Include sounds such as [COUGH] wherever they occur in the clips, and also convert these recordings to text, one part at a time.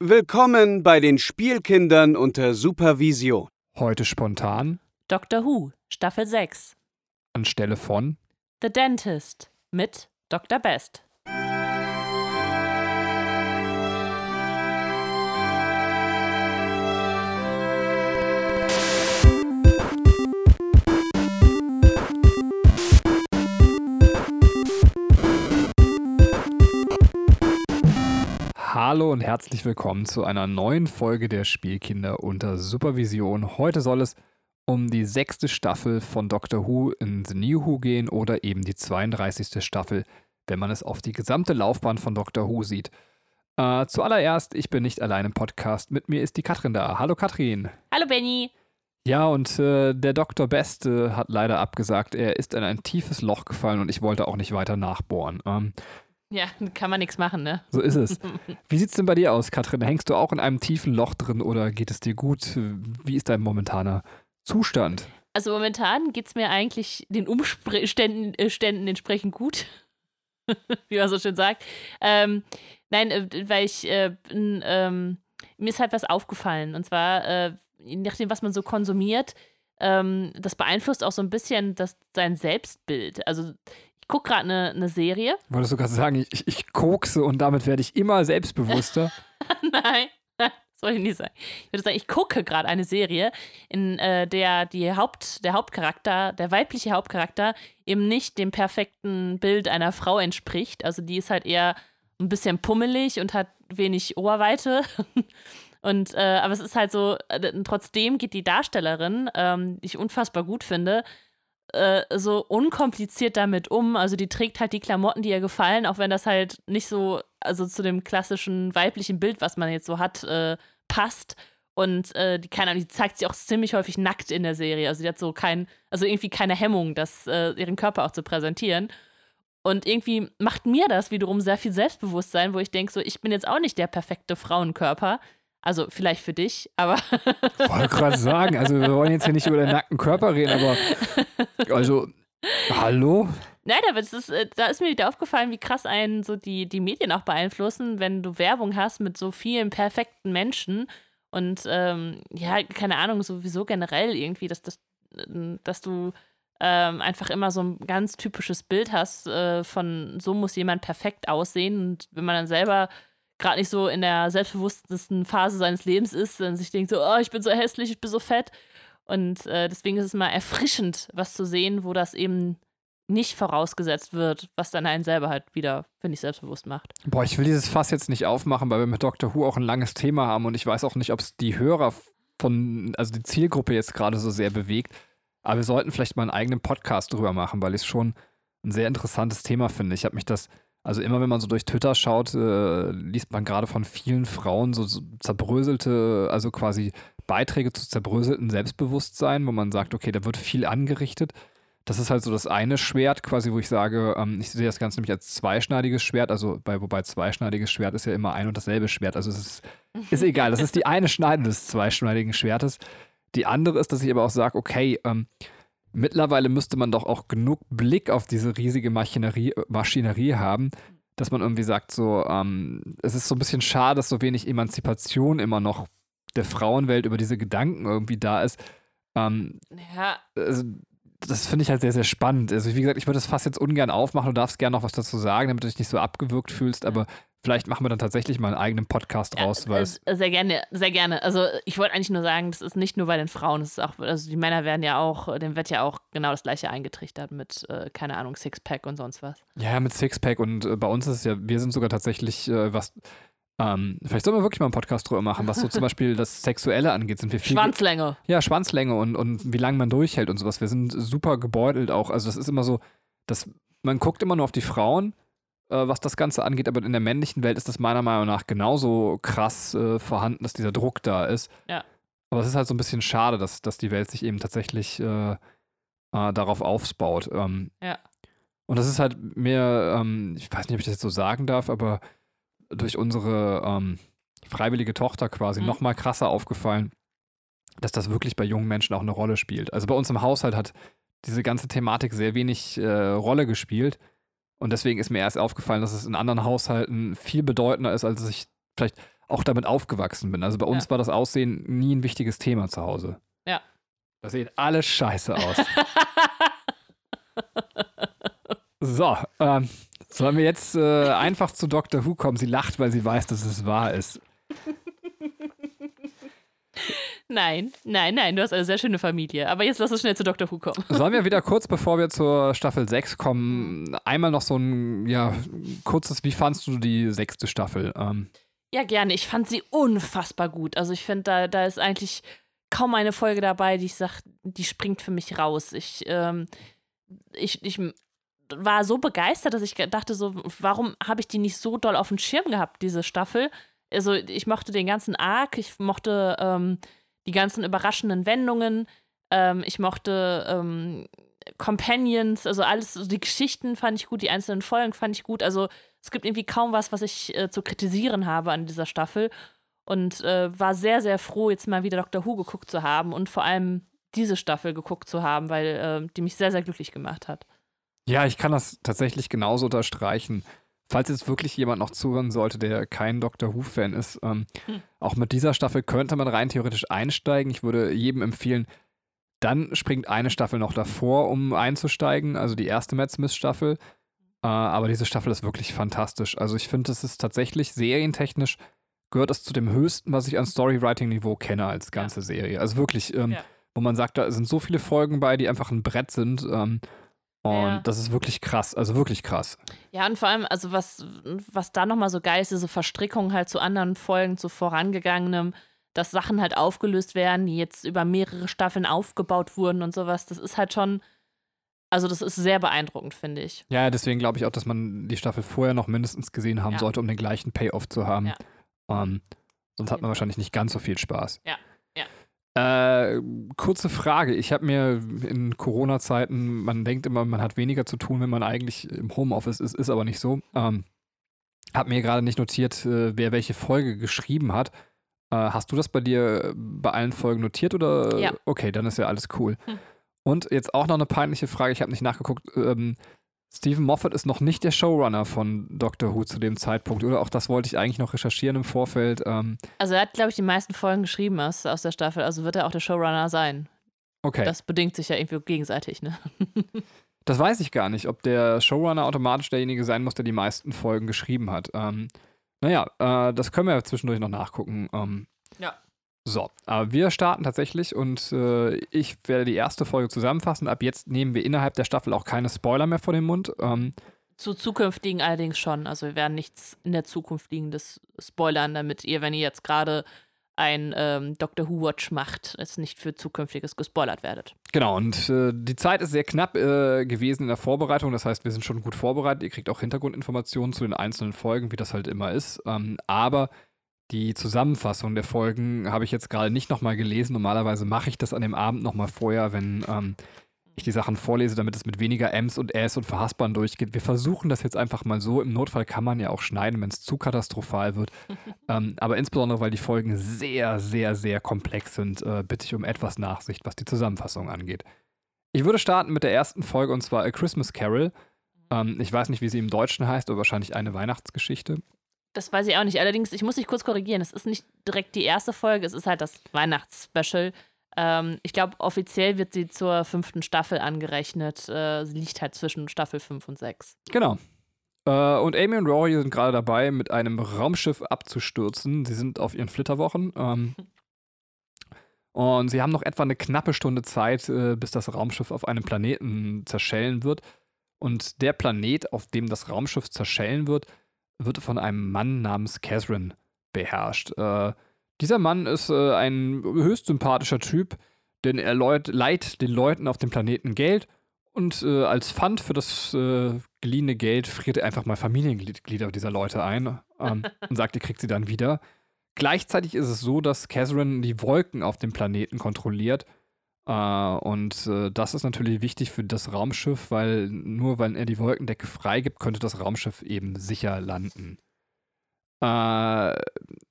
Willkommen bei den Spielkindern unter Supervision. Heute spontan Doctor Who, Staffel 6. anstelle von The Dentist mit Dr. Best. Hallo und herzlich willkommen zu einer neuen Folge der Spielkinder unter Supervision. Heute soll es um die sechste Staffel von Doctor Who in The New Who gehen oder eben die 32. Staffel, wenn man es auf die gesamte Laufbahn von Doctor Who sieht. Äh, zuallererst, ich bin nicht allein im Podcast. Mit mir ist die Katrin da. Hallo Katrin. Hallo Benny. Ja, und äh, der Dr. Best äh, hat leider abgesagt. Er ist in ein tiefes Loch gefallen und ich wollte auch nicht weiter nachbohren. Ähm, Ja, [LAUGHS] kann man nichts machen, ne? So ist es. [LAUGHS] Wie sieht's denn bei dir aus, Katrin? Hängst du auch in einem tiefen Loch drin oder geht es dir gut? Wie ist dein momentaner Zustand? Also momentan geht es mir eigentlich den Umständen äh, entsprechend gut. [LAUGHS] Wie man so schön sagt. Ähm, nein, äh, weil ich, äh, ähm, mir ist halt was aufgefallen. Und zwar, äh, je nachdem, was man so konsumiert, ähm, das beeinflusst auch so ein bisschen das, sein Selbstbild. Also gucke gerade eine ne Serie. Wolltest du gerade sagen, ich, ich kokse und damit werde ich immer selbstbewusster? [LAUGHS] Nein, das soll ich nicht sagen. Ich würde sagen, ich gucke gerade eine Serie, in äh, der die Haupt, der Hauptcharakter, der weibliche Hauptcharakter, eben nicht dem perfekten Bild einer Frau entspricht. Also die ist halt eher ein bisschen pummelig und hat wenig Oberweite. [LAUGHS] Und äh, aber es ist halt so, äh, trotzdem geht die Darstellerin, ähm, die ich unfassbar gut finde, äh, so unkompliziert damit um. Also die trägt halt die Klamotten, die ihr gefallen, auch wenn das halt nicht so, also zu dem klassischen weiblichen Bild, was man jetzt so hat, äh, passt. Und äh, die, keine Ahnung, die zeigt sich auch ziemlich häufig nackt in der Serie. Also die hat so kein, also irgendwie keine Hemmung, das, äh, ihren Körper auch zu präsentieren. Und irgendwie macht mir das wiederum sehr viel Selbstbewusstsein, wo ich denke, so, ich bin jetzt auch nicht der perfekte Frauenkörper. Also vielleicht für dich, aber. Ich wollte gerade sagen, also wir wollen jetzt hier nicht über den nackten Körper reden, aber [LAUGHS] also, hallo? Nein, aber das ist, äh, da ist mir wieder aufgefallen, wie krass einen so die, die Medien auch beeinflussen, wenn du Werbung hast mit so vielen perfekten Menschen und ähm, ja, keine Ahnung, sowieso generell irgendwie, dass, dass, dass du ähm, einfach immer so ein ganz typisches Bild hast äh, von so muss jemand perfekt aussehen und wenn man dann selber gerade nicht so in der selbstbewusstesten Phase seines Lebens ist, dann sich denkt so, oh, ich bin so hässlich, ich bin so fett. Und äh, deswegen ist es mal erfrischend, was zu sehen, wo das eben nicht vorausgesetzt wird, was dann einen selber halt wieder, finde ich, selbstbewusst macht. Boah, ich will dieses Fass jetzt nicht aufmachen, weil wir mit Doctor Who auch ein langes Thema haben und ich weiß auch nicht, ob es die Hörer von, also die Zielgruppe jetzt gerade so sehr bewegt. Aber wir sollten vielleicht mal einen eigenen Podcast drüber machen, weil ich es schon ein sehr interessantes Thema finde. Ich habe mich das also immer wenn man so durch Twitter schaut, äh, liest man gerade von vielen Frauen so, so, zerbröselte, also quasi Beiträge zu zerbröselten Selbstbewusstsein, wo man sagt, okay, da wird viel angerichtet. Das ist halt so das eine Schwert, quasi, wo ich sage, ähm, ich sehe das Ganze nämlich als zweischneidiges Schwert, also bei, wobei zweischneidiges Schwert ist ja immer ein und dasselbe Schwert. Also es ist, [LAUGHS] ist egal, das ist die eine Schneide des zweischneidigen Schwertes. Die andere ist, dass ich aber auch sage, okay, ähm, mittlerweile müsste man doch auch genug Blick auf diese riesige Maschinerie, Maschinerie haben, dass man irgendwie sagt, so, ähm, es ist so ein bisschen schade, dass so wenig Emanzipation immer noch der Frauenwelt über diese Gedanken irgendwie da ist. Ähm, ja. Also, das finde ich halt sehr, sehr spannend. Also, wie gesagt, ich würde das fast jetzt ungern aufmachen. Du darfst gerne noch was dazu sagen, damit du dich nicht so abgewürgt fühlst, aber vielleicht machen wir dann tatsächlich mal einen eigenen Podcast Ja, raus, weil äh, sehr gerne, sehr gerne. Also ich wollte eigentlich nur sagen, das ist nicht nur bei den Frauen, das ist auch, also die Männer werden ja auch, dem wird ja auch genau das gleiche eingetrichtert mit, äh, keine Ahnung, Sixpack und sonst was. Ja, mit Sixpack und äh, bei uns ist es ja, wir sind sogar tatsächlich, äh, was, ähm, vielleicht sollen wir wirklich mal einen Podcast drüber machen, was so zum [LAUGHS] Beispiel das Sexuelle angeht, sind wir viel. Schwanzlänge. Ja, Schwanzlänge und, und wie lange man durchhält und sowas. Wir sind super gebeutelt auch. Also, das ist immer so, dass man guckt immer nur auf die Frauen, was das Ganze angeht, aber in der männlichen Welt ist das meiner Meinung nach genauso krass äh, vorhanden, dass dieser Druck da ist. Ja. Aber es ist halt so ein bisschen schade, dass, dass die Welt sich eben tatsächlich äh, äh, darauf aufbaut. Ähm, Ja. und das ist halt mir, ähm, ich weiß nicht, ob ich das jetzt so sagen darf, aber durch unsere ähm, freiwillige Tochter quasi Mhm. noch mal krasser aufgefallen, dass das wirklich bei jungen Menschen auch eine Rolle spielt. Also bei uns im Haushalt hat diese ganze Thematik sehr wenig äh, Rolle gespielt. Und deswegen ist mir erst aufgefallen, dass es in anderen Haushalten viel bedeutender ist, als ich vielleicht auch damit aufgewachsen bin. Also bei uns Ja. war das Aussehen nie ein wichtiges Thema zu Hause. Ja. Das sieht alles scheiße aus. [LAUGHS] so, ähm, sollen wir jetzt äh, einfach zu Dr. Who kommen? Sie lacht, weil sie weiß, dass es wahr ist. [LAUGHS] Nein, nein, nein, du hast eine sehr schöne Familie. Aber jetzt lass uns schnell zu Dr. Who kommen. [LAUGHS] Sollen wir wieder kurz, bevor wir zur Staffel 6 kommen, einmal noch so ein, ja, kurzes, wie fandst du die sechste Staffel? Ähm, Ja, gerne. Ich fand sie unfassbar gut. Also ich finde, da, da ist eigentlich kaum eine Folge dabei, die ich sage, die springt für mich raus. Ich, ähm, ich, ich war so begeistert, dass ich dachte so, warum habe ich die nicht so doll auf dem Schirm gehabt, diese Staffel? Also ich mochte den ganzen Arc, ich mochte ähm, die ganzen überraschenden Wendungen, ähm, ich mochte ähm, Companions, also alles, also die Geschichten fand ich gut, die einzelnen Folgen fand ich gut. Also es gibt irgendwie kaum was, was ich äh, zu kritisieren habe an dieser Staffel. Und äh, war sehr, sehr froh, jetzt mal wieder Dr. Who geguckt zu haben und vor allem diese Staffel geguckt zu haben, weil äh, die mich sehr, sehr glücklich gemacht hat. ja, ich kann das tatsächlich genauso unterstreichen. Falls jetzt wirklich jemand noch zuhören sollte, der kein Doctor Who-Fan ist, ähm, Hm. auch mit dieser Staffel könnte man rein theoretisch einsteigen. Ich würde jedem empfehlen, dann springt eine Staffel noch davor, um einzusteigen, also die erste Matt Smith-Staffel. Äh, aber diese Staffel ist wirklich fantastisch. Also ich finde, es ist tatsächlich serientechnisch, gehört es zu dem höchsten, was ich an Storywriting-Niveau kenne als ganze Serie. Also wirklich, ähm, Ja. wo man sagt, da sind so viele Folgen bei, die einfach ein Brett sind. Ähm, und Ja. das ist wirklich krass, also wirklich krass. Ja, und vor allem, also was, was da nochmal so geil ist, diese Verstrickung halt zu anderen Folgen, zu vorangegangenem, dass Sachen halt aufgelöst werden, die jetzt über mehrere Staffeln aufgebaut wurden und sowas. Das ist halt schon, also das ist sehr beeindruckend, finde ich. Ja, deswegen glaube ich auch, dass man die Staffel vorher noch mindestens gesehen haben Ja. sollte, um den gleichen Payoff zu haben. Ja. Ähm, sonst hat man wahrscheinlich nicht ganz so viel Spaß. Ja, ja. Äh, kurze Frage. Ich habe mir in Corona-Zeiten, man denkt immer, man hat weniger zu tun, wenn man eigentlich im Homeoffice ist, ist aber nicht so. Ähm, habe mir gerade nicht notiert, äh, wer welche Folge geschrieben hat. Äh, hast du das bei dir bei allen Folgen notiert oder? Ja. Okay, dann ist ja alles cool. Hm. Und jetzt auch noch eine peinliche Frage, ich habe nicht nachgeguckt. Ähm, Stephen Moffat ist noch nicht der Showrunner von Doctor Who zu dem Zeitpunkt, oder? Auch das wollte ich eigentlich noch recherchieren im Vorfeld. Ähm, Also er hat, glaube ich, die meisten Folgen geschrieben aus, aus der Staffel, also wird er auch der Showrunner sein. okay. Das bedingt sich ja irgendwie gegenseitig, ne? [LAUGHS] Das weiß ich gar nicht, ob der Showrunner automatisch derjenige sein muss, der die meisten Folgen geschrieben hat. Ähm, naja, äh, das können wir ja zwischendurch noch nachgucken. Ähm. So, aber wir starten tatsächlich und äh, ich werde die erste Folge zusammenfassen. Ab jetzt nehmen wir innerhalb der Staffel auch keine Spoiler mehr vor den Mund. Ähm, Zu zukünftigen allerdings schon. Also wir werden nichts in der Zukunft liegendes spoilern, damit ihr, wenn ihr jetzt gerade ein ähm, Doctor Who Watch macht, es nicht für zukünftiges gespoilert werdet. genau, und äh, die Zeit ist sehr knapp äh, gewesen in der Vorbereitung. Das heißt, wir sind schon gut vorbereitet. Ihr kriegt auch Hintergrundinformationen zu den einzelnen Folgen, wie das halt immer ist. Ähm, aber die Zusammenfassung der Folgen habe ich jetzt gerade nicht nochmal gelesen. Normalerweise mache ich das an dem Abend nochmal vorher, wenn ähm, ich die Sachen vorlese, damit es mit weniger Ms und Äs und Verhaspern durchgeht. Wir versuchen das jetzt einfach mal so. Im Notfall kann man ja auch schneiden, wenn es zu katastrophal wird. [LAUGHS] ähm, aber insbesondere, weil die Folgen sehr, sehr, sehr komplex sind, äh, bitte ich um etwas Nachsicht, was die Zusammenfassung angeht. Ich würde starten mit der ersten Folge und zwar A Christmas Carol. Ähm, ich weiß nicht, wie sie im Deutschen heißt, aber wahrscheinlich eine Weihnachtsgeschichte. Das weiß ich auch nicht. Allerdings, ich muss dich kurz korrigieren. Es ist nicht direkt die erste Folge, es ist halt das Weihnachtsspecial. Ähm, ich glaube, offiziell wird sie zur fünften Staffel angerechnet. Äh, sie liegt halt zwischen Staffel 5 und 6. Genau. Äh, und Amy und Rory sind gerade dabei, mit einem Raumschiff abzustürzen. Sie sind auf ihren Flitterwochen. Ähm, [LAUGHS] und sie haben noch etwa eine knappe Stunde Zeit, äh, bis das Raumschiff auf einem Planeten zerschellen wird. Und der Planet, auf dem das Raumschiff zerschellen wird, wird von einem Mann namens Catherine beherrscht. Äh, dieser Mann ist äh, ein höchst sympathischer Typ, denn er leut, leiht den Leuten auf dem Planeten Geld und äh, als Pfand für das äh, geliehene Geld friert er einfach mal Familienglieder dieser Leute ein ähm, [LAUGHS] und sagt, ihr kriegt sie dann wieder. Gleichzeitig ist es so, dass Catherine die Wolken auf dem Planeten kontrolliert. Äh, und äh, das ist natürlich wichtig für das Raumschiff, weil nur weil er die Wolkendecke freigibt, könnte das Raumschiff eben sicher landen. Äh,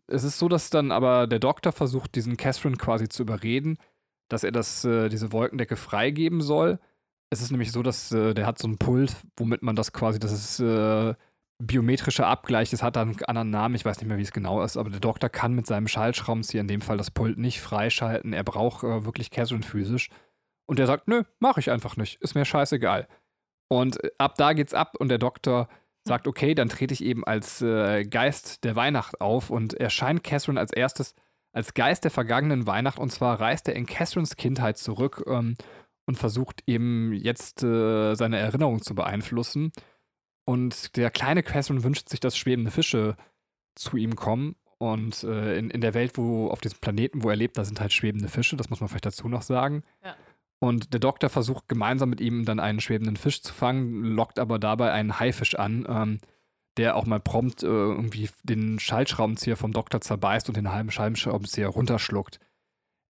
es ist so, dass dann aber der Doktor versucht, diesen Catherine quasi zu überreden, dass er das, diese Wolkendecke freigeben soll. Es ist nämlich so, dass der hat so ein Pult, womit man das quasi, das ist biometrischer Abgleich, es hat dann einen anderen Namen, ich weiß nicht mehr, wie es genau ist, aber der Doktor kann mit seinem Schaltschraubenzieher in dem Fall das Pult nicht freischalten. Er braucht äh, wirklich Catherine physisch. Und der sagt, nö, mach ich einfach nicht, ist mir scheißegal. Und äh, ab da geht's ab und der Doktor sagt, okay, dann trete ich eben als äh, Geist der Weihnacht auf und erscheint Catherine als erstes als Geist der vergangenen Weihnacht und zwar reist er in Catherines Kindheit zurück ähm, und versucht eben jetzt äh, seine Erinnerung zu beeinflussen. Und der kleine Catherine wünscht sich, dass schwebende Fische zu ihm kommen. Und äh, in, in der Welt, wo auf diesem Planeten, wo er lebt, da sind halt schwebende Fische, das muss man vielleicht dazu noch sagen. Ja. Und der Doktor versucht gemeinsam mit ihm dann einen schwebenden Fisch zu fangen, lockt aber dabei einen Haifisch an, ähm, der auch mal prompt äh, irgendwie den Schaltschraubenzieher vom Doktor zerbeißt und den halben Schaltschraubenzieher runterschluckt.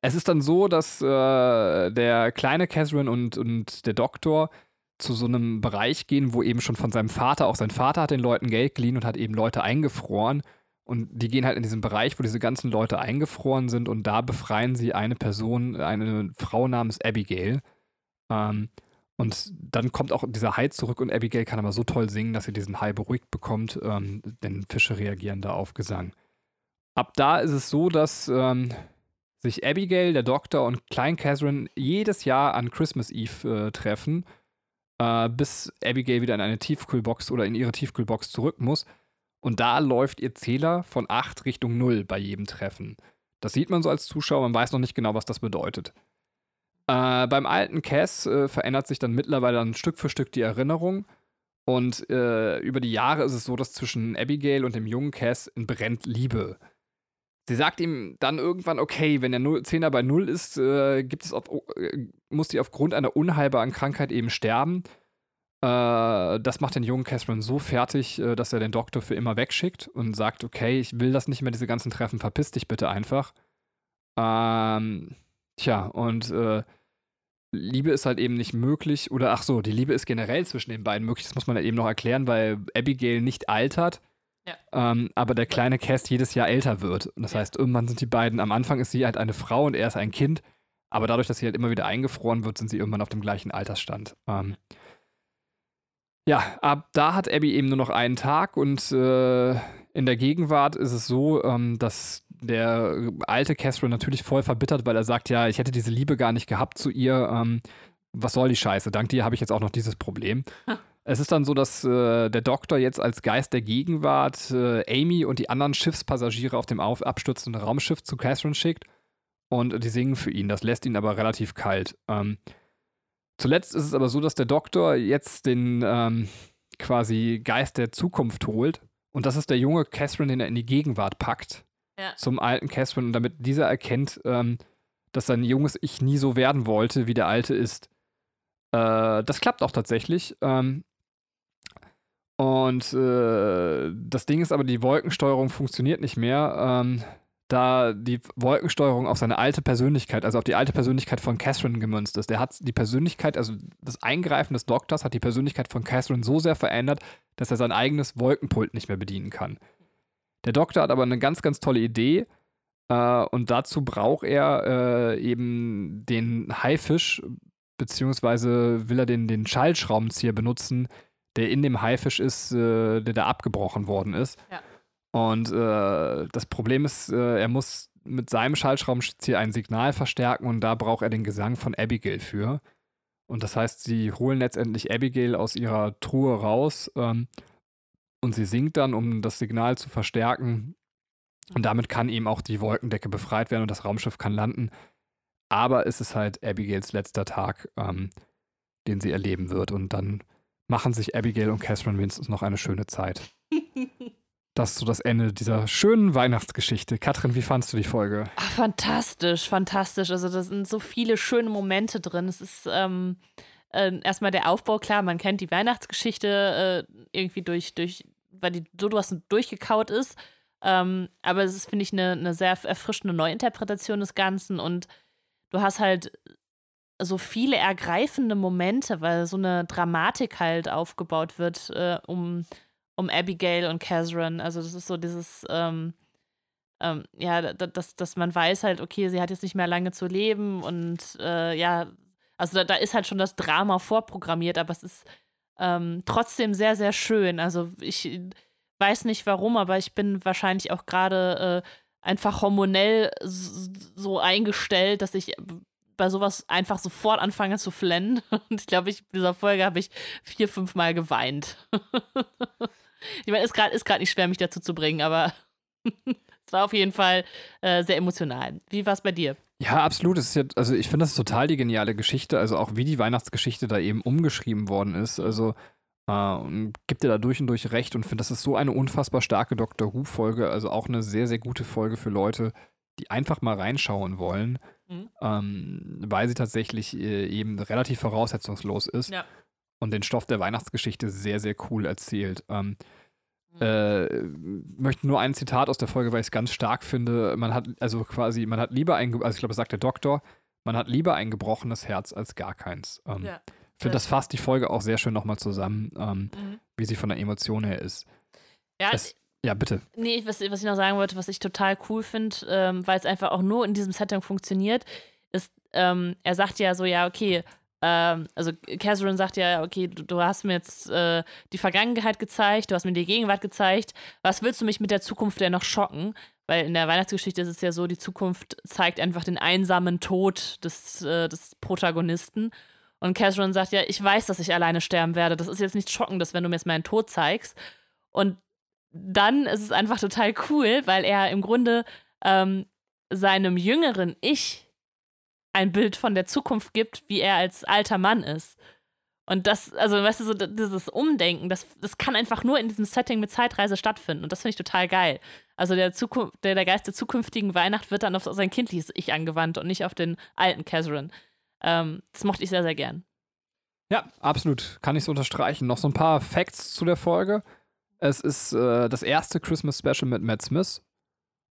Es ist dann so, dass äh, der kleine Catherine und, und der Doktor zu so einem Bereich gehen, wo eben schon von seinem Vater, auch sein Vater hat den Leuten Geld geliehen und hat eben Leute eingefroren. Und die gehen halt in diesen Bereich, wo diese ganzen Leute eingefroren sind und da befreien sie eine Person, eine Frau namens Abigail. Ähm, und dann kommt auch dieser Hai zurück und Abigail kann aber so toll singen, dass sie diesen Hai beruhigt bekommt, ähm, denn Fische reagieren da auf Gesang. Ab da ist es so, dass ähm, sich Abigail, der Doktor und Klein Catherine jedes Jahr an Christmas Eve äh, treffen, äh, bis Abigail wieder in eine Tiefkühlbox oder in ihre Tiefkühlbox zurück muss. Und da läuft ihr Zähler von 8 Richtung 0 bei jedem Treffen. Das sieht man so als Zuschauer, man weiß noch nicht genau, was das bedeutet. Äh, beim alten Cass äh, verändert sich dann mittlerweile dann Stück für Stück die Erinnerung. Und äh, über die Jahre ist es so, dass zwischen Abigail und dem jungen Cass brennt Liebe. Sie sagt ihm dann irgendwann, okay, wenn der Zehner bei Null ist, äh, gibt es auf, äh, muss sie aufgrund einer unheilbaren Krankheit eben sterben. Äh, das macht den jungen Catherine so fertig, äh, dass er den Doktor für immer wegschickt und sagt, okay, ich will das nicht mehr, diese ganzen Treffen, verpiss dich bitte einfach. Ähm, tja, und äh, Liebe ist halt eben nicht möglich, oder ach so, die Liebe ist generell zwischen den beiden möglich, das muss man halt eben noch erklären, weil Abigail nicht altert ja. Ähm, aber der kleine Cass jedes Jahr älter wird. Und das ja. heißt, irgendwann sind die beiden, am Anfang ist sie halt eine Frau und er ist ein Kind. Aber dadurch, dass sie halt immer wieder eingefroren wird, sind sie irgendwann auf dem gleichen Altersstand. Ähm, ja, ab da hat Abby eben nur noch einen Tag und äh, in der Gegenwart ist es so, ähm, dass der alte Catherine natürlich voll verbittert, weil er sagt, ja, ich hätte diese Liebe gar nicht gehabt zu ihr. Ähm, was soll die Scheiße? Dank dir habe ich jetzt auch noch dieses Problem. Es ist dann so, dass äh, der Doktor jetzt als Geist der Gegenwart äh, Amy und die anderen Schiffspassagiere auf dem auf abstürzenden Raumschiff zu Catherine schickt und die singen für ihn. Das lässt ihn aber relativ kalt. Ähm, zuletzt ist es aber so, dass der Doktor jetzt den ähm, quasi Geist der Zukunft holt und das ist der junge Catherine, den er in die Gegenwart packt. Ja. Zum alten Catherine und damit dieser erkennt, ähm, dass sein junges Ich nie so werden wollte, wie der alte ist. Äh, das klappt auch tatsächlich. Ähm, und äh, das Ding ist aber, die Wolkensteuerung funktioniert nicht mehr, ähm, da die Wolkensteuerung auf seine alte Persönlichkeit, also auf die alte Persönlichkeit von Catherine gemünzt ist. Der hat die Persönlichkeit, also das Eingreifen des Doktors hat die Persönlichkeit von Catherine so sehr verändert, dass er sein eigenes Wolkenpult nicht mehr bedienen kann. Der Doktor hat aber eine ganz, ganz tolle Idee. Äh, und dazu braucht er äh, eben den Haifisch, beziehungsweise will er den, den Schallschraubenzieher benutzen, der in dem Haifisch ist, äh, der da abgebrochen worden ist. Ja. Und äh, das Problem ist, äh, er muss mit seinem Schallschraubenzieher ein Signal verstärken und da braucht er den Gesang von Abigail für. Und das heißt, sie holen letztendlich Abigail aus ihrer Truhe raus ähm, und sie singt dann, um das Signal zu verstärken. Und damit kann eben auch die Wolkendecke befreit werden und das Raumschiff kann landen. Aber es ist halt Abigails letzter Tag, ähm, den sie erleben wird. Und dann machen sich Abigail und Catherine wenigstens noch eine schöne Zeit. Das ist so das Ende dieser schönen Weihnachtsgeschichte. Katrin, wie fandest du die Folge? Ach, fantastisch, fantastisch. Also da sind so viele schöne Momente drin. Es ist ähm, äh, erstmal der Aufbau, klar, man kennt die Weihnachtsgeschichte äh, irgendwie durch, durch, weil die so was durchgekaut ist. Ähm, aber es ist, finde ich, eine, eine sehr erfrischende Neuinterpretation des Ganzen und du hast halt so viele ergreifende Momente, weil so eine Dramatik halt aufgebaut wird äh, um, um Abigail und Catherine. Also das ist so dieses, ähm, ähm, ja, dass, dass man weiß halt, okay, sie hat jetzt nicht mehr lange zu leben und äh, ja, also da, da ist halt schon das Drama vorprogrammiert, aber es ist ähm, trotzdem sehr, sehr schön. Also ich weiß nicht warum, aber ich bin wahrscheinlich auch gerade äh, einfach hormonell so eingestellt, dass ich bei sowas einfach sofort anfange zu flennen. [LAUGHS] Und ich glaube, ich, in dieser Folge habe ich vier, fünf Mal geweint. [LAUGHS] ich meine, ist gerade ist nicht schwer, mich dazu zu bringen, aber [LAUGHS] es war auf jeden Fall äh, sehr emotional. Wie war es bei dir? Ja, absolut. Ja, also ich finde das total die geniale Geschichte, also auch wie die Weihnachtsgeschichte da eben umgeschrieben worden ist. Also äh, gibt dir da durch und durch recht und finde, das ist so eine unfassbar starke Doctor Who-Folge, also auch eine sehr, sehr gute Folge für Leute, die einfach mal reinschauen wollen, mhm. ähm, weil sie tatsächlich äh, eben relativ voraussetzungslos ist ja. und den Stoff der Weihnachtsgeschichte sehr, sehr cool erzählt. Ähm, mhm. äh, möchte nur ein Zitat aus der Folge, weil ich es ganz stark finde. Man hat also quasi, man hat lieber ein, also ich glaube, sagt der Doktor, man hat lieber ein gebrochenes Herz als gar keins. Ähm, ja. Ich finde, das fasst die Folge auch sehr schön nochmal zusammen, ähm, mhm. wie sie von der Emotion her ist. Ja, es, ja, bitte. Nee, was, was ich noch sagen wollte, was ich total cool finde, ähm, weil es einfach auch nur in diesem Setting funktioniert, ist, ähm, er sagt ja so, ja, okay, ähm, also Catherine sagt ja, okay, du, du hast mir jetzt äh, die Vergangenheit gezeigt, du hast mir die Gegenwart gezeigt, was willst du mich mit der Zukunft denn noch schocken? Weil in der Weihnachtsgeschichte ist es ja so, die Zukunft zeigt einfach den einsamen Tod des, äh, des Protagonisten. Und Catherine sagt ja, ich weiß, dass ich alleine sterben werde. Das ist jetzt nicht schockendes, wenn du mir jetzt meinen Tod zeigst. Und dann ist es einfach total cool, weil er im Grunde ähm, seinem jüngeren Ich ein Bild von der Zukunft gibt, wie er als alter Mann ist. Und das, also weißt du, so dieses Umdenken, das, das kann einfach nur in diesem Setting mit Zeitreise stattfinden. Und das finde ich total geil. Also der, Zukunft, der, der Geist der zukünftigen Weihnacht wird dann auf sein kindliches Ich angewandt und nicht auf den alten Catherine. Ähm, das mochte ich sehr, sehr gern. Ja, absolut. Kann ich so unterstreichen. Noch so ein paar Facts zu der Folge. Es ist äh, das erste Christmas Special mit Matt Smith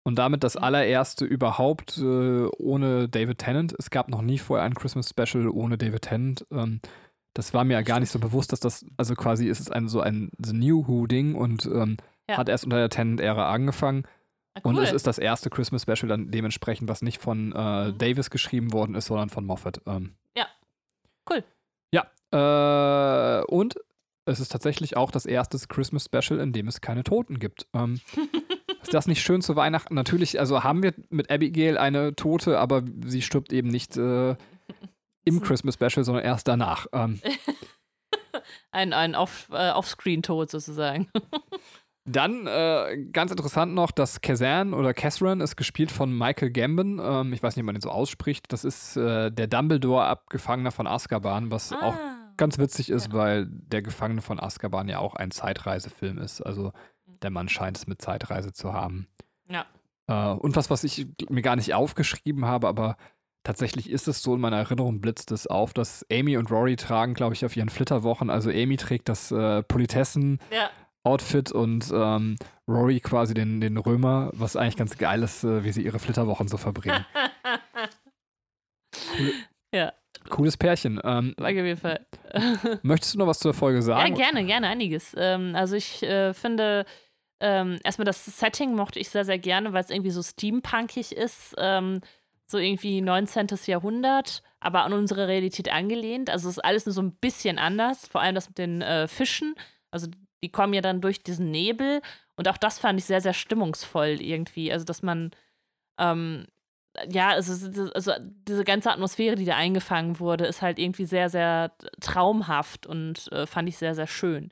und damit das mhm. allererste überhaupt äh, ohne David Tennant. Es gab noch nie vorher ein Christmas Special ohne David Tennant. Ähm, das war mir ja gar nicht so bewusst, dass das, also quasi ist es ein, so ein The New Who-Ding und ähm, ja. hat erst unter der Tennant-Ära angefangen. Ah, cool. Und es ist das erste Christmas Special dann dementsprechend, was nicht von äh, mhm. Davis geschrieben worden ist, sondern von Moffat. Ähm, ja. Cool. Ja. Äh, und es ist tatsächlich auch das erste Christmas Special, in dem es keine Toten gibt. Ähm, [LAUGHS] ist das nicht schön zu Weihnachten? Natürlich, also haben wir mit Abigail eine Tote, aber sie stirbt eben nicht äh, im [LAUGHS] Christmas Special, sondern erst danach. Ähm, [LAUGHS] ein ein Off, äh, Offscreen-Tod sozusagen. Dann äh, ganz interessant noch, dass Kazan oder Catherine ist gespielt von Michael Gambon. Ähm, ich weiß nicht, wie man den so ausspricht. Das ist äh, der Dumbledore-Abgefangener von Azkaban, was ah. auch ganz witzig ist, ja. weil der Gefangene von Azkaban ja auch ein Zeitreisefilm ist. Also der Mann scheint es mit Zeitreise zu haben. Ja. Äh, und was, was ich mir gar nicht aufgeschrieben habe, aber tatsächlich ist es so in meiner Erinnerung blitzt es auf, dass Amy und Rory tragen, glaube ich, auf ihren Flitterwochen. Also Amy trägt das äh, Politessen. Ja. Outfit und ähm, Rory quasi den, den Römer, was eigentlich ganz geil ist, äh, wie sie ihre Flitterwochen so verbringen. [LAUGHS] cool. Ja. Cooles Pärchen. Ähm, auf jeden Fall. [LAUGHS] möchtest du noch was zur Folge sagen? Ja, gerne, gerne, einiges. Ähm, also ich äh, finde, ähm, erstmal das Setting mochte ich sehr, sehr gerne, weil es irgendwie so steampunkig ist. Ähm, so irgendwie 19. Jahrhundert, aber an unsere Realität angelehnt. Also es ist alles nur so ein bisschen anders. Vor allem das mit den äh, Fischen. Also die kommen ja dann durch diesen Nebel. Und auch das fand ich sehr, sehr stimmungsvoll irgendwie. Also, dass man ähm, ja, also, also diese ganze Atmosphäre, die da eingefangen wurde, ist halt irgendwie sehr, sehr traumhaft und äh, fand ich sehr, sehr schön.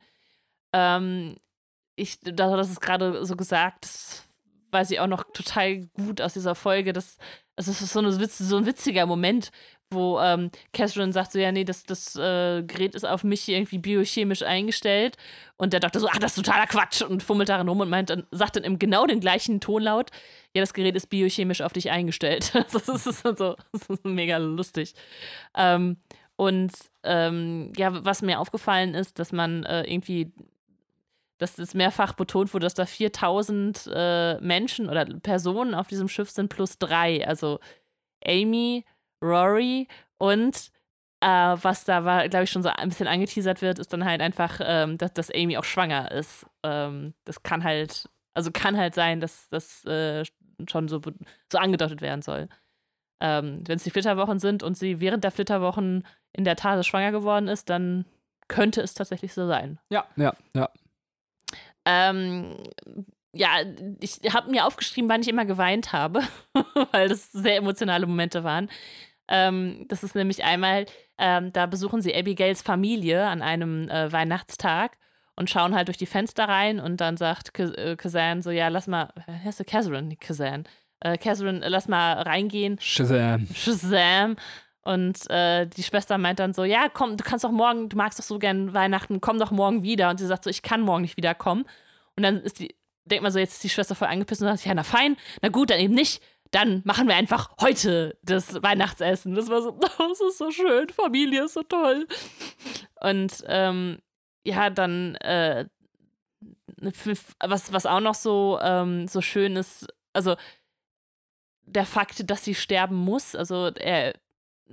Ähm, ich, das ist gerade so gesagt, das weiß ich auch noch total gut aus dieser Folge. Das, das ist so, eine so ein witziger Moment, wo ähm, Catherine sagt so, ja, nee, das, das äh, Gerät ist auf mich irgendwie biochemisch eingestellt. Und der Doktor so, ach, das ist totaler Quatsch und fummelt daran rum und meint dann, sagt dann im genau den gleichen Tonlaut, ja, das Gerät ist biochemisch auf dich eingestellt. [LAUGHS] das, ist so, das ist mega lustig. Ähm, und ähm, ja, was mir aufgefallen ist, dass man äh, irgendwie, dass es mehrfach betont wurde, dass da 4000 äh, Menschen oder Personen auf diesem Schiff sind plus drei. Also Amy, Rory und äh, was da war, glaube ich, schon so ein bisschen angeteasert wird, ist dann halt einfach, ähm, dass, dass Amy auch schwanger ist. Ähm, das kann halt, also kann halt sein, dass das äh, schon so, so angedeutet werden soll. Ähm, Wenn es die Flitterwochen sind und sie während der Flitterwochen in der Tat schwanger geworden ist, dann könnte es tatsächlich so sein. Ja, ja, ja. Ähm, ja, ich habe mir aufgeschrieben, wann ich immer geweint habe, [LAUGHS] weil das sehr emotionale Momente waren. Ähm, das ist nämlich einmal, ähm, da besuchen sie Abigails Familie an einem äh, Weihnachtstag und schauen halt durch die Fenster rein und dann sagt äh, Kazan so, ja, lass mal, wie heißt du, nicht Kazan. Äh, Kazan, lass mal reingehen. Shazam. Shazam. Und äh, die Schwester meint dann so, ja, komm, du kannst doch morgen, du magst doch so gern Weihnachten, komm doch morgen wieder. Und sie sagt so, ich kann morgen nicht wiederkommen. Und dann ist die, denkt man so, jetzt ist die Schwester voll angepisst und sagt, ja, na fein, na gut, dann eben nicht. Dann machen wir einfach heute das Weihnachtsessen. Das war so, [LAUGHS] das ist so schön, Familie ist so toll. Und ähm, ja, dann, äh, was, was auch noch so, ähm, so schön ist, also der Fakt, dass sie sterben muss, also er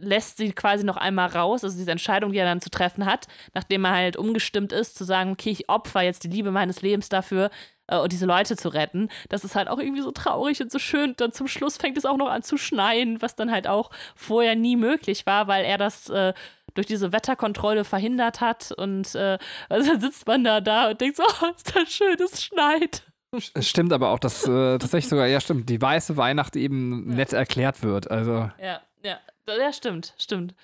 lässt sie quasi noch einmal raus, also diese Entscheidung, die er dann zu treffen hat, nachdem er halt umgestimmt ist, zu sagen, okay, ich opfer jetzt die Liebe meines Lebens dafür, äh, diese Leute zu retten. Das ist halt auch irgendwie so traurig und so schön. Dann zum Schluss fängt es auch noch an zu schneien, was dann halt auch vorher nie möglich war, weil er das äh, durch diese Wetterkontrolle verhindert hat. Und äh, also dann sitzt man da da und denkt so, [LAUGHS] oh, ist das schön, es schneit. Es stimmt aber auch, dass äh, tatsächlich sogar, ja stimmt, die weiße Weihnacht eben ja. nett erklärt wird. Also. Ja, ja. Ja, stimmt, stimmt.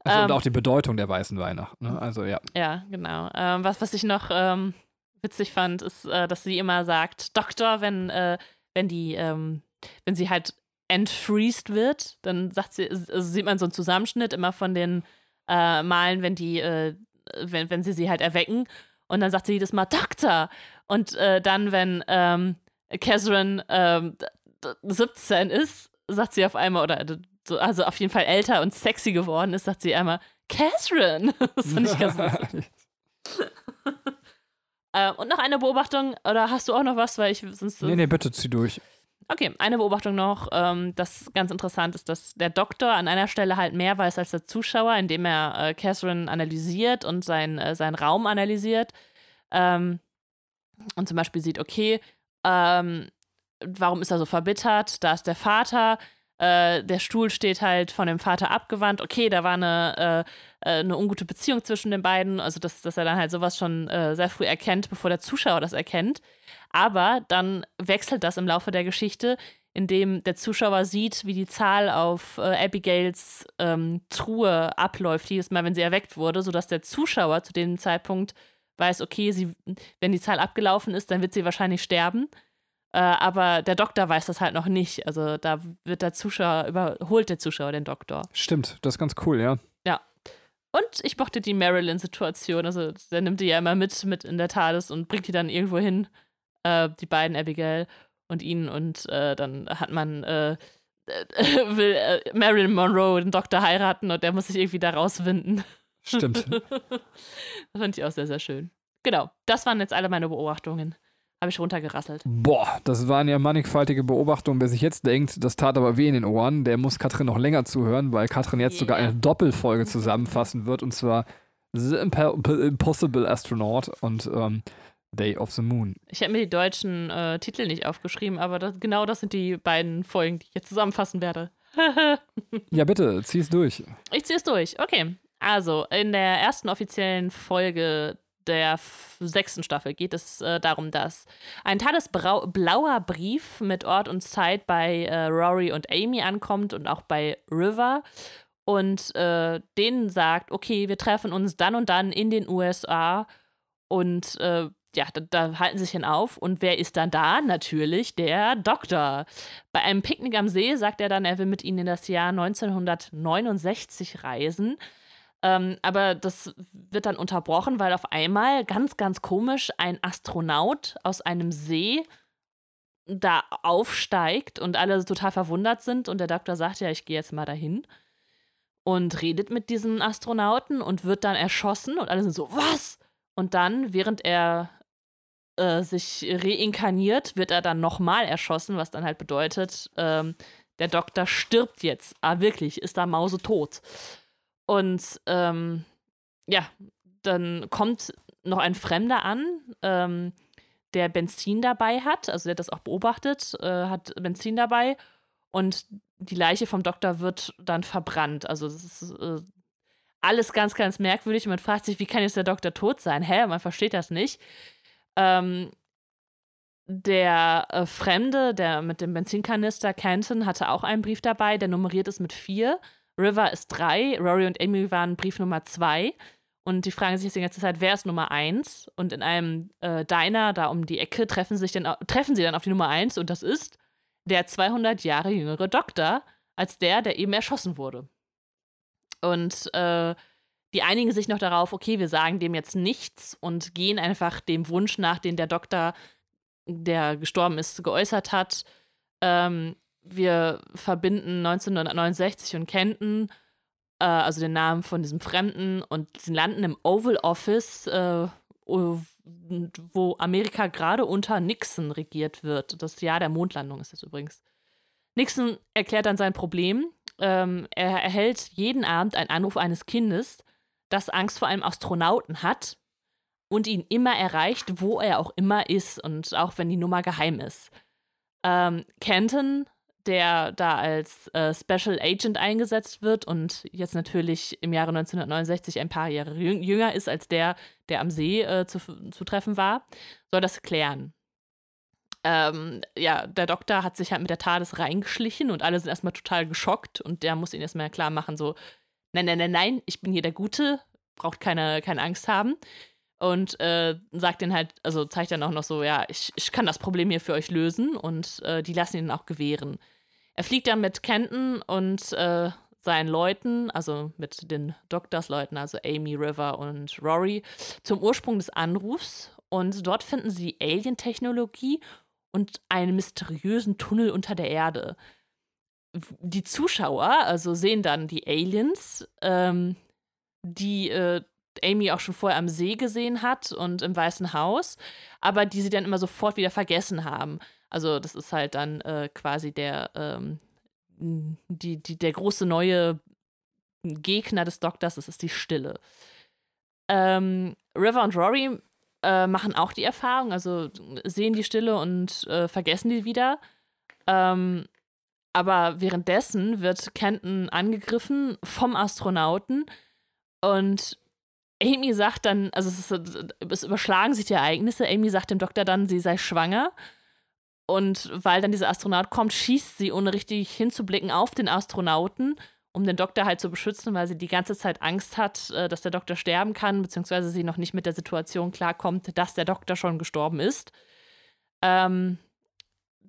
Also, ähm, und auch die Bedeutung der weißen Weihnacht. Ne? Also, ja. Ja, genau. Ähm, was, was ich noch ähm, witzig fand, ist, äh, dass sie immer sagt, Doktor, wenn, äh, wenn die, ähm, wenn sie halt entfreezed wird, dann sagt sie, also sieht man so einen Zusammenschnitt immer von den äh, Malen, wenn die, äh, wenn, wenn sie sie halt erwecken. Und dann sagt sie jedes Mal, Doktor. Und äh, dann, wenn ähm, Catherine 17 ähm, ist, sagt sie auf einmal, oder so, also auf jeden Fall älter und sexy geworden ist, sagt sie einmal, Catherine. [LAUGHS] das fand ich ganz [LAUGHS] lustig. äh, und noch eine Beobachtung, oder hast du auch noch was, weil ich sonst. Nee, nee, bitte zieh durch. Okay, eine Beobachtung noch, ähm, das ganz interessant ist, dass der Doktor an einer Stelle halt mehr weiß als der Zuschauer, indem er äh, Catherine analysiert und sein, äh, seinen Raum analysiert. Ähm, und zum Beispiel sieht, okay, ähm, warum ist er so verbittert? Da ist der Vater, äh, der Stuhl steht halt von dem Vater abgewandt. Okay, da war eine, äh, äh, eine ungute Beziehung zwischen den beiden. Also, dass, dass er dann halt sowas schon äh, sehr früh erkennt, bevor der Zuschauer das erkennt. Aber dann wechselt das im Laufe der Geschichte, indem der Zuschauer sieht, wie die Zahl auf äh, Abigails ähm, Truhe abläuft, jedes Mal, wenn sie erweckt wurde, sodass der Zuschauer zu dem Zeitpunkt weiß, okay, sie, wenn die Zahl abgelaufen ist, dann wird sie wahrscheinlich sterben. Äh, aber der Doktor weiß das halt noch nicht. Also da wird der Zuschauer, überholt der Zuschauer den Doktor. Stimmt, das ist ganz cool, ja. Ja. Und ich mochte die Marilyn-Situation. Also der nimmt die ja immer mit, mit in der TARDIS und bringt die dann irgendwo hin. Äh, die beiden, Abigail und ihn. Und äh, dann hat man, äh, [LAUGHS] will äh, Marilyn Monroe den Doktor heiraten und der muss sich irgendwie da rauswinden. Stimmt. [LAUGHS] das fand ich auch sehr, sehr schön. Genau, das waren jetzt alle meine Beobachtungen. Habe ich runtergerasselt. Boah, das waren ja mannigfaltige Beobachtungen. Wer sich jetzt denkt, das tat aber weh in den Ohren, der muss Katrin noch länger zuhören, weil Katrin jetzt yeah. sogar eine Doppelfolge zusammenfassen wird und zwar The Impossible Astronaut und ähm, Day of the Moon. Ich habe mir die deutschen äh, Titel nicht aufgeschrieben, aber das, genau das sind die beiden Folgen, die ich jetzt zusammenfassen werde. [LAUGHS] ja, bitte, zieh es durch. Ich ziehe es durch. Okay. Also, in der ersten offiziellen Folge der sechsten Staffel geht es äh, darum, dass ein blauer Brief mit Ort und Zeit bei äh, Rory und Amy ankommt und auch bei River und äh, denen sagt, okay, wir treffen uns dann und dann in den USA und äh, ja, da, da, halten sie sich hin auf. Und wer ist dann da? Natürlich der Doktor. Bei einem Picknick am See sagt er dann, er will mit ihnen in das Jahr 1969 reisen. Ähm, aber das wird dann unterbrochen, weil auf einmal ganz, ganz komisch ein Astronaut aus einem See da aufsteigt und alle total verwundert sind und der Doktor sagt, ja, ich gehe jetzt mal dahin und redet mit diesem Astronauten und wird dann erschossen und alle sind so, was? Und dann, während er äh, sich reinkarniert, wird er dann nochmal erschossen, was dann halt bedeutet, ähm, der Doktor stirbt jetzt. Ah, wirklich, ist da Mause tot. Und ähm, ja, dann kommt noch ein Fremder an, ähm, der Benzin dabei hat, also der hat das auch beobachtet, äh, hat Benzin dabei und die Leiche vom Doktor wird dann verbrannt. Also es ist äh, Alles ganz, ganz merkwürdig. Man fragt sich, wie kann jetzt der Doktor tot sein? Hä? Man versteht das nicht. Ähm, der äh, Fremde, der mit dem Benzinkanister, Canton, hatte auch einen Brief dabei, der nummeriert ist mit vier. River ist drei. Rory und Amy waren Brief Nummer zwei. Und die fragen sich jetzt die ganze Zeit, wer ist Nummer eins? Und in einem äh, Diner da um die Ecke treffen, sich dann, treffen sie dann auf die Nummer eins und das ist der 200 Jahre jüngere Doktor als der, der eben erschossen wurde. Und äh, die einigen sich noch darauf, okay, wir sagen dem jetzt nichts und gehen einfach dem Wunsch nach, den der Doktor, der gestorben ist, geäußert hat. Ähm, wir verbinden 1969 und Kenton äh, also den Namen von diesem Fremden, und sie landen im Oval Office, äh, wo Amerika gerade unter Nixon regiert wird. Das Jahr der Mondlandung ist das übrigens. Nixon erklärt dann sein Problem. Ähm, er erhält jeden Abend einen Anruf eines Kindes, das Angst vor einem Astronauten hat und ihn immer erreicht, wo er auch immer ist und auch wenn die Nummer geheim ist. Ähm, Kenton der da als äh, Special Agent eingesetzt wird und jetzt natürlich im Jahre 1969 ein paar Jahre jünger ist als der, der am See äh, zu, zu treffen war, soll das klären. Ähm, ja, der Doktor hat sich halt mit der TARDIS reingeschlichen und alle sind erstmal total geschockt und der muss ihnen erstmal klar machen, so, nein, nein, nein, nein, ich bin hier der Gute, braucht keine, keine Angst haben und äh, sagt den halt, also zeigt dann auch noch so, ja, ich, ich kann das Problem hier für euch lösen und äh, die lassen ihn auch gewähren. Er fliegt dann mit Kenton und äh, seinen Leuten, also mit den Doctors-Leuten, also Amy, River und Rory, zum Ursprung des Anrufs. Und dort finden sie Alien-Technologie und einen mysteriösen Tunnel unter der Erde. Die Zuschauer also sehen dann die Aliens, ähm, die äh, Amy auch schon vorher am See gesehen hat und im Weißen Haus, aber die sie dann immer sofort wieder vergessen haben. Also das ist halt dann äh, quasi der, ähm, die, die, der große neue Gegner des Doktors, das ist die Stille. Ähm, River und Rory äh, machen auch die Erfahrung, also sehen die Stille und äh, vergessen die wieder. Ähm, aber währenddessen wird Kenton angegriffen vom Astronauten und Amy sagt dann, also es, ist, es überschlagen sich die Ereignisse. Amy sagt dem Doktor dann, sie sei schwanger und weil dann dieser Astronaut kommt, schießt sie, ohne richtig hinzublicken, auf den Astronauten, um den Doktor halt zu beschützen, weil sie die ganze Zeit Angst hat, äh, dass der Doktor sterben kann, beziehungsweise sie noch nicht mit der Situation klarkommt, dass der Doktor schon gestorben ist. Ähm,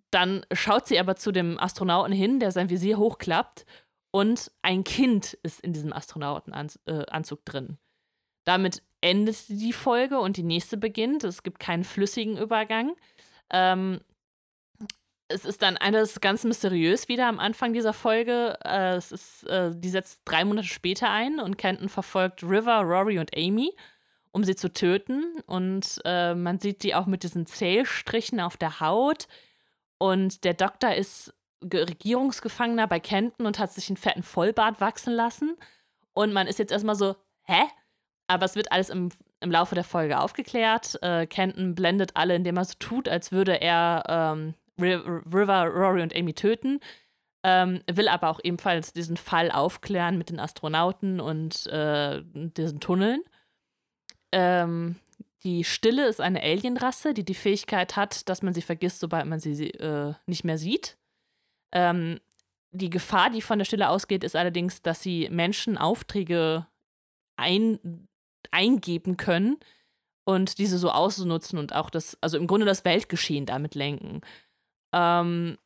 dann schaut sie aber zu dem Astronauten hin, der sein Visier hochklappt, und ein Kind ist in diesem Astronautenanzug äh, drin. Damit endet die Folge und die nächste beginnt. Es gibt keinen flüssigen Übergang. Ähm, es ist dann alles ganz mysteriös wieder am Anfang dieser Folge. Äh, es ist, äh, die setzt drei Monate später ein und Kenton verfolgt River, Rory und Amy, um sie zu töten. Und äh, man sieht die auch mit diesen Zählstrichen auf der Haut. Und der Doktor ist Regierungsgefangener bei Kenton und hat sich einen fetten Vollbart wachsen lassen. Und man ist jetzt erstmal so, hä? Aber es wird alles im, im Laufe der Folge aufgeklärt. Äh, Kenton blendet alle, indem er so tut, als würde er ähm, River, Rory und Amy töten. Ähm, will aber auch ebenfalls diesen Fall aufklären mit den Astronauten und äh, diesen Tunneln. Ähm, die Stille ist eine Alienrasse, die die Fähigkeit hat, dass man sie vergisst, sobald man sie äh, nicht mehr sieht. Ähm, die Gefahr, die von der Stille ausgeht, ist allerdings, dass sie Menschen Aufträge ein, eingeben können und diese so ausnutzen und auch das, also im Grunde das Weltgeschehen damit lenken. Ähm,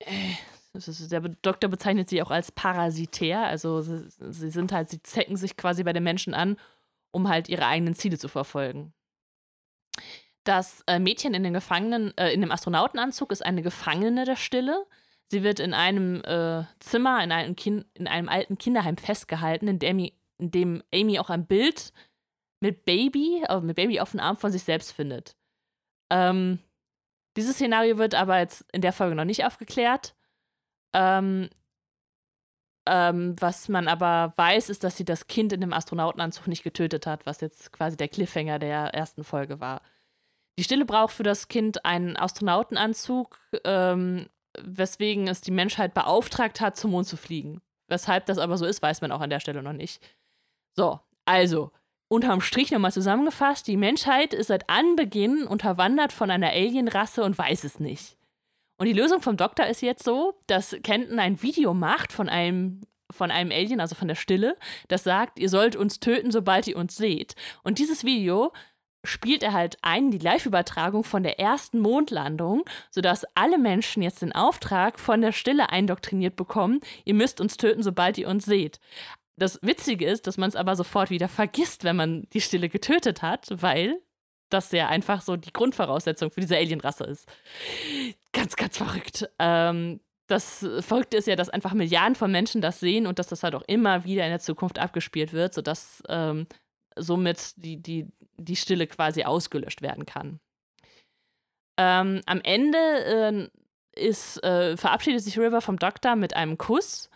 äh, ist, der Doktor bezeichnet sie auch als parasitär, also sie, sie, sind halt, sie zecken sich quasi bei den Menschen an, um halt ihre eigenen Ziele zu verfolgen. Das äh, Mädchen in, den Gefangenen, äh, in dem Astronautenanzug ist eine Gefangene der Stille. Sie wird in einem äh, Zimmer, in einem, kind, in einem alten Kinderheim festgehalten, in dem, in dem Amy auch ein Bild mit Baby, also mit Baby auf dem Arm von sich selbst findet. Ähm, dieses Szenario wird aber jetzt in der Folge noch nicht aufgeklärt. Ähm, ähm, was man aber weiß, ist, dass sie das Kind in dem Astronautenanzug nicht getötet hat, was jetzt quasi der Cliffhanger der ersten Folge war. Die Stille braucht für das Kind einen Astronautenanzug, ähm, weswegen es die Menschheit beauftragt hat, zum Mond zu fliegen. Weshalb das aber so ist, weiß man auch an der Stelle noch nicht. So, also, unterm Strich nochmal zusammengefasst, die Menschheit ist seit Anbeginn unterwandert von einer Alienrasse und weiß es nicht. Und die Lösung vom Doktor ist jetzt so, dass Kenton ein Video macht von einem von einem Alien, also von der Stille, das sagt, ihr sollt uns töten, sobald ihr uns seht. Und dieses Video spielt er halt ein, die Live-Übertragung von der ersten Mondlandung, sodass alle Menschen jetzt den Auftrag von der Stille eindoktriniert bekommen, ihr müsst uns töten, sobald ihr uns seht. Das Witzige ist, dass man es aber sofort wieder vergisst, wenn man die Stille getötet hat, weil das ja einfach so die Grundvoraussetzung für diese Alienrasse ist. Ganz, ganz verrückt. Ähm, das Verrückte ist ja, dass einfach Milliarden von Menschen das sehen und dass das halt auch immer wieder in der Zukunft abgespielt wird, sodass ähm, somit die, die, die Stille quasi ausgelöscht werden kann. Ähm, am Ende äh, ist, äh, verabschiedet sich River vom Doktor mit einem Kuss.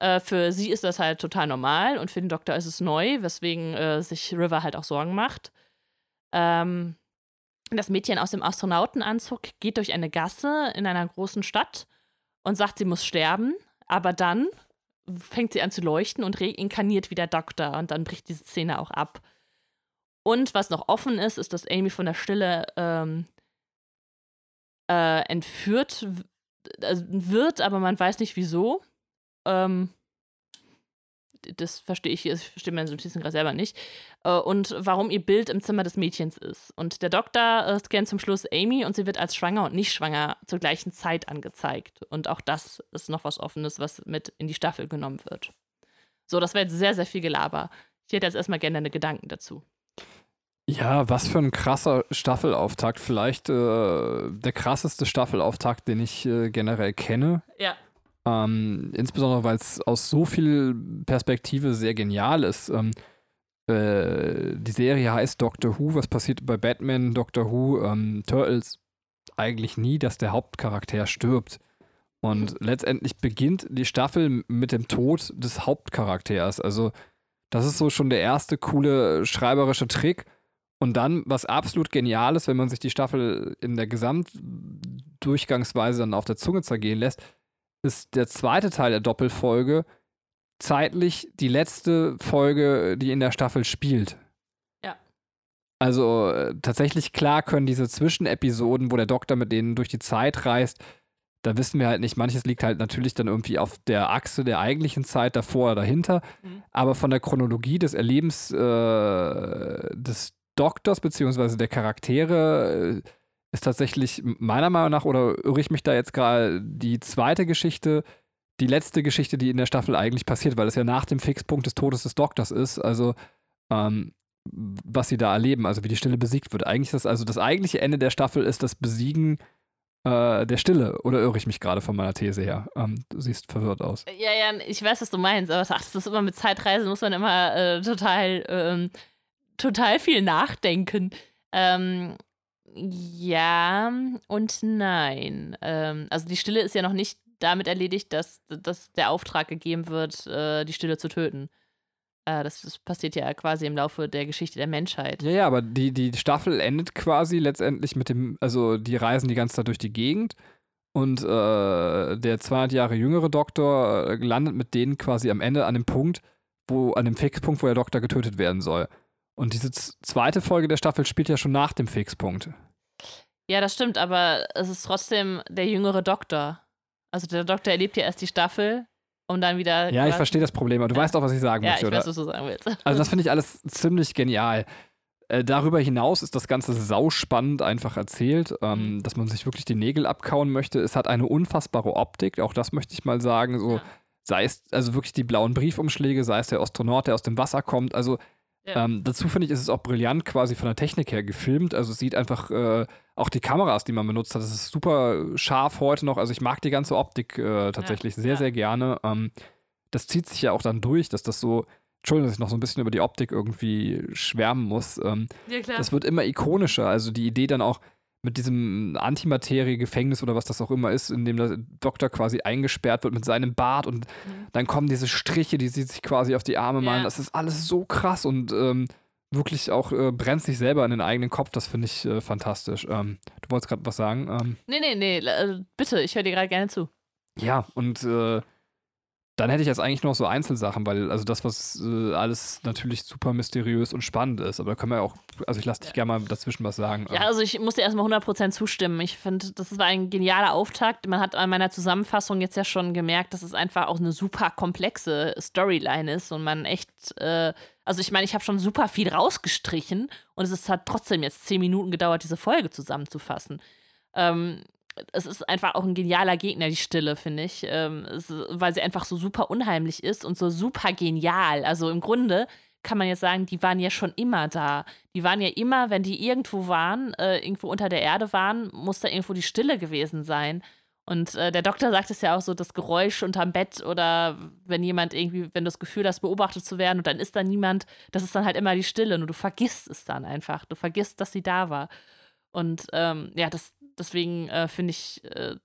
Äh, für sie ist das halt total normal und für den Doktor ist es neu, weswegen äh, sich River halt auch Sorgen macht. Ähm, das Mädchen aus dem Astronautenanzug geht durch eine Gasse in einer großen Stadt und sagt, sie muss sterben, aber dann fängt sie an zu leuchten und reinkarniert wie der Doktor und dann bricht diese Szene auch ab. Und was noch offen ist, ist, dass Amy von der Stille ähm, äh, entführt also wird, aber man weiß nicht wieso. Ähm, das verstehe ich, das versteht meine Notizen gerade selber nicht. Äh, und warum ihr Bild im Zimmer des Mädchens ist. Und der Doktor äh, scannt zum Schluss Amy und sie wird als schwanger und nicht schwanger zur gleichen Zeit angezeigt. Und auch das ist noch was Offenes, was mit in die Staffel genommen wird. So, das wäre jetzt sehr, sehr viel Gelaber. Ich hätte jetzt erstmal gerne deine Gedanken dazu. Ja, was für ein krasser Staffelauftakt. Vielleicht äh, der krasseste Staffelauftakt, den ich äh, generell kenne. Ja. Ähm, insbesondere, weil es aus so viel Perspektive sehr genial ist. Ähm, äh, die Serie heißt Doctor Who. Was passiert bei Batman, Doctor Who, ähm, Turtles? Eigentlich nie, dass der Hauptcharakter stirbt. Und letztendlich beginnt die Staffel mit dem Tod des Hauptcharakters. Also, das ist so schon der erste coole schreiberische Trick. Und dann, was absolut genial ist, wenn man sich die Staffel in der Gesamtdurchgangsweise dann auf der Zunge zergehen lässt, ist der zweite Teil der Doppelfolge zeitlich die letzte Folge, die in der Staffel spielt. Ja. Also äh, tatsächlich klar können diese Zwischenepisoden, wo der Doktor mit denen durch die Zeit reist, da wissen wir halt nicht, manches liegt halt natürlich dann irgendwie auf der Achse der eigentlichen Zeit davor oder dahinter, mhm. aber von der Chronologie des Erlebens äh, des Doktors beziehungsweise der Charaktere äh, ist tatsächlich meiner Meinung nach, oder irre ich mich da jetzt gerade, die zweite Geschichte, die letzte Geschichte, die in der Staffel eigentlich passiert, weil es ja nach dem Fixpunkt des Todes des Doktors ist, also ähm, was sie da erleben, also wie die Stille besiegt wird. Eigentlich das, also das eigentliche Ende der Staffel ist das Besiegen äh, der Stille. Oder irre ich mich gerade von meiner These her? Ähm, du siehst verwirrt aus. Ja, ja, ich weiß, was du meinst, aber ach, das ist immer mit Zeitreisen, muss man immer äh, total, ähm, total viel nachdenken. Ähm, ja und nein. Ähm, also die Stille ist ja noch nicht damit erledigt, dass, dass der Auftrag gegeben wird, äh, die Stille zu töten. Äh, das, das, passiert ja quasi im Laufe der Geschichte der Menschheit. Ja, ja, aber die, die Staffel endet quasi letztendlich mit dem, also die reisen die ganze Zeit durch die Gegend und äh, der 200 Jahre jüngere Doktor äh, landet mit denen quasi am Ende an dem Punkt, wo, an dem Fixpunkt, wo der Doktor getötet werden soll. Und diese zweite Folge der Staffel spielt ja schon nach dem Fixpunkt. Ja, das stimmt, aber es ist trotzdem der jüngere Doktor. Also der Doktor erlebt ja erst die Staffel, um dann wieder. Ja, ich verstehe das Problem, aber du ja. weißt auch, was ich sagen ja, möchte, ich oder? weiß, was du sagen willst. [LAUGHS] Also das finde ich alles ziemlich genial. Äh, darüber hinaus ist das Ganze sauspannend einfach erzählt, ähm, mhm. dass man sich wirklich die Nägel abkauen möchte. Es hat eine unfassbare Optik, auch das möchte ich mal sagen. So, ja. sei es also wirklich die blauen Briefumschläge, sei es der Astronaut, der aus dem Wasser kommt. Also ja. Ähm, dazu finde ich, ist es auch brillant quasi von der Technik her gefilmt. Also es sieht einfach äh, auch die Kameras, die man benutzt hat, das ist super scharf heute noch. Also ich mag die ganze Optik äh, tatsächlich ja. sehr, ja. sehr gerne. Ähm, das zieht sich ja auch dann durch, dass das so, Entschuldigung, dass ich noch so ein bisschen über die Optik irgendwie schwärmen muss. Ähm, ja, klar. Das wird immer ikonischer. Also die Idee dann auch, mit diesem Antimaterie-Gefängnis oder was das auch immer ist, in dem der Doktor quasi eingesperrt wird mit seinem Bart und mhm. dann kommen diese Striche, die sie sich quasi auf die Arme malen. Ja. Das ist alles so krass und ähm, wirklich auch äh, brennt sich selber in den eigenen Kopf. Das finde ich äh, fantastisch. Ähm, du wolltest gerade was sagen? Ähm, nee, nee, nee, äh, bitte, ich höre dir gerade gerne zu. Ja, und äh, Dann hätte ich jetzt eigentlich noch so Einzelsachen, weil also das, was äh, alles natürlich super mysteriös und spannend ist. Aber da können wir ja auch, also ich lasse dich gerne mal dazwischen was sagen. Ja, also ich muss dir erstmal 100% zustimmen. Ich finde, das war ein genialer Auftakt. Man hat an meiner Zusammenfassung jetzt ja schon gemerkt, dass es einfach auch eine super komplexe Storyline ist und man echt, äh, also ich meine, ich habe schon super viel rausgestrichen und es hat trotzdem jetzt 10 Minuten gedauert, diese Folge zusammenzufassen. Ähm, es ist einfach auch ein genialer Gegner, die Stille, finde ich. Ähm, es, weil sie einfach so super unheimlich ist und so super genial. Also im Grunde kann man jetzt sagen, die waren ja schon immer da. Die waren ja immer, wenn die irgendwo waren, äh, irgendwo unter der Erde waren, muss da irgendwo die Stille gewesen sein. Und äh, der Doktor sagt es ja auch so, das Geräusch unterm Bett oder wenn jemand irgendwie, wenn du das Gefühl hast, beobachtet zu werden und dann ist da niemand, das ist dann halt immer die Stille und du vergisst es dann einfach. Du vergisst, dass sie da war. Und ähm, ja, das, deswegen äh, finde ich, äh,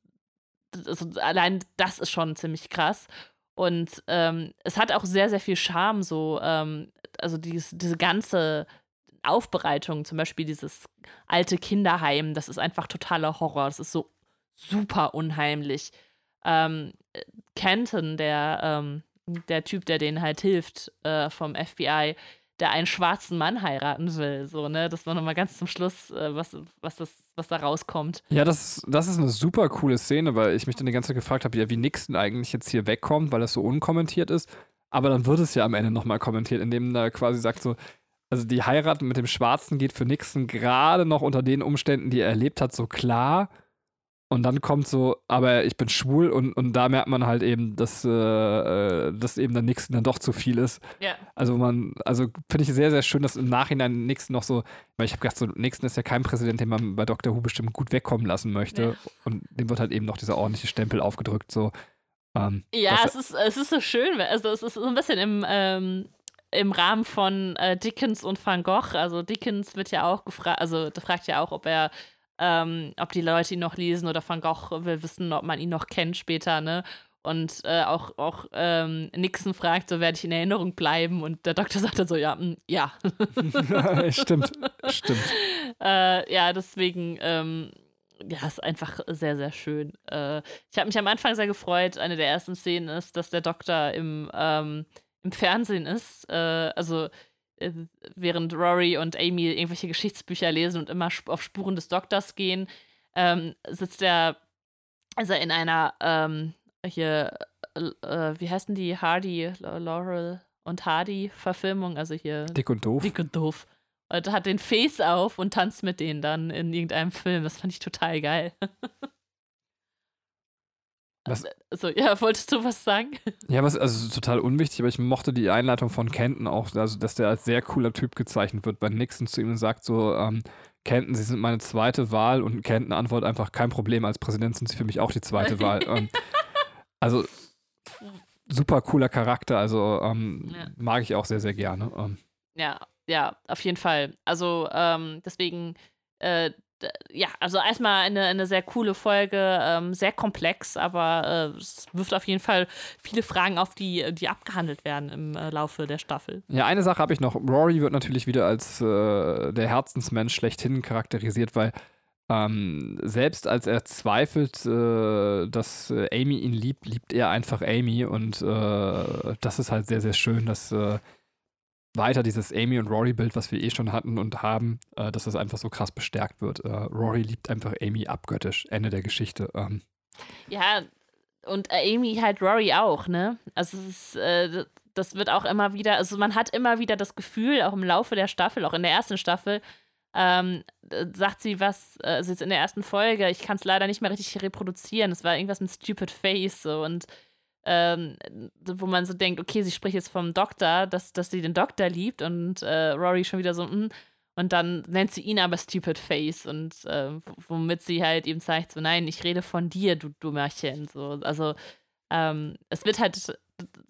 also allein das ist schon ziemlich krass. Und ähm, es hat auch sehr, sehr viel Charme, so, ähm, also dies, diese ganze Aufbereitung, zum Beispiel dieses alte Kinderheim, das ist einfach totaler Horror. Das ist so super unheimlich. Ähm, Kenton, der, ähm, der Typ, der denen halt hilft äh, vom FBI, der einen schwarzen Mann heiraten will. So, ne? Das war nochmal ganz zum Schluss, äh, was, was, das, was da rauskommt. Ja, das, das ist eine super coole Szene, weil ich mich dann die ganze Zeit gefragt habe, ja, wie Nixon eigentlich jetzt hier wegkommt, weil das so unkommentiert ist. Aber dann wird es ja am Ende nochmal kommentiert, indem da quasi sagt so, also die Heirat mit dem Schwarzen geht für Nixon gerade noch unter den Umständen, die er erlebt hat, so klar. Und dann kommt so, aber ich bin schwul und, und da merkt man halt eben, dass, äh, äh dass eben der Nixon dann doch zu viel ist. Ja. Also man, also finde ich sehr, sehr schön, dass im Nachhinein Nixon noch so, weil ich habe gedacht, so Nixon ist ja kein Präsident, den man bei Dr. Who bestimmt gut wegkommen lassen möchte. Ja. Und dem wird halt eben noch dieser ordentliche Stempel aufgedrückt, so. Ähm, ja, es ist, es ist so schön, also es ist so ein bisschen im, ähm, im Rahmen von äh, Dickens und Van Gogh. Also Dickens wird ja auch gefragt, also fragt ja auch, ob er ähm, ob die Leute ihn noch lesen oder Van Gogh will wissen, ob man ihn noch kennt später, ne? Und äh, auch, auch ähm, Nixon fragt, so werde ich in Erinnerung bleiben. Und der Doktor sagt dann so, ja, mh, mm, ja. [LAUGHS] stimmt, stimmt. [LAUGHS] Äh, ja, deswegen, ähm, ja, ist einfach sehr, sehr schön. Äh, ich habe mich am Anfang sehr gefreut. Eine der ersten Szenen ist, dass der Doktor im, ähm, im Fernsehen ist. Äh, also während Rory und Amy irgendwelche Geschichtsbücher lesen und immer auf Spuren des Doktors gehen, ähm, sitzt er also in einer ähm, hier, äh, wie heißen die Hardy, Laurel und Hardy Verfilmung, also hier Dick und doof. Dick und doof. Und hat den Face auf und tanzt mit denen dann in irgendeinem Film. Das fand ich total geil. [LAUGHS] Was? Also, ja, [LAUGHS] wolltest du was sagen? Ja, was, also total unwichtig, aber ich mochte die Einleitung von Kenton auch, also dass der als sehr cooler Typ gezeichnet wird, weil Nixon zu ihm sagt so, ähm, Kenton, Sie sind meine zweite Wahl und Kenton antwortet einfach, kein Problem, als Präsident sind Sie für mich auch die zweite Wahl. [LAUGHS] Ähm, also super cooler Charakter, also ähm, ja. mag ich auch sehr, sehr gerne. Ähm. Ja, ja, auf jeden Fall. Also ähm, deswegen äh, ja, also erstmal eine, eine sehr coole Folge, ähm, sehr komplex, aber äh, es wirft auf jeden Fall viele Fragen auf, die, die abgehandelt werden im äh, Laufe der Staffel. Ja, eine Sache habe ich noch. Rory wird natürlich wieder als äh, der Herzensmensch schlechthin charakterisiert, weil ähm, selbst als er zweifelt, äh, dass äh, Amy ihn liebt, liebt er einfach Amy und äh, das ist halt sehr, sehr schön, dass weiter dieses Amy und Rory-Bild, was wir eh schon hatten und haben, äh, dass das einfach so krass bestärkt wird. Äh, Rory liebt einfach Amy abgöttisch. Ende der Geschichte. Ähm. Ja, und äh, Amy halt Rory auch, ne? Also es ist, äh, das wird auch immer wieder, also man hat immer wieder das Gefühl, auch im Laufe der Staffel, auch in der ersten Staffel, ähm, sagt sie was, also jetzt in der ersten Folge, ich kann es leider nicht mehr richtig reproduzieren. Es war irgendwas mit Stupid Face so und ähm, wo man so denkt, okay, sie spricht jetzt vom Doktor, dass, dass sie den Doktor liebt und äh, Rory schon wieder so, mm, und dann nennt sie ihn aber Stupid Face und äh, womit sie halt eben zeigt, so nein, ich rede von dir, du Dummerchen. So, also ähm, es wird halt,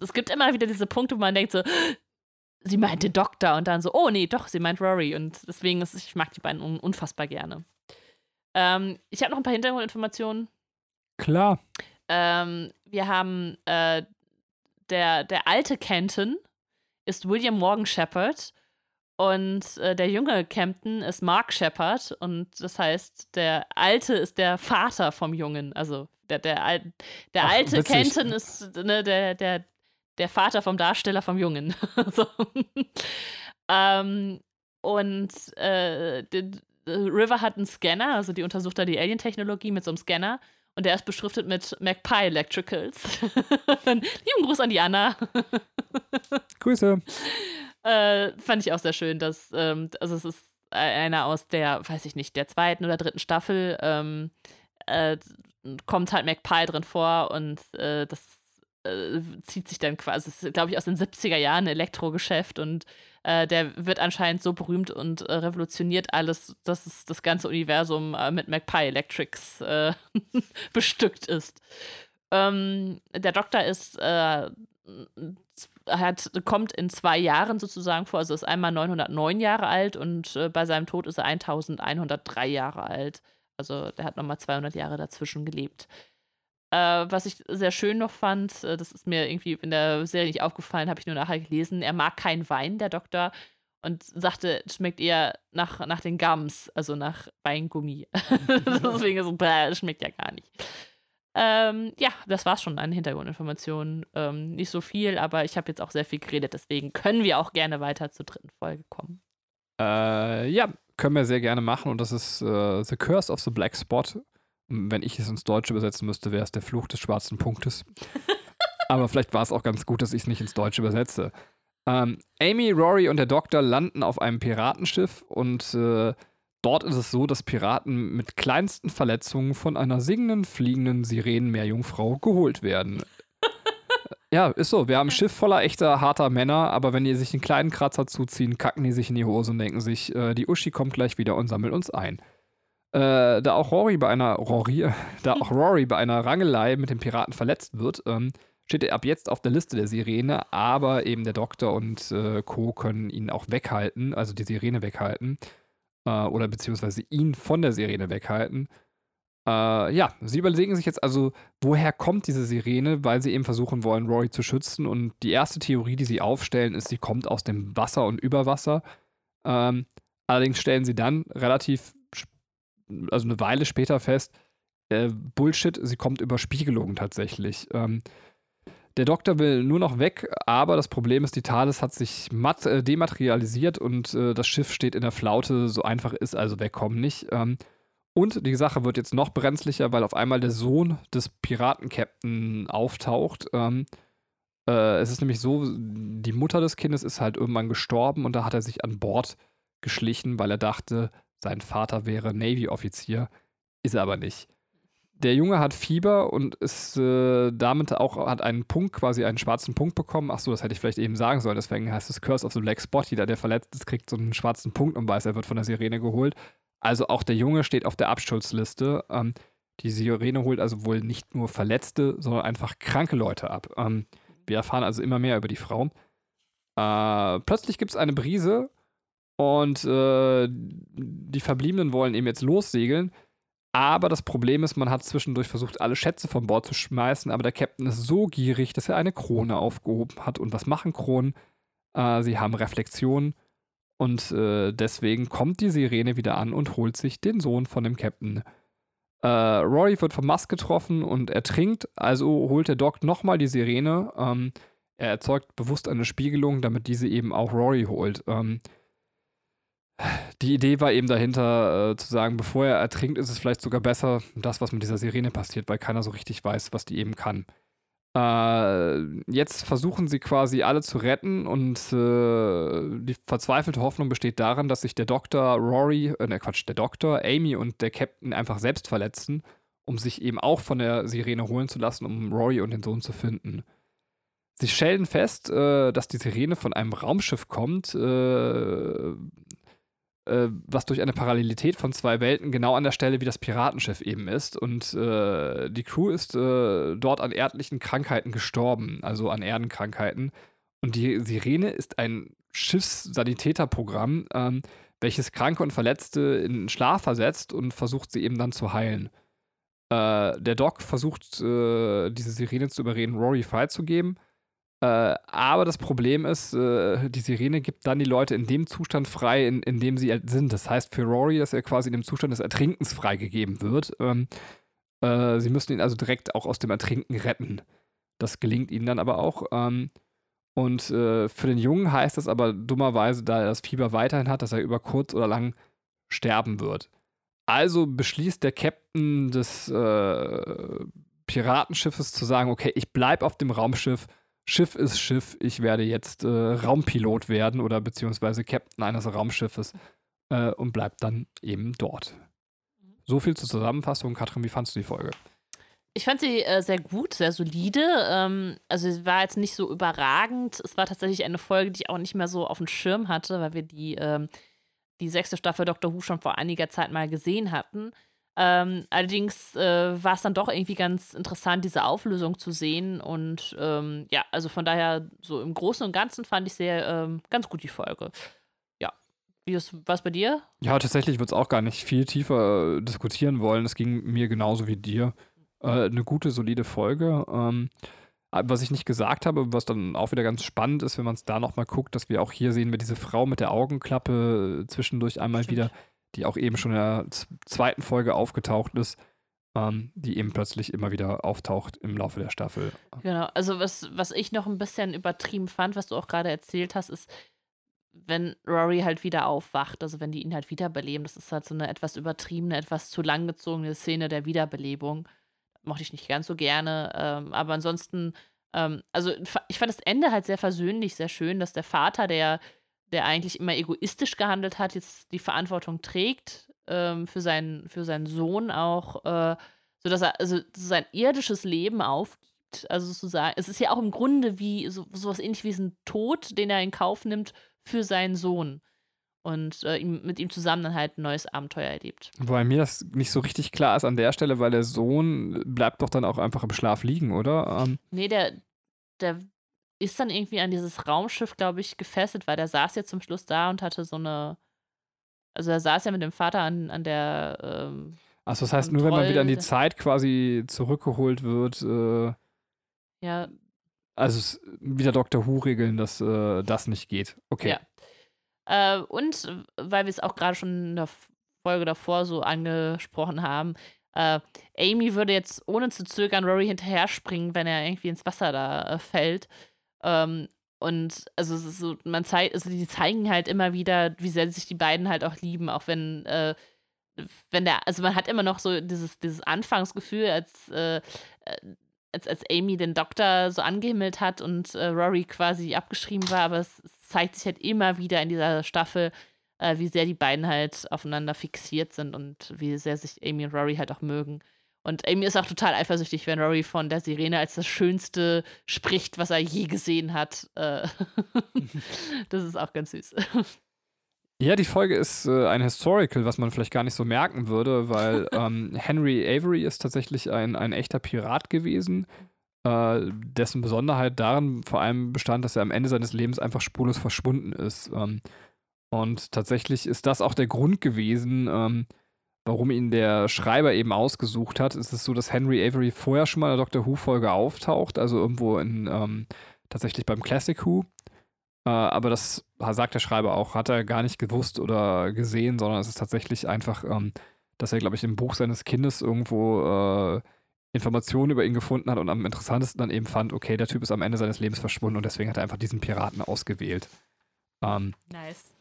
es gibt immer wieder diese Punkte, wo man denkt so, [GASPS] sie meint den Doktor und dann so, oh nee, doch, sie meint Rory und deswegen ist, ich mag die beiden un unfassbar gerne. Ähm, ich habe noch ein paar Hintergrundinformationen. Klar. Ähm, wir haben äh, der, der alte Kenton ist William Morgan Shepard und äh, der junge Campton ist Mark Shepard und das heißt, der alte ist der Vater vom Jungen. Also der, der, der Ach, alte witzig. Kenton ist ne, der, der, der Vater vom Darsteller vom Jungen. [LAUGHS] so. ähm, und äh, River hat einen Scanner, also die untersucht da die Alien-Technologie mit so einem Scanner. Und der ist beschriftet mit Magpie Electricals. [LAUGHS] Lieben Gruß an Diana. [LAUGHS] Grüße. Äh, fand ich auch sehr schön, dass, ähm, also es ist einer aus der, weiß ich nicht, der zweiten oder dritten Staffel, ähm, äh, kommt halt Magpie drin vor und äh, das äh, zieht sich dann quasi, glaube ich, aus den 70er Jahren Elektrogeschäft und äh, der wird anscheinend so berühmt und äh, revolutioniert alles, dass es das ganze Universum äh, mit Magpie Electrics äh, [LAUGHS] bestückt ist. Ähm, der Doktor ist äh, hat, kommt in zwei Jahren sozusagen vor, also ist einmal 909 Jahre alt und bei seinem Tod ist er 1103 Jahre alt. Also der hat nochmal 200 Jahre dazwischen gelebt. Äh, was ich sehr schön noch fand, äh, das ist mir irgendwie in der Serie nicht aufgefallen, habe ich nur nachher gelesen. Er mag keinen Wein, der Doktor, und sagte, es schmeckt eher nach, nach den Gums, also nach Weingummi. [LAUGHS] Deswegen so, das schmeckt ja gar nicht. Ähm, ja, das war's schon an Hintergrundinformationen. Ähm, nicht so viel, aber ich habe jetzt auch sehr viel geredet, deswegen können wir auch gerne weiter zur dritten Folge kommen. Äh, ja, können wir sehr gerne machen und das ist äh, The Curse of the Black Spot. Wenn ich es ins Deutsche übersetzen müsste, wäre es der Fluch des schwarzen Punktes. [LAUGHS] Aber vielleicht war es auch ganz gut, dass ich es nicht ins Deutsche übersetze. Ähm, Amy, Rory und der Doktor landen auf einem Piratenschiff und äh, dort ist es so, dass Piraten mit kleinsten Verletzungen von einer singenden, fliegenden Sirenenmeerjungfrau geholt werden. [LAUGHS] ja, ist so. Wir haben ein Schiff voller echter, harter Männer, aber wenn die sich einen kleinen Kratzer zuziehen, kacken die sich in die Hose und denken sich, äh, die Uschi kommt gleich wieder und sammelt uns ein. Äh, da auch Rory bei einer [LAUGHS] Rory, da auch Rory bei einer Rangelei mit dem Piraten verletzt wird, ähm, steht er ab jetzt auf der Liste der Sirene, aber eben der Doktor und äh, Co. können ihn auch weghalten, also die Sirene weghalten. Äh, oder beziehungsweise ihn von der Sirene weghalten. Äh, ja, sie überlegen sich jetzt also, woher kommt diese Sirene, weil sie eben versuchen wollen, Rory zu schützen. Und die erste Theorie, die sie aufstellen, ist, sie kommt aus dem Wasser und über Wasser. Ähm, allerdings stellen sie dann relativ also eine Weile später fest, äh, Bullshit, sie kommt über Spiegelungen tatsächlich. Ähm, der Doktor will nur noch weg, aber das Problem ist, die Thales hat sich mat äh, dematerialisiert und äh, das Schiff steht in der Flaute. So einfach ist also wegkommen nicht. Ähm, und die Sache wird jetzt noch brenzlicher, weil auf einmal der Sohn des Piratenkapitän auftaucht. Ähm, äh, es ist nämlich so, die Mutter des Kindes ist halt irgendwann gestorben und da hat er sich an Bord geschlichen, weil er dachte, sein Vater wäre Navy-Offizier, ist er aber nicht. Der Junge hat Fieber und ist äh, damit auch, hat einen Punkt, quasi einen schwarzen Punkt bekommen. Achso, das hätte ich vielleicht eben sagen sollen. Deswegen heißt es Curse of the Black Spot. Jeder, der verletzt ist, kriegt so einen schwarzen Punkt und weiß, er wird von der Sirene geholt. Also auch der Junge steht auf der Absturzliste. Ähm, die Sirene holt also wohl nicht nur Verletzte, sondern einfach kranke Leute ab. Ähm, wir erfahren also immer mehr über die Frau. Äh, plötzlich gibt es eine Brise und äh, die Verbliebenen wollen eben jetzt lossegeln. Aber das Problem ist, man hat zwischendurch versucht, alle Schätze von Bord zu schmeißen, aber der Captain ist so gierig, dass er eine Krone aufgehoben hat. Und was machen Kronen? Äh, sie haben Reflexionen. Und äh, deswegen kommt die Sirene wieder an und holt sich den Sohn von dem Captain. Äh, Rory wird vom Mast getroffen und ertrinkt, also holt der Doc nochmal die Sirene. Ähm, er erzeugt bewusst eine Spiegelung, damit diese eben auch Rory holt. Ähm, die Idee war eben dahinter, äh, zu sagen, bevor er ertrinkt, ist es vielleicht sogar besser, das, was mit dieser Sirene passiert, weil keiner so richtig weiß, was die eben kann. Äh, jetzt versuchen sie quasi alle zu retten und äh, die verzweifelte Hoffnung besteht darin, dass sich der Doktor, Rory, äh, ne Quatsch, der Doktor, Amy und der Captain einfach selbst verletzen, um sich eben auch von der Sirene holen zu lassen, um Rory und den Sohn zu finden. Sie stellen fest, äh, dass die Sirene von einem Raumschiff kommt, äh, was durch eine Parallelität von zwei Welten genau an der Stelle wie das Piratenschiff eben ist. Und äh, die Crew ist äh, dort an erdlichen Krankheiten gestorben, also an Erdenkrankheiten. Und die Sirene ist ein Schiffssanitäterprogramm, ähm, welches Kranke und Verletzte in Schlaf versetzt und versucht, sie eben dann zu heilen. Äh, der Doc versucht, äh, diese Sirene zu überreden, Rory freizugeben. Äh, aber das Problem ist, äh, die Sirene gibt dann die Leute in dem Zustand frei, in, in dem sie sind. Das heißt für Rory, dass er quasi in dem Zustand des Ertrinkens freigegeben wird. Ähm, äh, sie müssen ihn also direkt auch aus dem Ertrinken retten. Das gelingt ihnen dann aber auch. Ähm, Und äh, für den Jungen heißt das aber dummerweise, da er das Fieber weiterhin hat, dass er über kurz oder lang sterben wird. Also beschließt der Captain des äh, Piratenschiffes zu sagen, okay, ich bleibe auf dem Raumschiff, Schiff ist Schiff, ich werde jetzt äh, Raumpilot werden oder beziehungsweise Captain eines Raumschiffes äh, und bleibt dann eben dort. So viel zur Zusammenfassung. Katrin, wie fandest du die Folge? Ich fand sie äh, sehr gut, sehr solide. Ähm, also sie war jetzt nicht so überragend. Es war tatsächlich eine Folge, die ich auch nicht mehr so auf dem Schirm hatte, weil wir die, ähm, die sechste Staffel Doctor Who schon vor einiger Zeit mal gesehen hatten. Ähm, allerdings äh, war es dann doch irgendwie ganz interessant, diese Auflösung zu sehen. Und ähm, ja, also von daher, so im Großen und Ganzen fand ich sehr ähm, ganz gut die Folge. Ja. Wie ist was bei dir? Ja, tatsächlich würde es auch gar nicht viel tiefer äh, diskutieren wollen. Es ging mir genauso wie dir. Äh, eine gute, solide Folge. Ähm, was ich nicht gesagt habe, was dann auch wieder ganz spannend ist, wenn man es da nochmal guckt, dass wir auch hier sehen wir diese Frau mit der Augenklappe äh, zwischendurch einmal Stimmt. wieder die auch eben schon in der zweiten Folge aufgetaucht ist, ähm, die eben plötzlich immer wieder auftaucht im Laufe der Staffel. Genau, also was, was ich noch ein bisschen übertrieben fand, was du auch gerade erzählt hast, ist, wenn Rory halt wieder aufwacht, also wenn die ihn halt wiederbeleben, das ist halt so eine etwas übertriebene, etwas zu langgezogene Szene der Wiederbelebung. Mochte ich nicht ganz so gerne, ähm, aber ansonsten, ähm, also ich fand das Ende halt sehr versöhnlich, sehr schön, dass der Vater, der der eigentlich immer egoistisch gehandelt hat, jetzt die Verantwortung trägt ähm, für, seinen, für seinen Sohn auch, äh, sodass er also sein irdisches Leben aufgibt. Also sozusagen, es ist ja auch im Grunde wie so sowas ähnlich wie ein Tod, den er in Kauf nimmt für seinen Sohn. Und äh, mit ihm zusammen dann halt ein neues Abenteuer erlebt. Wobei mir das nicht so richtig klar ist an der Stelle, weil der Sohn bleibt doch dann auch einfach im Schlaf liegen, oder? Ähm nee, der, der ist dann irgendwie an dieses Raumschiff, glaube ich, gefesselt, weil der saß ja zum Schluss da und hatte so eine. Also er saß ja mit dem Vater an, an der. Ähm, Achso, das heißt, nur wenn man wieder an die Zeit quasi zurückgeholt wird. Äh, ja. Also wieder Dr. Who regeln, dass äh, das nicht geht. Okay. Ja. Äh, und weil wir es auch gerade schon in der Folge davor so angesprochen haben, äh, Amy würde jetzt ohne zu zögern Rory hinterher springen, wenn er irgendwie ins Wasser da äh, fällt. Ähm, und also so, man zeigt, also die zeigen halt immer wieder, wie sehr sich die beiden halt auch lieben, auch wenn, äh, wenn der, also man hat immer noch so dieses, dieses Anfangsgefühl, als, äh, als, als Amy den Doktor so angehimmelt hat und äh, Rory quasi abgeschrieben war, aber es, es, zeigt sich halt immer wieder in dieser Staffel, äh, wie sehr die beiden halt aufeinander fixiert sind und wie sehr sich Amy und Rory halt auch mögen. Und Amy ist auch total eifersüchtig, wenn Rory von der Sirene als das Schönste spricht, was er je gesehen hat. Äh, [LAUGHS] das ist auch ganz süß. Ja, die Folge ist äh, ein Historical, was man vielleicht gar nicht so merken würde, weil [LAUGHS] ähm, Henry Avery ist tatsächlich ein, ein echter Pirat gewesen, äh, dessen Besonderheit darin vor allem bestand, dass er am Ende seines Lebens einfach spurlos verschwunden ist. Ähm, und tatsächlich ist das auch der Grund gewesen, ähm, warum ihn der Schreiber eben ausgesucht hat, ist es so, dass Henry Avery vorher schon mal in der Doctor Who-Folge auftaucht, also irgendwo in ähm, tatsächlich beim Classic Who. Äh, aber das sagt der Schreiber auch, hat er gar nicht gewusst oder gesehen, sondern es ist tatsächlich einfach, ähm, dass er, glaube ich, im Buch seines Kindes irgendwo äh, Informationen über ihn gefunden hat und am interessantesten dann eben fand, okay, der Typ ist am Ende seines Lebens verschwunden und deswegen hat er einfach diesen Piraten ausgewählt. Ähm, nice.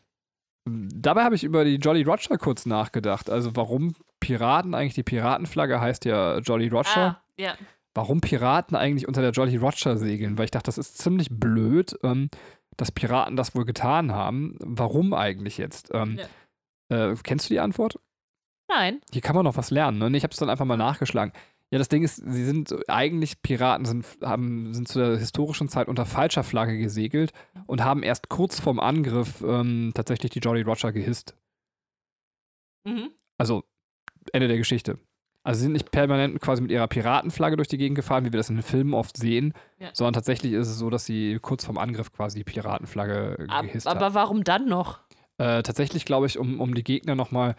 Dabei habe ich über die Jolly Roger kurz nachgedacht. Also warum Piraten eigentlich, die Piratenflagge heißt ja Jolly Roger. Ah, ja. Warum Piraten eigentlich unter der Jolly Roger segeln? Weil ich dachte, das ist ziemlich blöd, ähm, dass Piraten das wohl getan haben. Warum eigentlich jetzt? Ähm, ja. äh, kennst du die Antwort? Nein. Hier kann man noch was lernen. Ne? Ich habe es dann einfach mal nachgeschlagen. Ja, das Ding ist, sie sind eigentlich Piraten, sind, haben, sind zu der historischen Zeit unter falscher Flagge gesegelt und haben erst kurz vorm Angriff ähm, tatsächlich die Jolly Roger gehisst. Mhm. Also, Ende der Geschichte. Also sie sind nicht permanent quasi mit ihrer Piratenflagge durch die Gegend gefahren, wie wir das in den Filmen oft sehen, ja. sondern tatsächlich ist es so, dass sie kurz vorm Angriff quasi die Piratenflagge Ab, gehisst haben. Aber warum dann noch? Äh, tatsächlich glaube ich, um, um die Gegner nochmal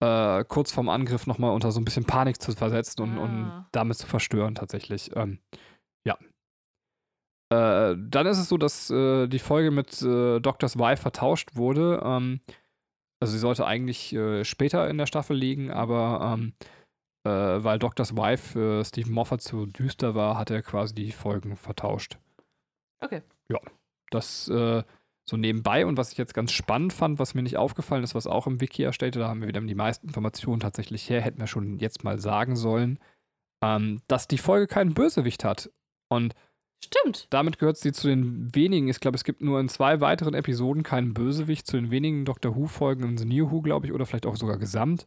äh, kurz vorm Angriff nochmal unter so ein bisschen Panik zu versetzen und, ah. und damit zu verstören tatsächlich. Ähm, ja. Äh, dann ist es so, dass äh, die Folge mit äh, Doctors Wife vertauscht wurde. Ähm, also sie sollte eigentlich äh, später in der Staffel liegen, aber ähm, äh, weil Doctors Wife für Stephen Moffat zu düster war, hat er quasi die Folgen vertauscht. Okay. Ja. das äh, so nebenbei und was ich jetzt ganz spannend fand, was mir nicht aufgefallen ist, was auch im Wiki erstellte, da haben wir wieder die meisten Informationen tatsächlich her, hätten wir schon jetzt mal sagen sollen, ähm, dass die Folge keinen Bösewicht hat. Und Stimmt. damit gehört sie zu den wenigen, ich glaube, es gibt nur in zwei weiteren Episoden keinen Bösewicht, zu den wenigen Doctor Who-Folgen in The New Who, glaube ich, oder vielleicht auch sogar gesamt,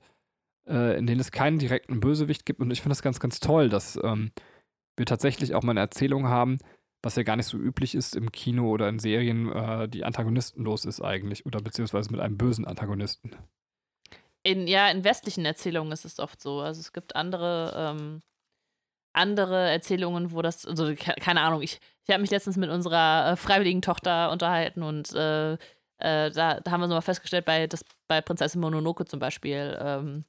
äh, in denen es keinen direkten Bösewicht gibt. Und ich finde das ganz, ganz toll, dass ähm, wir tatsächlich auch mal eine Erzählung haben, was ja gar nicht so üblich ist im Kino oder in Serien, äh, die antagonistenlos ist eigentlich, oder beziehungsweise mit einem bösen Antagonisten. In, ja, in westlichen Erzählungen ist es oft so. Also es gibt andere, ähm, andere Erzählungen, wo das, also ke- keine Ahnung, ich, ich habe mich letztens mit unserer äh, freiwilligen Tochter unterhalten und äh, äh, da, da haben wir so mal festgestellt, bei, das, bei Prinzessin Mononoke zum Beispiel, ähm,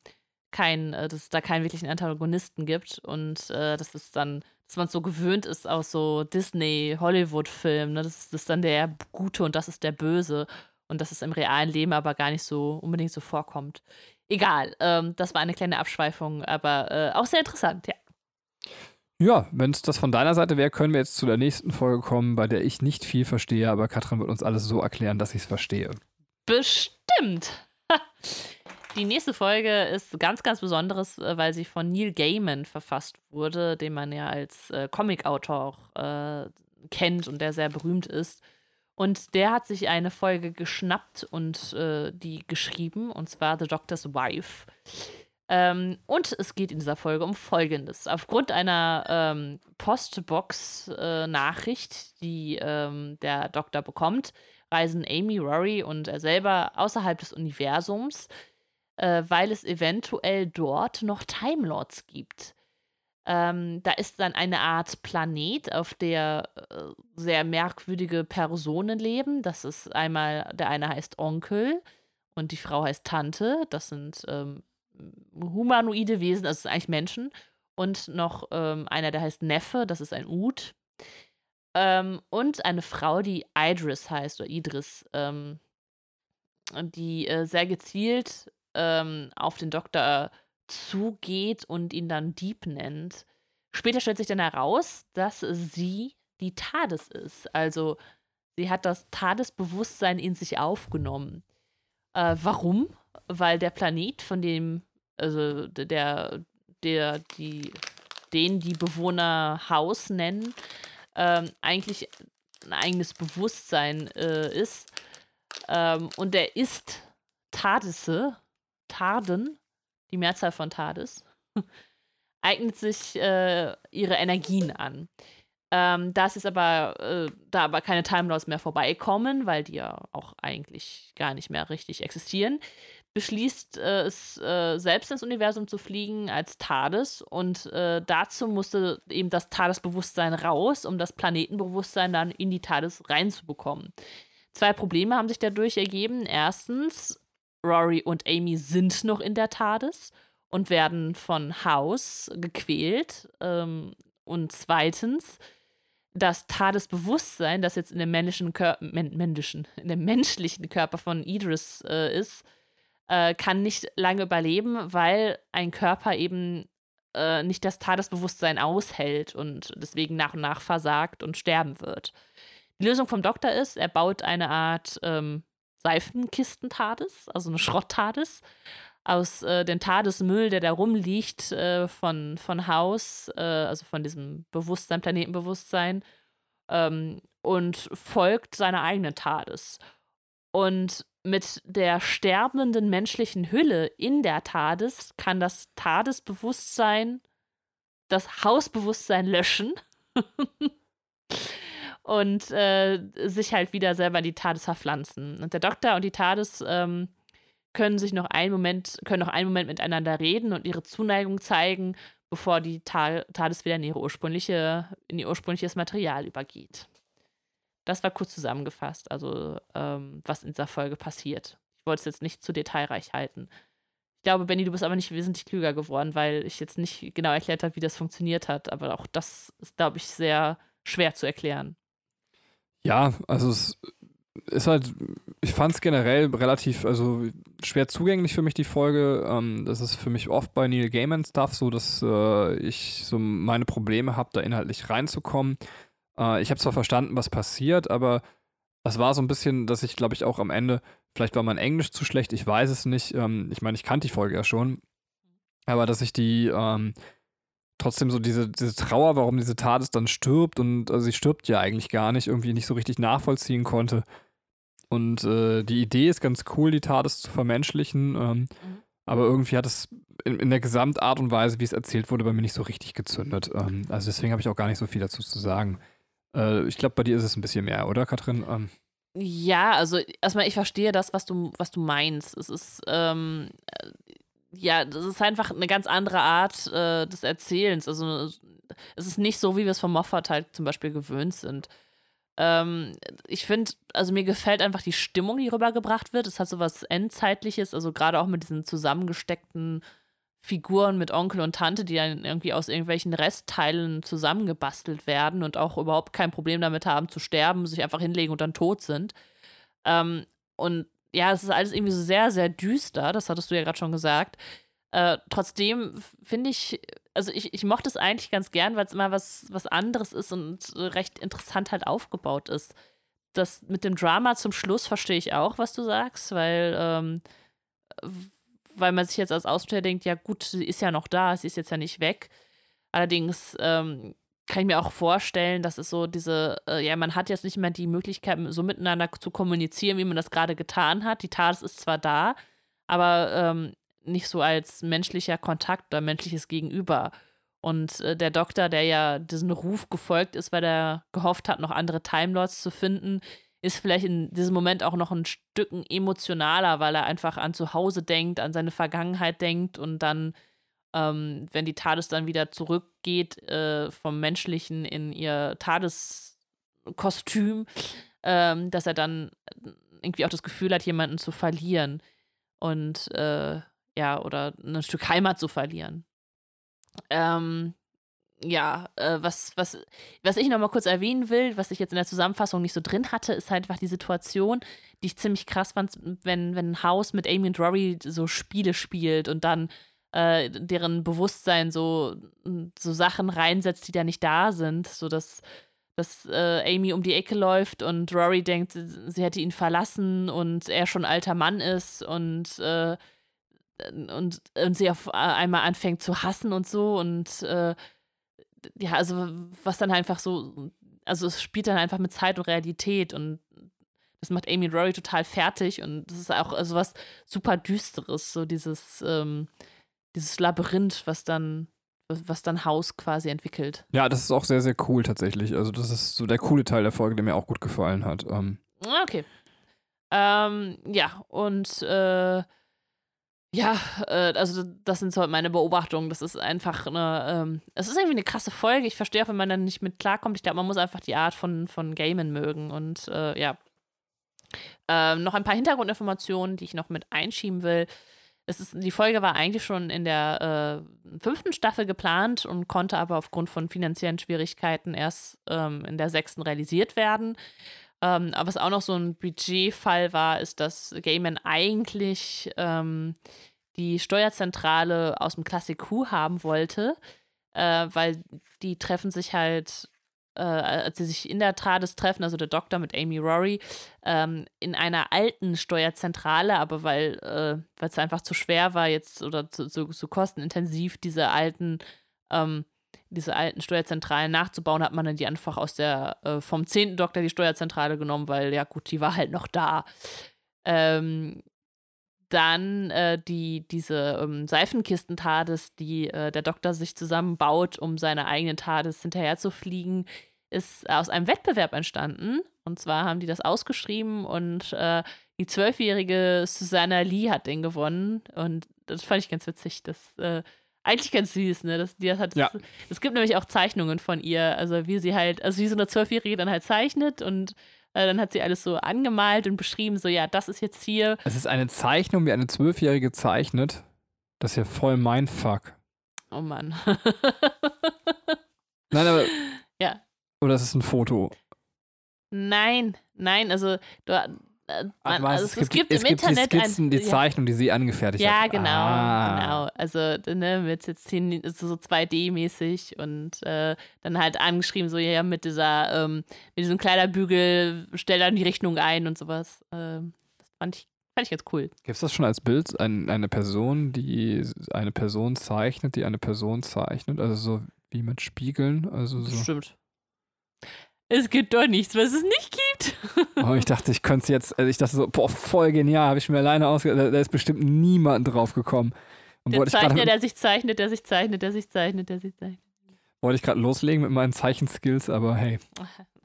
kein, äh, dass es da keinen wirklichen Antagonisten gibt und äh, dass es dann, dass man so gewöhnt ist aus so Disney-Hollywood-Filmen, ne? das, das ist dann der Gute und das ist der Böse und dass es im realen Leben aber gar nicht so unbedingt so vorkommt. Egal, ähm, das war eine kleine Abschweifung, aber äh, auch sehr interessant, ja. Ja, wenn es das von deiner Seite wäre, können wir jetzt zu der nächsten Folge kommen, bei der ich nicht viel verstehe, aber Katrin wird uns alles so erklären, dass ich es verstehe. Bestimmt. [LAUGHS] Die nächste Folge ist ganz, ganz Besonderes, äh, weil sie von Neil Gaiman verfasst wurde, den man ja als äh, Comic-Autor auch äh, kennt und der sehr berühmt ist. Und der hat sich eine Folge geschnappt und äh, die geschrieben, und zwar The Doctor's Wife. Ähm, und es geht in dieser Folge um Folgendes. Aufgrund einer ähm, Postbox-Nachricht, die ähm, der Doktor bekommt, reisen Amy, Rory und er selber außerhalb des Universums, äh, weil es eventuell dort noch Time Lords gibt. Ähm, da ist dann eine Art Planet, auf der äh, sehr merkwürdige Personen leben. Das ist einmal, der eine heißt Onkel und die Frau heißt Tante. Das sind ähm, humanoide Wesen, also eigentlich Menschen. Und noch ähm, einer, der heißt Neffe, das ist ein Ud. Ähm, und eine Frau, die Idris heißt, oder Idris, ähm, die äh, sehr gezielt ähm, auf den Doktor zugeht und ihn dann Dieb nennt. Später stellt sich dann heraus, dass sie die TARDIS ist. Also sie hat das TARDIS-Bewusstsein in sich aufgenommen. Äh, warum? Weil der Planet, von dem, also der, der, die, den die Bewohner Haus nennen, ähm, eigentlich ein eigenes Bewusstsein äh, ist. Ähm, und der ist Tardisse, Tarden, die Mehrzahl von Tardis, [LAUGHS] eignet sich äh, ihre Energien an. Ähm, da es aber, äh, da aber keine Time mehr vorbeikommen, weil die ja auch eigentlich gar nicht mehr richtig existieren, beschließt äh, es äh, selbst ins Universum zu fliegen als TARDIS und äh, dazu musste eben das TARDIS-Bewusstsein raus, um das Planetenbewusstsein dann in die TARDIS reinzubekommen. Zwei Probleme haben sich dadurch ergeben. Erstens, Rory und Amy sind noch in der TARDIS und werden von House gequält. Ähm, und zweitens, das TARDIS-Bewusstsein, das jetzt in dem männlichen Körper, männlichen, in dem menschlichen Körper von Idris äh, ist, äh, kann nicht lange überleben, weil ein Körper eben äh, nicht das TARDIS-Bewusstsein aushält und deswegen nach und nach versagt und sterben wird. Die Lösung vom Doktor ist, er baut eine Art ähm, Seifenkisten-TARDIS, also eine Schrott-TARDIS, aus äh, dem TARDIS-Müll, der da rumliegt, äh, von, von Haus, äh, also von diesem Bewusstsein, Planetenbewusstsein, ähm, und folgt seiner eigenen TARDIS. Und mit der sterbenden menschlichen Hülle in der TARDIS kann das TARDIS-Bewusstsein das Hausbewusstsein löschen [LAUGHS] und äh, sich halt wieder selber in die TARDIS verpflanzen. Und der Doktor und die TARDIS ähm, können sich noch einen Moment, können noch einen Moment miteinander reden und ihre Zuneigung zeigen, bevor die Ta TARDIS wieder in ihre ursprüngliche, in ihr ursprüngliches Material übergeht. Das war kurz zusammengefasst, also ähm, was in dieser Folge passiert. Ich wollte es jetzt nicht zu detailreich halten. Ich glaube, Benny, du bist aber nicht wesentlich klüger geworden, weil ich jetzt nicht genau erklärt habe, wie das funktioniert hat. Aber auch das ist, glaube ich, sehr schwer zu erklären. Ja, also es ist halt, ich fand es generell relativ, also schwer zugänglich für mich, die Folge. Ähm, das ist für mich oft bei Neil Gaiman Stuff so, dass äh, ich so meine Probleme habe, da inhaltlich reinzukommen. Äh, ich habe zwar verstanden, was passiert, aber Es war so ein bisschen, dass ich, glaube ich, auch am Ende, vielleicht war mein Englisch zu schlecht, ich weiß es nicht. Ähm, ich meine, ich kannte die Folge ja schon. Aber dass ich die ähm, trotzdem so diese, diese Trauer, warum diese Tat dann stirbt und also sie stirbt ja eigentlich gar nicht, irgendwie nicht so richtig nachvollziehen konnte. Und äh, die Idee ist ganz cool, die TARDIS zu vermenschlichen. Ähm, mhm. Aber irgendwie hat es in, in, der Gesamtart und Weise, wie es erzählt wurde, bei mir nicht so richtig gezündet. Ähm, also deswegen habe ich auch gar nicht so viel dazu zu sagen. Äh, ich glaube, bei dir ist es ein bisschen mehr, oder, Katrin? Ähm. Ja, also erstmal, ich verstehe das, was du, was du meinst. Es ist, ähm, äh, ja, das ist einfach eine ganz andere Art äh, des Erzählens. Also es ist nicht so, wie wir es von Moffat halt zum Beispiel gewöhnt sind. Ähm, ich finde, also mir gefällt einfach die Stimmung, die rübergebracht wird. Es hat so was Endzeitliches, also gerade auch mit diesen zusammengesteckten Figuren mit Onkel und Tante, die dann irgendwie aus irgendwelchen Restteilen zusammengebastelt werden und auch überhaupt kein Problem damit haben zu sterben, sich einfach hinlegen und dann tot sind. Ähm, und ja, es ist alles irgendwie so sehr, sehr düster, das hattest du ja gerade schon gesagt. Äh, trotzdem finde ich, also ich, ich mochte es eigentlich ganz gern, weil es immer was, was anderes ist und recht interessant halt aufgebaut ist. Das mit dem Drama zum Schluss verstehe ich auch, was du sagst, weil ähm, weil man sich jetzt als Außenstehender denkt, ja gut, sie ist ja noch da, sie ist jetzt ja nicht weg. Allerdings ähm, kann ich mir auch vorstellen, dass es so diese, äh, ja, man hat jetzt nicht mehr die Möglichkeit, so miteinander zu kommunizieren, wie man das gerade getan hat. Die Tat ist zwar da, aber ähm, nicht so als menschlicher Kontakt oder menschliches Gegenüber. Und äh, der Doktor, der ja diesen Ruf gefolgt ist, weil er gehofft hat, noch andere Timelords zu finden, ist vielleicht in diesem Moment auch noch ein Stück emotionaler, weil er einfach an zu Hause denkt, an seine Vergangenheit denkt und dann, ähm, wenn die TARDIS dann wieder zurückgeht äh, vom Menschlichen in ihr TARDIS-Kostüm, ähm, dass er dann irgendwie auch das Gefühl hat, jemanden zu verlieren und äh, ja, oder ein Stück Heimat zu verlieren. Ähm, ja, äh, was, was, was ich noch mal kurz erwähnen will, was ich jetzt in der Zusammenfassung nicht so drin hatte, ist halt einfach die Situation, die ich ziemlich krass fand, wenn, wenn ein Haus mit Amy und Rory so Spiele spielt und dann äh, deren Bewusstsein so, so Sachen reinsetzt, die da nicht da sind, sodass dass äh, Amy um die Ecke läuft und Rory denkt, sie hätte ihn verlassen und er schon alter Mann ist und äh, und, und sie auf einmal anfängt zu hassen und so und äh, ja, also was dann einfach so, also es spielt dann einfach mit Zeit und Realität und das macht Amy und Rory total fertig und das ist auch also was super Düsteres, so dieses, ähm, dieses Labyrinth, was dann, was, dann Haus quasi entwickelt. Ja, das ist auch sehr, sehr cool tatsächlich. Also das ist so der coole Teil der Folge, der mir auch gut gefallen hat. Ähm. Okay. Ähm, ja, und äh, ja, äh, also das sind so meine Beobachtungen. Das ist einfach eine, ähm, es ist irgendwie eine krasse Folge. Ich verstehe auch, wenn man dann nicht mit klarkommt. Ich glaube, man muss einfach die Art von, von Gamen mögen. Und äh, ja. Ähm, noch ein paar Hintergrundinformationen, die ich noch mit einschieben will. Es ist, die Folge war eigentlich schon in der äh, fünften Staffel geplant und konnte aber aufgrund von finanziellen Schwierigkeiten erst ähm, in der sechsten realisiert werden. Ähm, aber was auch noch so ein Budgetfall war, ist, dass Gaiman eigentlich ähm, die Steuerzentrale aus dem Classic Who haben wollte, äh, weil die treffen sich halt, äh, als sie sich in der TARDIS treffen, also der Doktor mit Amy Rory, ähm, in einer alten Steuerzentrale, aber weil äh, es einfach zu schwer war jetzt oder zu, zu, zu kostenintensiv, diese alten ähm, diese alten Steuerzentralen nachzubauen, hat man dann die einfach aus der, äh, vom 10. Doktor die Steuerzentrale genommen, weil ja gut, die war halt noch da. Ähm, dann äh, die, diese ähm, Seifenkisten-TARDIS, die äh, der Doktor sich zusammenbaut, um seine eigenen TARDIS hinterher zu fliegen, ist aus einem Wettbewerb entstanden. Und zwar haben die das ausgeschrieben und äh, die zwölfjährige Susanna Lee hat den gewonnen. Und das fand ich ganz witzig, dass äh, eigentlich ganz süß, ne? Das, die hat, ja. es gibt nämlich auch Zeichnungen von ihr, also wie sie halt, also wie so eine Zwölfjährige dann halt zeichnet und äh, dann hat sie alles so angemalt und beschrieben, so ja, das ist jetzt hier. Es ist eine Zeichnung, wie eine Zwölfjährige zeichnet. Das ist ja voll mein Fuck. Oh Mann. [LAUGHS] Nein, aber. Ja. Oder ist es ein Foto? Nein, nein, also du, äh, man, also es, gibt, im Internet die Skizzen, ein, die ja, Zeichnung, die sie angefertigt ja, hat. genau, Ah. genau. Also ne, mit jetzt hin, so so 2D-mäßig und äh, dann halt angeschrieben, so ja, mit dieser, ähm, mit diesem Kleiderbügel, stell dann die Rechnung ein und sowas. Ähm, das fand ich, fand ich ganz cool. Gibt es das schon als Bild? Ein, eine Person, die eine Person zeichnet, die eine Person zeichnet? Also so wie mit Spiegeln? Also so. Bestimmt. Es gibt doch nichts, was es nicht gibt. Oh, [LAUGHS] ich dachte, ich könnte es jetzt, also ich dachte so, boah, voll genial, habe ich mir alleine ausgedacht, da, ist bestimmt niemand drauf gekommen. Und Der Zeichner, der sich zeichnet, der sich zeichnet, der sich zeichnet, der sich zeichnet. wollte ich gerade loslegen mit meinen Zeichenskills, aber hey.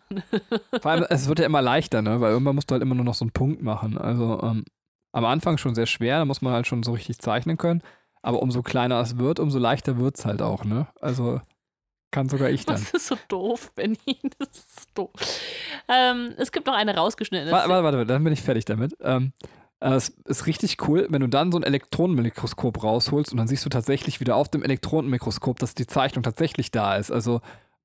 [LAUGHS] Vor allem, es wird ja immer leichter, ne? Weil irgendwann musst du halt immer nur noch so einen Punkt machen. Also ähm, am Anfang schon sehr schwer, da muss man halt schon so richtig zeichnen können. Aber umso kleiner es wird, umso leichter wird es halt auch, ne? Also kann sogar ich dann. Das ist so doof, Benny. [LAUGHS] Das ist so doof. Ähm, es gibt noch eine rausgeschnittene Warte, warte, warte, dann bin ich fertig damit. Ähm, äh, es ist richtig cool, wenn du dann so ein Elektronenmikroskop rausholst und dann siehst du tatsächlich wieder auf dem Elektronenmikroskop, dass die Zeichnung tatsächlich da ist. Also,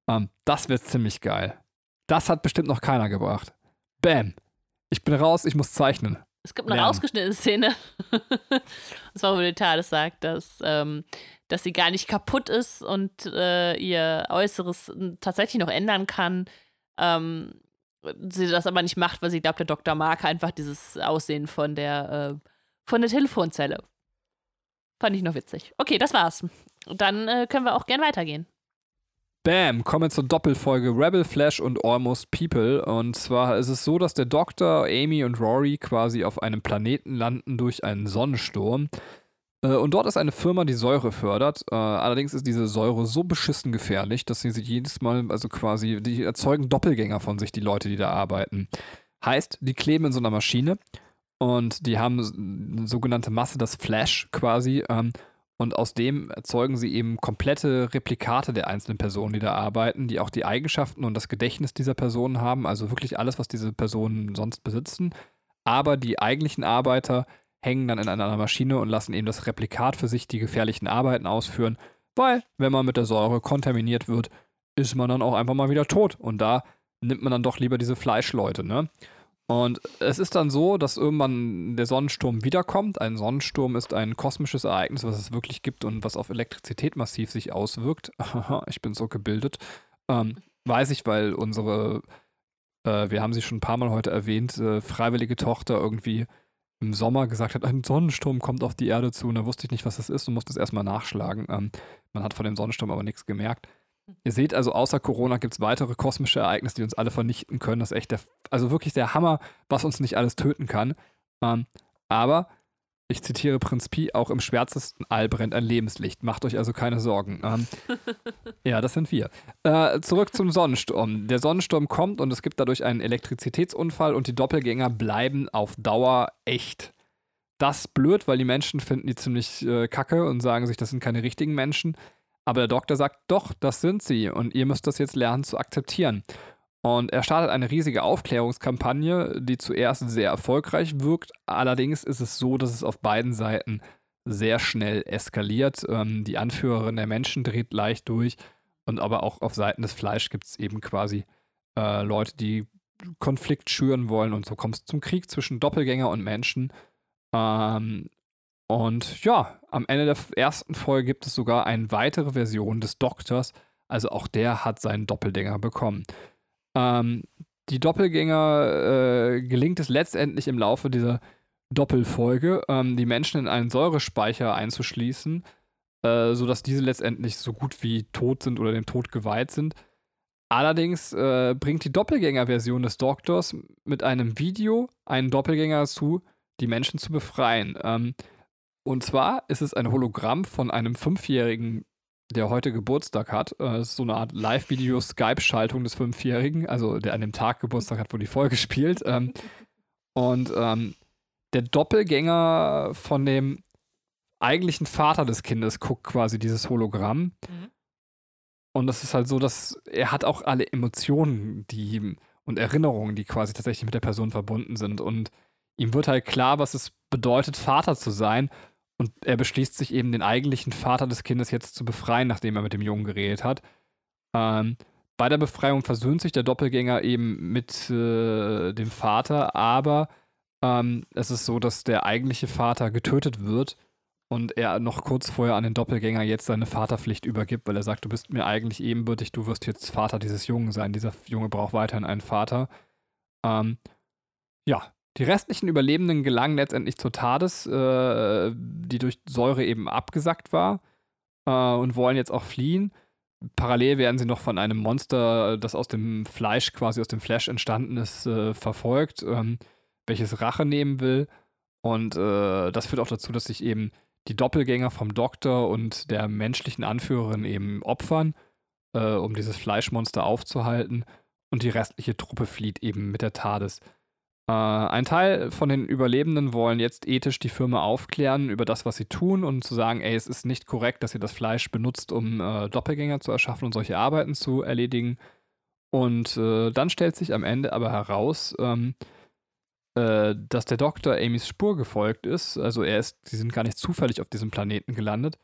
ähm, das wird ziemlich geil. Das hat bestimmt noch keiner gebracht. Bam. Ich bin raus, ich muss zeichnen. Es gibt eine Lernen. rausgeschnittene Szene. [LAUGHS] das war, wo der Tades sagt, dass, ähm, dass sie gar nicht kaputt ist und äh, ihr Äußeres n- tatsächlich noch ändern kann. Ähm, sie das aber nicht macht, weil sie glaubt, der Doktor mag einfach dieses Aussehen von der, äh, von der Telefonzelle. Fand ich noch witzig. Okay, das war's. Dann äh, können wir auch gern weitergehen. Bam, kommen wir zur Doppelfolge Rebel Flash und Almost People. Und zwar ist es so, dass der Doktor, Amy und Rory quasi auf einem Planeten landen durch einen Sonnensturm. Äh, Und dort ist eine Firma, die Säure fördert. Äh, Allerdings ist diese Säure so beschissen gefährlich, dass sie sich jedes Mal, also quasi, die erzeugen Doppelgänger von sich, die Leute, die da arbeiten. Heißt, die kleben in so einer Maschine und die haben eine sogenannte Masse, das Flash quasi. Ähm, und aus dem erzeugen sie eben komplette Replikate der einzelnen Personen, die da arbeiten, die auch die Eigenschaften und das Gedächtnis dieser Personen haben, also wirklich alles, was diese Personen sonst besitzen. Aber die eigentlichen Arbeiter hängen dann in einer Maschine und lassen eben das Replikat für sich die gefährlichen Arbeiten ausführen, weil, wenn man mit der Säure kontaminiert wird, ist man dann auch einfach mal wieder tot. Und da nimmt man dann doch lieber diese Fleischleute, ne? Und es ist dann so, dass irgendwann der Sonnensturm wiederkommt. Ein Sonnensturm ist ein kosmisches Ereignis, was es wirklich gibt und was auf Elektrizität massiv sich auswirkt. [LAUGHS] Ich bin so gebildet. Ähm, weiß ich, weil unsere, äh, wir haben sie schon ein paar Mal heute erwähnt, äh, freiwillige Tochter irgendwie im Sommer gesagt hat, ein Sonnensturm kommt auf die Erde zu. Und da wusste ich nicht, was das ist und musste es erstmal nachschlagen. Ähm, man hat von dem Sonnensturm aber nichts gemerkt. Ihr seht also, außer Corona gibt es weitere kosmische Ereignisse, die uns alle vernichten können. Das ist echt der, also wirklich der Hammer, was uns nicht alles töten kann. Ähm, aber, ich zitiere Prinz Pi, auch im schwärzesten All brennt ein Lebenslicht. Macht euch also keine Sorgen. Ähm, [LAUGHS] ja, das sind wir. Äh, zurück zum Sonnensturm. Der Sonnensturm kommt und es gibt dadurch einen Elektrizitätsunfall und die Doppelgänger bleiben auf Dauer echt. Das ist blöd, weil die Menschen finden die ziemlich äh, kacke und sagen sich, das sind keine richtigen Menschen. Aber der Doktor sagt, doch, das sind sie und ihr müsst das jetzt lernen zu akzeptieren. Und er startet eine riesige Aufklärungskampagne, die zuerst sehr erfolgreich wirkt. Allerdings ist es so, dass es auf beiden Seiten sehr schnell eskaliert. Ähm, die Anführerin der Menschen dreht leicht durch. Und aber auch auf Seiten des Fleisch gibt es eben quasi äh, Leute, die Konflikt schüren wollen. Und so kommt es zum Krieg zwischen Doppelgänger und Menschen. Ähm, und ja, am Ende der ersten Folge gibt es sogar eine weitere Version des Doktors. Also auch der hat seinen Doppelgänger bekommen. Ähm, die Doppelgänger äh, gelingt es letztendlich im Laufe dieser Doppelfolge, ähm, die Menschen in einen Säurespeicher einzuschließen, äh, sodass diese letztendlich so gut wie tot sind oder dem Tod geweiht sind. Allerdings äh, bringt die Doppelgänger-Version des Doktors mit einem Video einen Doppelgänger zu, die Menschen zu befreien. Ähm, und zwar ist es ein Hologramm von einem Fünfjährigen, der heute Geburtstag hat. Äh, Es ist so eine Art Live-Video-Skype-Schaltung des Fünfjährigen, also der an dem Tag Geburtstag hat, wo die Folge [LAUGHS] spielt. Ähm, und ähm, der Doppelgänger von dem eigentlichen Vater des Kindes guckt quasi dieses Hologramm. Mhm. Und das ist halt so, dass er hat auch alle Emotionen, die und Erinnerungen, die quasi tatsächlich mit der Person verbunden sind. Und ihm wird halt klar, was es bedeutet, Vater zu sein. Und er beschließt sich eben, den eigentlichen Vater des Kindes jetzt zu befreien, nachdem er mit dem Jungen geredet hat. Ähm, bei der Befreiung versöhnt sich der Doppelgänger eben mit äh, dem Vater, aber Ähm, es ist so, dass der eigentliche Vater getötet wird und er noch kurz vorher an den Doppelgänger jetzt seine Vaterpflicht übergibt, weil er sagt, du bist mir eigentlich ebenbürtig, du wirst jetzt Vater dieses Jungen sein. Dieser Junge braucht weiterhin einen Vater. Ähm, ja, die restlichen Überlebenden gelangen letztendlich zur TARDIS, äh, die durch Säure eben abgesackt war äh, und wollen jetzt auch fliehen. Parallel werden sie noch von einem Monster, das aus dem Fleisch, quasi aus dem Flash entstanden ist, äh, verfolgt, ähm, welches Rache nehmen will. Und äh, das führt auch dazu, dass sich eben die Doppelgänger vom Doktor und der menschlichen Anführerin eben opfern, äh, um dieses Fleischmonster aufzuhalten. Und die restliche Truppe flieht eben mit der TARDIS. Äh, ein Teil von den Überlebenden wollen jetzt ethisch die Firma aufklären über das, was sie tun und zu sagen, ey, es ist nicht korrekt, dass ihr das Fleisch benutzt, um äh, Doppelgänger zu erschaffen und solche Arbeiten zu erledigen. Und äh, dann stellt sich am Ende aber heraus, ähm, äh, dass der Doktor Amys Spur gefolgt ist. Also er ist, sie sind gar nicht zufällig auf diesem Planeten gelandet.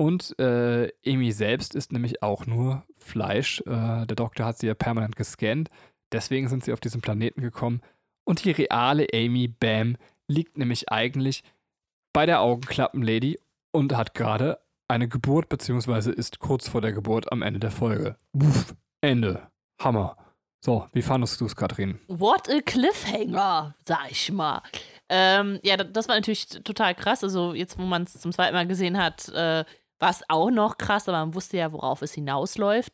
Und äh, Amy selbst ist nämlich auch nur Fleisch. Äh, der Doktor hat sie ja permanent gescannt. Deswegen sind sie auf diesen Planeten gekommen. Und die reale Amy Bam liegt nämlich eigentlich bei der Augenklappenlady und hat gerade eine Geburt, beziehungsweise ist kurz vor der Geburt am Ende der Folge. Uff, Ende. Hammer. So, wie fandest du es, Katrin? What a Cliffhanger, sag ich mal. Ähm, ja, das war natürlich total krass. Also, jetzt, wo man es zum zweiten Mal gesehen hat, äh, war es auch noch krass, aber man wusste ja, worauf es hinausläuft.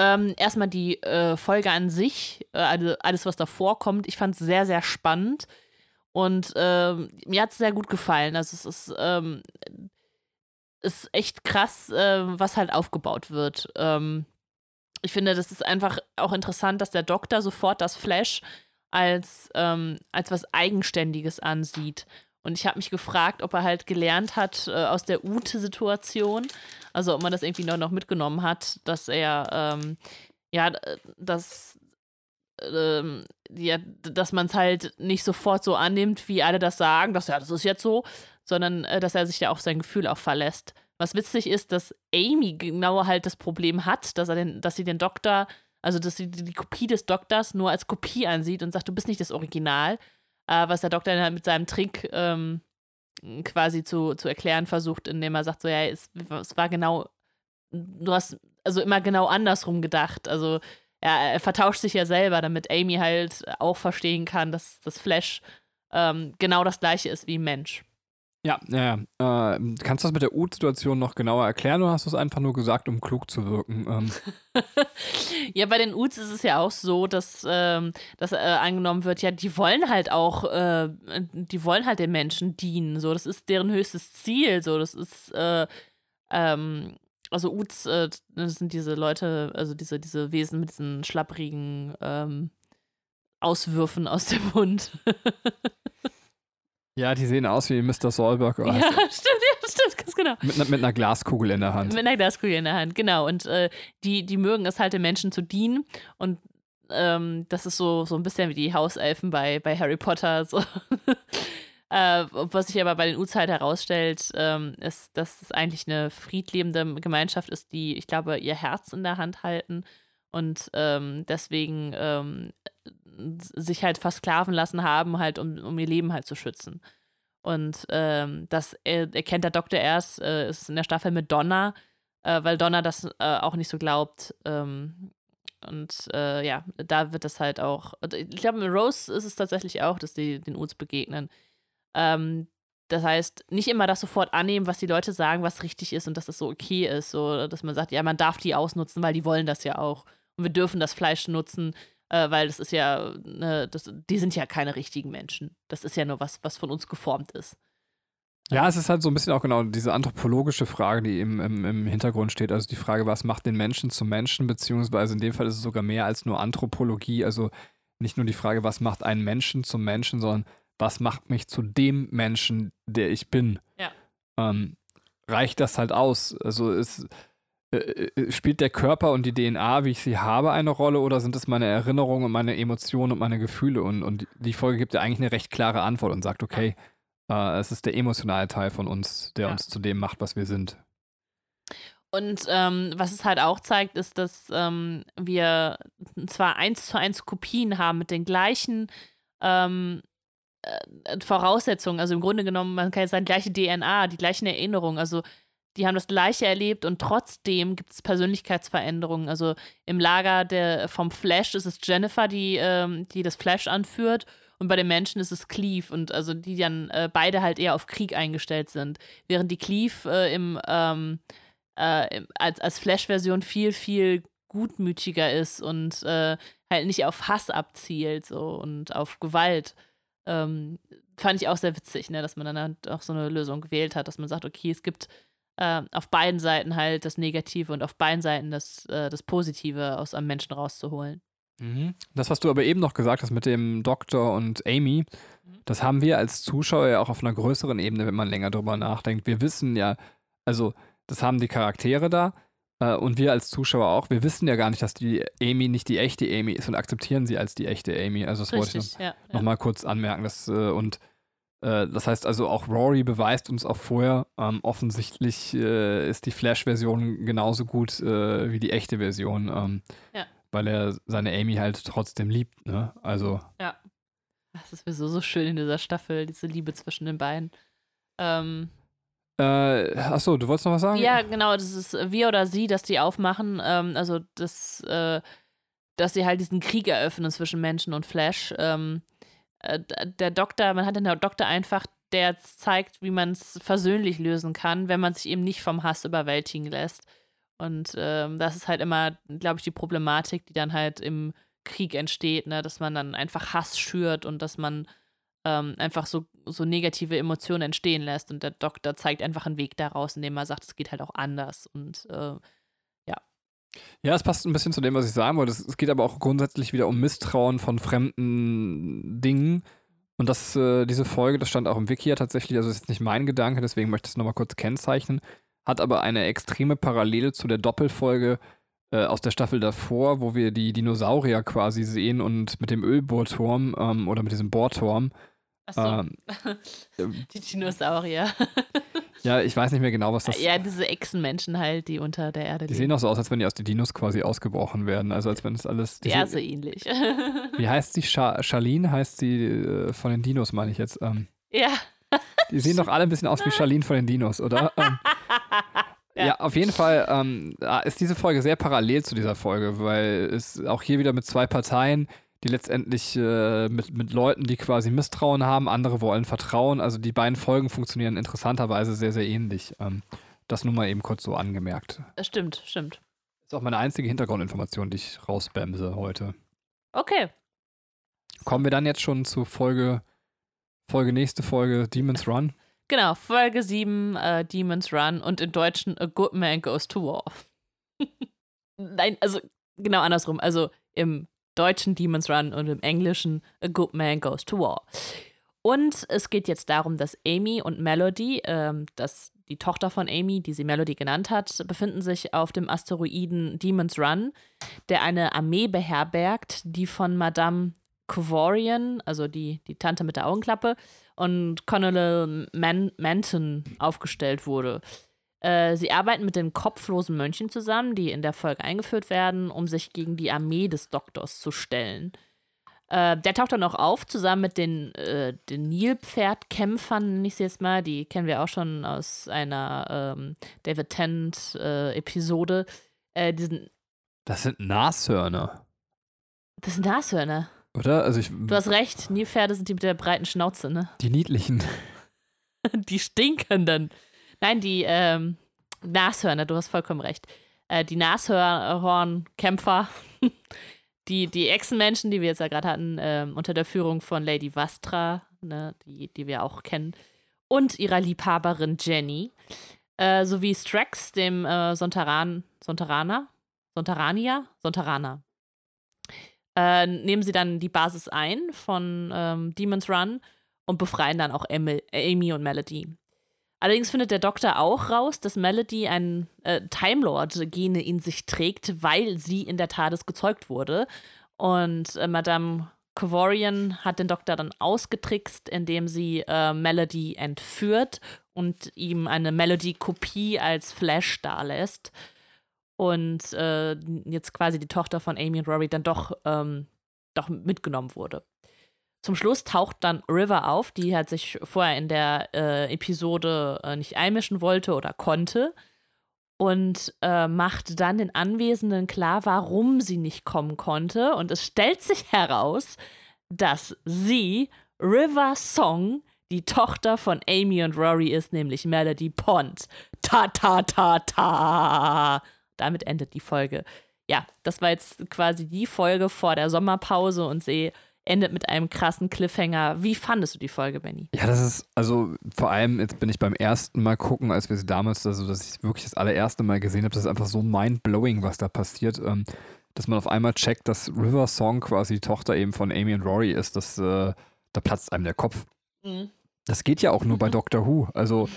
Ähm, erstmal die äh, Folge an sich, äh, also alles, was da vorkommt. Ich fand es sehr, sehr spannend. Und ähm, mir hat es sehr gut gefallen. Also es ist, ähm, ist echt krass, äh, was halt aufgebaut wird. Ähm, ich finde, das ist einfach auch interessant, dass der Doktor sofort das Flash als, ähm, als was Eigenständiges ansieht. Und ich habe mich gefragt, ob er halt gelernt hat äh, aus der Ute-Situation, also ob man das irgendwie noch, noch mitgenommen hat, dass er, ähm, ja, dass, ähm, ja, dass man es halt nicht sofort so annimmt, wie alle das sagen, dass ja, das ist jetzt so, sondern äh, dass er sich ja auf sein Gefühl auch verlässt. Was witzig ist, dass Amy genau halt das Problem hat, dass, er den, dass sie den Doktor, also dass sie die Kopie des Doktors nur als Kopie ansieht und sagt, du bist nicht das Original äh, was der Doktor dann halt mit seinem Trick ähm, quasi zu, zu erklären versucht, indem er sagt, so, ja, es, es war genau, du hast also immer genau andersrum gedacht. Also er, er vertauscht sich ja selber, damit Amy halt auch verstehen kann, dass das Flash ähm, genau das gleiche ist wie ein Mensch. Ja, ja, ja. Äh, kannst du das mit der U-Situation noch genauer erklären oder hast du es einfach nur gesagt, um klug zu wirken? Ähm. [LAUGHS] ja, bei den Uts ist es ja auch so, dass, ähm, dass äh, angenommen wird, ja, die wollen halt auch, äh, die wollen halt den Menschen dienen. So, das ist deren höchstes Ziel. So, das ist, äh, ähm, also Uts, äh, das sind diese Leute, also diese, diese Wesen mit diesen schlapprigen ähm, Auswürfen aus dem Mund. [LAUGHS] Ja, die sehen aus wie Mr. Solberg. Ja, [LAUGHS] stimmt, ja, stimmt, ganz genau. Mit, mit, einer Glaskugel in der Hand. Mit einer Glaskugel in der Hand, genau. Und äh, die, die mögen es halt den Menschen zu dienen. Und ähm, das ist so, so ein bisschen wie die Hauselfen bei, bei Harry Potter. So. [LAUGHS] äh, was sich aber bei den U-Zeit herausstellt, ähm, ist, dass es eigentlich eine friedlebende Gemeinschaft ist, die, ich glaube, ihr Herz in der Hand halten und ähm, deswegen ähm, sich halt versklaven lassen haben, halt um, um ihr Leben halt zu schützen. Und ähm, das erkennt der Doktor erst, äh, ist in der Staffel mit Donna, äh, weil Donna das äh, auch nicht so glaubt. Ähm, und äh, ja, da wird das halt auch. Ich glaube, mit Rose ist es tatsächlich auch, dass die den Uts begegnen. Ähm, das heißt, nicht immer das sofort annehmen, was die Leute sagen, was richtig ist und dass das so okay ist. So, dass man sagt, ja, man darf die ausnutzen, weil die wollen das ja auch. Und wir dürfen das Fleisch nutzen, äh, weil das ist ja, ne, das, die sind ja keine richtigen Menschen. Das ist ja nur was, was von uns geformt ist. Ja, es ist halt so ein bisschen auch genau diese anthropologische Frage, die im, im, im Hintergrund steht. Also die Frage, was macht den Menschen zum Menschen, beziehungsweise in dem Fall ist es sogar mehr als nur Anthropologie. Also nicht nur die Frage, was macht einen Menschen zum Menschen, sondern was macht mich zu dem Menschen, der ich bin. Ja. Ähm, reicht das halt aus? Also es äh, spielt der Körper und die DNA, wie ich sie habe, eine Rolle oder sind es meine Erinnerungen und meine Emotionen und meine Gefühle? Und, und die Folge gibt ja eigentlich eine recht klare Antwort und sagt, okay, äh, es ist der emotionale Teil von uns, der ja. uns zu dem macht, was wir sind. Und ähm, was es halt auch zeigt, ist, dass ähm, wir zwar eins zu eins Kopien haben mit den gleichen ähm, äh, Voraussetzungen. Also im Grunde genommen, man kann jetzt sagen, gleiche DNA, die gleichen Erinnerungen. Also die haben das Gleiche erlebt und trotzdem gibt es Persönlichkeitsveränderungen. Also im Lager der, vom Flash ist es Jennifer, die, ähm, die das Flash anführt. Und bei den Menschen ist es Cleve und also die dann äh, beide halt eher auf Krieg eingestellt sind. Während die Cleve äh, im, ähm, äh, als, als Flash-Version viel, viel gutmütiger ist und äh, halt nicht auf Hass abzielt so und auf Gewalt. Ähm, fand ich auch sehr witzig, ne, dass man dann halt auch so eine Lösung gewählt hat, dass man sagt, okay, es gibt äh, auf beiden Seiten halt das Negative und auf beiden Seiten das, äh, das Positive aus einem Menschen rauszuholen. Mhm. Das, was du aber eben noch gesagt hast mit dem Doktor und Amy, mhm. das haben wir als Zuschauer ja auch auf einer größeren Ebene, wenn man länger drüber nachdenkt. Wir wissen ja, also das haben die Charaktere da äh, und wir als Zuschauer auch. Wir wissen ja gar nicht, dass die Amy nicht die echte Amy ist und akzeptieren sie als die echte Amy. Also das Richtig, wollte ich noch, ja, noch mal kurz anmerken. Dass, äh, und das heißt also auch Rory beweist uns auch vorher, ähm, offensichtlich äh, ist die Flash-Version genauso gut äh, wie die echte Version. Ähm, ja. Weil er seine Amy halt trotzdem liebt, ne? Also. Ja. Das ist sowieso so schön in dieser Staffel, diese Liebe zwischen den beiden. Ähm, äh, achso, du wolltest noch was sagen? Ja, genau, das ist wir oder sie, dass die aufmachen. Ähm, also, das, äh, dass sie halt diesen Krieg eröffnen zwischen Menschen und Flash. Ähm, äh, der Doktor, man hat den Doktor einfach, der zeigt, wie man es versöhnlich lösen kann, wenn man sich eben nicht vom Hass überwältigen lässt. Und ähm, das ist halt immer, glaube ich, die Problematik, die dann halt im Krieg entsteht, ne? dass man dann einfach Hass schürt und dass man ähm, einfach so, so negative Emotionen entstehen lässt. Und der Doktor zeigt einfach einen Weg daraus, indem er sagt, es geht halt auch anders. Und äh, ja, es passt ein bisschen zu dem, was ich sagen wollte. Es, geht aber auch grundsätzlich wieder um Misstrauen von fremden Dingen. Und das, äh, diese Folge, das stand auch im Wiki tatsächlich, also ist jetzt nicht mein Gedanke, deswegen möchte ich es nochmal kurz kennzeichnen, hat aber eine extreme Parallele zu der Doppelfolge äh, aus der Staffel davor, wo wir die Dinosaurier quasi sehen und mit dem Ölbohrturm ähm, oder mit diesem Bohrturm. Achso. Ähm, [LAUGHS] die Dinosaurier. [LAUGHS] Ja, ich weiß nicht mehr genau, was das ist. Ja, diese Echsenmenschen halt, die unter der Erde Die sehen auch so aus, als wenn die aus den Dinos quasi ausgebrochen werden. Also als wenn es alles. Ja, so ähnlich. Wie heißt sie? Scha Charlene heißt sie äh, von den Dinos, meine ich jetzt. Ähm, ja. Die sehen doch alle ein bisschen aus wie Charlene von den Dinos, oder? [LAUGHS] Ähm, ja. ja. auf jeden Fall ähm, ist diese Folge sehr parallel zu dieser Folge, weil es auch hier wieder mit zwei Parteien die letztendlich äh, mit, mit Leuten, die quasi Misstrauen haben, andere wollen Vertrauen. Also die beiden Folgen funktionieren interessanterweise sehr, sehr ähnlich. Ähm, das nur mal eben kurz so angemerkt. Stimmt, stimmt. Das ist auch meine einzige Hintergrundinformation, die ich rausbämse heute. Okay. Kommen wir dann jetzt schon zu Folge, Folge nächste Folge Demon's Run? Genau, Folge 7, äh, Demon's Run und im Deutschen A Good Man Goes to War. [LAUGHS] Nein, also genau andersrum. Also im deutschen Demon's Run und im englischen A Good Man Goes to War. Und es geht jetzt darum, dass Amy und Melody, ähm, das, die Tochter von Amy, die sie Melody genannt hat, befinden sich auf dem Asteroiden Demon's Run, der eine Armee beherbergt, die von Madame Kovorian, also die, die Tante mit der Augenklappe, und Colonel Man Manton aufgestellt wurde. Äh, sie arbeiten mit den kopflosen Mönchen zusammen, die in der Folge eingeführt werden, um sich gegen die Armee des Doktors zu stellen. Äh, der taucht dann auch auf, zusammen mit den, äh, den Nilpferdkämpfern, nenne ich sie jetzt mal. Die kennen wir auch schon aus einer ähm, David Tennant-Episode. Äh, diesen das sind Nashörner. Das sind Nashörner. Oder? Also ich, du hast recht, Nilpferde sind die mit der breiten Schnauze, ne? Die niedlichen. [LAUGHS] die stinkenden. Nein, die ähm, Nashörner, du hast vollkommen recht. Äh, die Nashornkämpfer, [LAUGHS] die, die Echsenmenschen, die wir jetzt ja gerade hatten, äh, unter der Führung von Lady Vastra, ne, die, die wir auch kennen, und ihrer Liebhaberin Jenny, äh, sowie Strax, dem äh, Sontaran, Sontaraner, Sontarania, Sontarana. Äh, nehmen sie dann die Basis ein von ähm, Demon's Run und befreien dann auch Amy und Melody. Allerdings findet der Doktor auch raus, dass Melody ein äh, Time Lord-Gene in sich trägt, weil sie in der TARDIS gezeugt wurde. Und äh, Madame Kovorian hat den Doktor dann ausgetrickst, indem sie äh, Melody entführt und ihm eine Melody-Kopie als Flash dalässt. Und äh, jetzt quasi die Tochter von Amy und Rory dann doch, ähm, doch mitgenommen wurde. Zum Schluss taucht dann River auf, die halt sich vorher in der äh, Episode äh, nicht einmischen wollte oder konnte und äh, macht dann den Anwesenden klar, warum sie nicht kommen konnte. Und es stellt sich heraus, dass sie River Song die Tochter von Amy und Rory ist, nämlich Melody Pond. Ta ta ta ta. Damit endet die Folge. Ja, das war jetzt quasi die Folge vor der Sommerpause und sie endet mit einem krassen Cliffhanger. Wie fandest du die Folge, Benny? Ja, das ist, also vor allem, jetzt bin ich beim ersten Mal gucken, als wir sie damals, also dass ich wirklich das allererste Mal gesehen habe, das ist einfach so mind-blowing, was da passiert. Ähm, dass man auf einmal checkt, dass River Song quasi die Tochter eben von Amy und Rory ist, das, äh, da platzt einem der Kopf. Mhm. Das geht ja auch nur bei [LAUGHS] Doctor Who. Also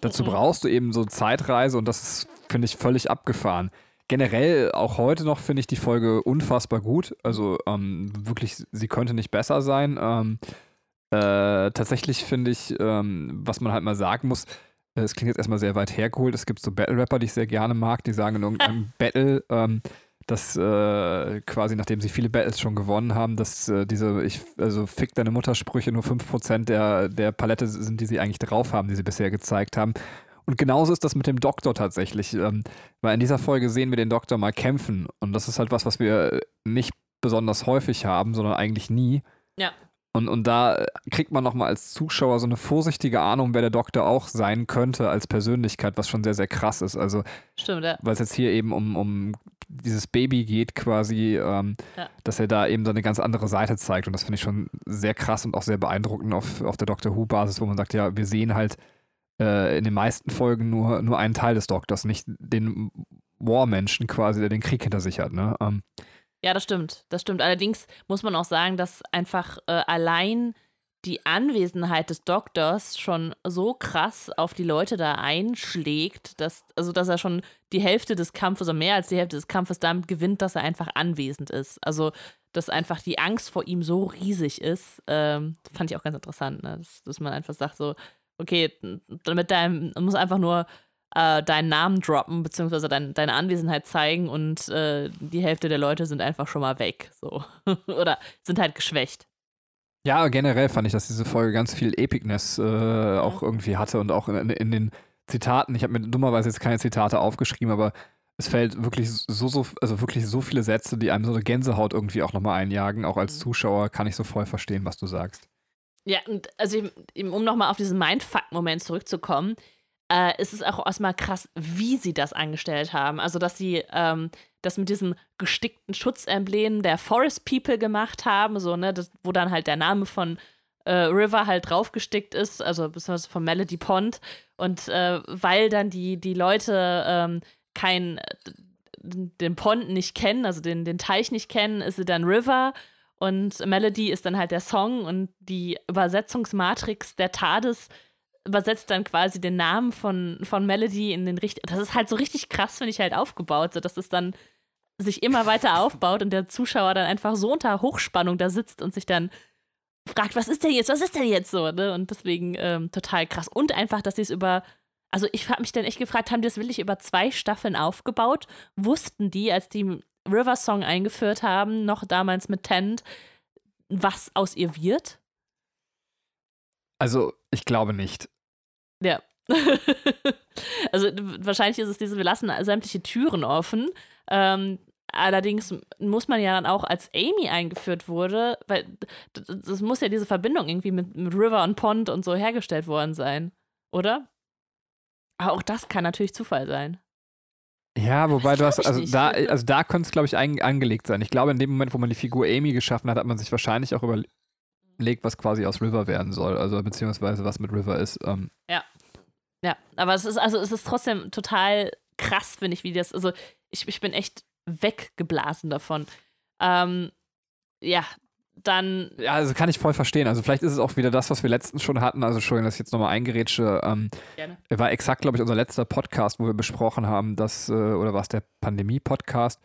dazu brauchst du eben so Zeitreise und das ist, finde ich, völlig abgefahren. Generell, auch heute noch, finde ich die Folge unfassbar gut. Also ähm, wirklich, sie könnte nicht besser sein. Ähm, äh, tatsächlich finde ich, ähm, was man halt mal sagen muss, äh, es klingt jetzt erstmal sehr weit hergeholt. Es gibt so Battle-Rapper, die ich sehr gerne mag, die sagen in irgendeinem [LAUGHS] Battle, ähm, dass äh, quasi nachdem sie viele Battles schon gewonnen haben, dass äh, diese, ich, also fick deine Muttersprüche nur 5% der, der Palette sind, die sie eigentlich drauf haben, die sie bisher gezeigt haben. Und genauso ist das mit dem Doktor tatsächlich, ähm, weil in dieser Folge sehen wir den Doktor mal kämpfen und das ist halt was, was wir nicht besonders häufig haben, sondern eigentlich nie. Ja. Und, und da kriegt man nochmal als Zuschauer so eine vorsichtige Ahnung, wer der Doktor auch sein könnte als Persönlichkeit, was schon sehr, sehr krass ist. Also, Stimmt, ja. weil es jetzt hier eben um, um dieses Baby geht, quasi, ähm, ja. dass er da eben so eine ganz andere Seite zeigt. Und das finde ich schon sehr krass und auch sehr beeindruckend auf, auf der Doctor Who-Basis, wo man sagt, ja, wir sehen halt äh, in den meisten Folgen nur, nur einen Teil des Doktors, nicht den War-Menschen quasi, der den Krieg hinter sich hat. Ne? Ähm, ja, das stimmt. Das stimmt. Allerdings muss man auch sagen, dass einfach äh, allein die Anwesenheit des Doktors schon so krass auf die Leute da einschlägt, dass, also dass er schon die Hälfte des Kampfes oder mehr als die Hälfte des Kampfes damit gewinnt, dass er einfach anwesend ist. Also, dass einfach die Angst vor ihm so riesig ist, ähm, fand ich auch ganz interessant, ne? dass, dass man einfach sagt, so, okay, damit deinem, muss einfach nur äh, deinen Namen droppen, beziehungsweise dein, deine Anwesenheit zeigen und äh, die Hälfte der Leute sind einfach schon mal weg. So. [LAUGHS] Oder sind halt geschwächt. Ja, generell fand ich, dass diese Folge ganz viel Epicness äh, auch irgendwie hatte und auch in, in den Zitaten. Ich habe mir dummerweise jetzt keine Zitate aufgeschrieben, aber es fällt wirklich so, so, also wirklich so viele Sätze, die einem so eine Gänsehaut irgendwie auch nochmal einjagen. Auch als mhm. Zuschauer kann ich so voll verstehen, was du sagst. Ja, und also um nochmal auf diesen Mindfuck-Moment zurückzukommen, äh, ist es auch erstmal krass, wie sie das angestellt haben. Also, dass sie ähm, das mit diesem gestickten Schutzemblem der Forest People gemacht haben, so, ne, das, wo dann halt der Name von äh, River halt draufgestickt ist, also beziehungsweise von Melody Pond. Und äh, weil dann die, die Leute ähm, kein den Pond nicht kennen, also den, den Teich nicht kennen, ist sie dann River und Melody ist dann halt der Song und die Übersetzungsmatrix der TARDIS übersetzt dann quasi den Namen von, von Melody in den richtigen. Das ist halt so richtig krass, finde ich, halt aufgebaut, so dass es dann sich immer weiter [LAUGHS] aufbaut und der Zuschauer dann einfach so unter Hochspannung da sitzt und sich dann fragt, was ist denn jetzt, was ist denn jetzt so, ne? Und deswegen ähm, total krass. Und einfach, dass sie es über, also ich habe mich dann echt gefragt, haben die das wirklich über zwei Staffeln aufgebaut? Wussten die, als die River Song eingeführt haben, noch damals mit Tent, was aus ihr wird? Also, ich glaube nicht. Ja. [LAUGHS] also, wahrscheinlich ist es diese, wir lassen sämtliche Türen offen. Ähm, allerdings muss man ja dann auch, als Amy eingeführt wurde, weil das muss ja diese Verbindung irgendwie mit, mit River und Pond und so hergestellt worden sein, oder? Aber auch das kann natürlich Zufall sein. Ja, wobei du hast, also da, also da könnte es, glaube ich, ein, angelegt sein. Ich glaube, in dem Moment, wo man die Figur Amy geschaffen hat, hat man sich wahrscheinlich auch überlegt, was quasi aus River werden soll, also beziehungsweise was mit River ist. Ähm. Ja. Ja, aber es ist, also es ist trotzdem total krass, finde ich, wie das, also ich, ich bin echt weggeblasen davon. Ähm, ja, dann. Ja, also kann ich voll verstehen. Also vielleicht ist es auch wieder das, was wir letztens schon hatten. Also Entschuldigung, dass ich jetzt nochmal eingerätsche. Ähm, Gerne. War exakt, glaube ich, unser letzter Podcast, wo wir besprochen haben, dass, äh, oder war es der Pandemie-Podcast,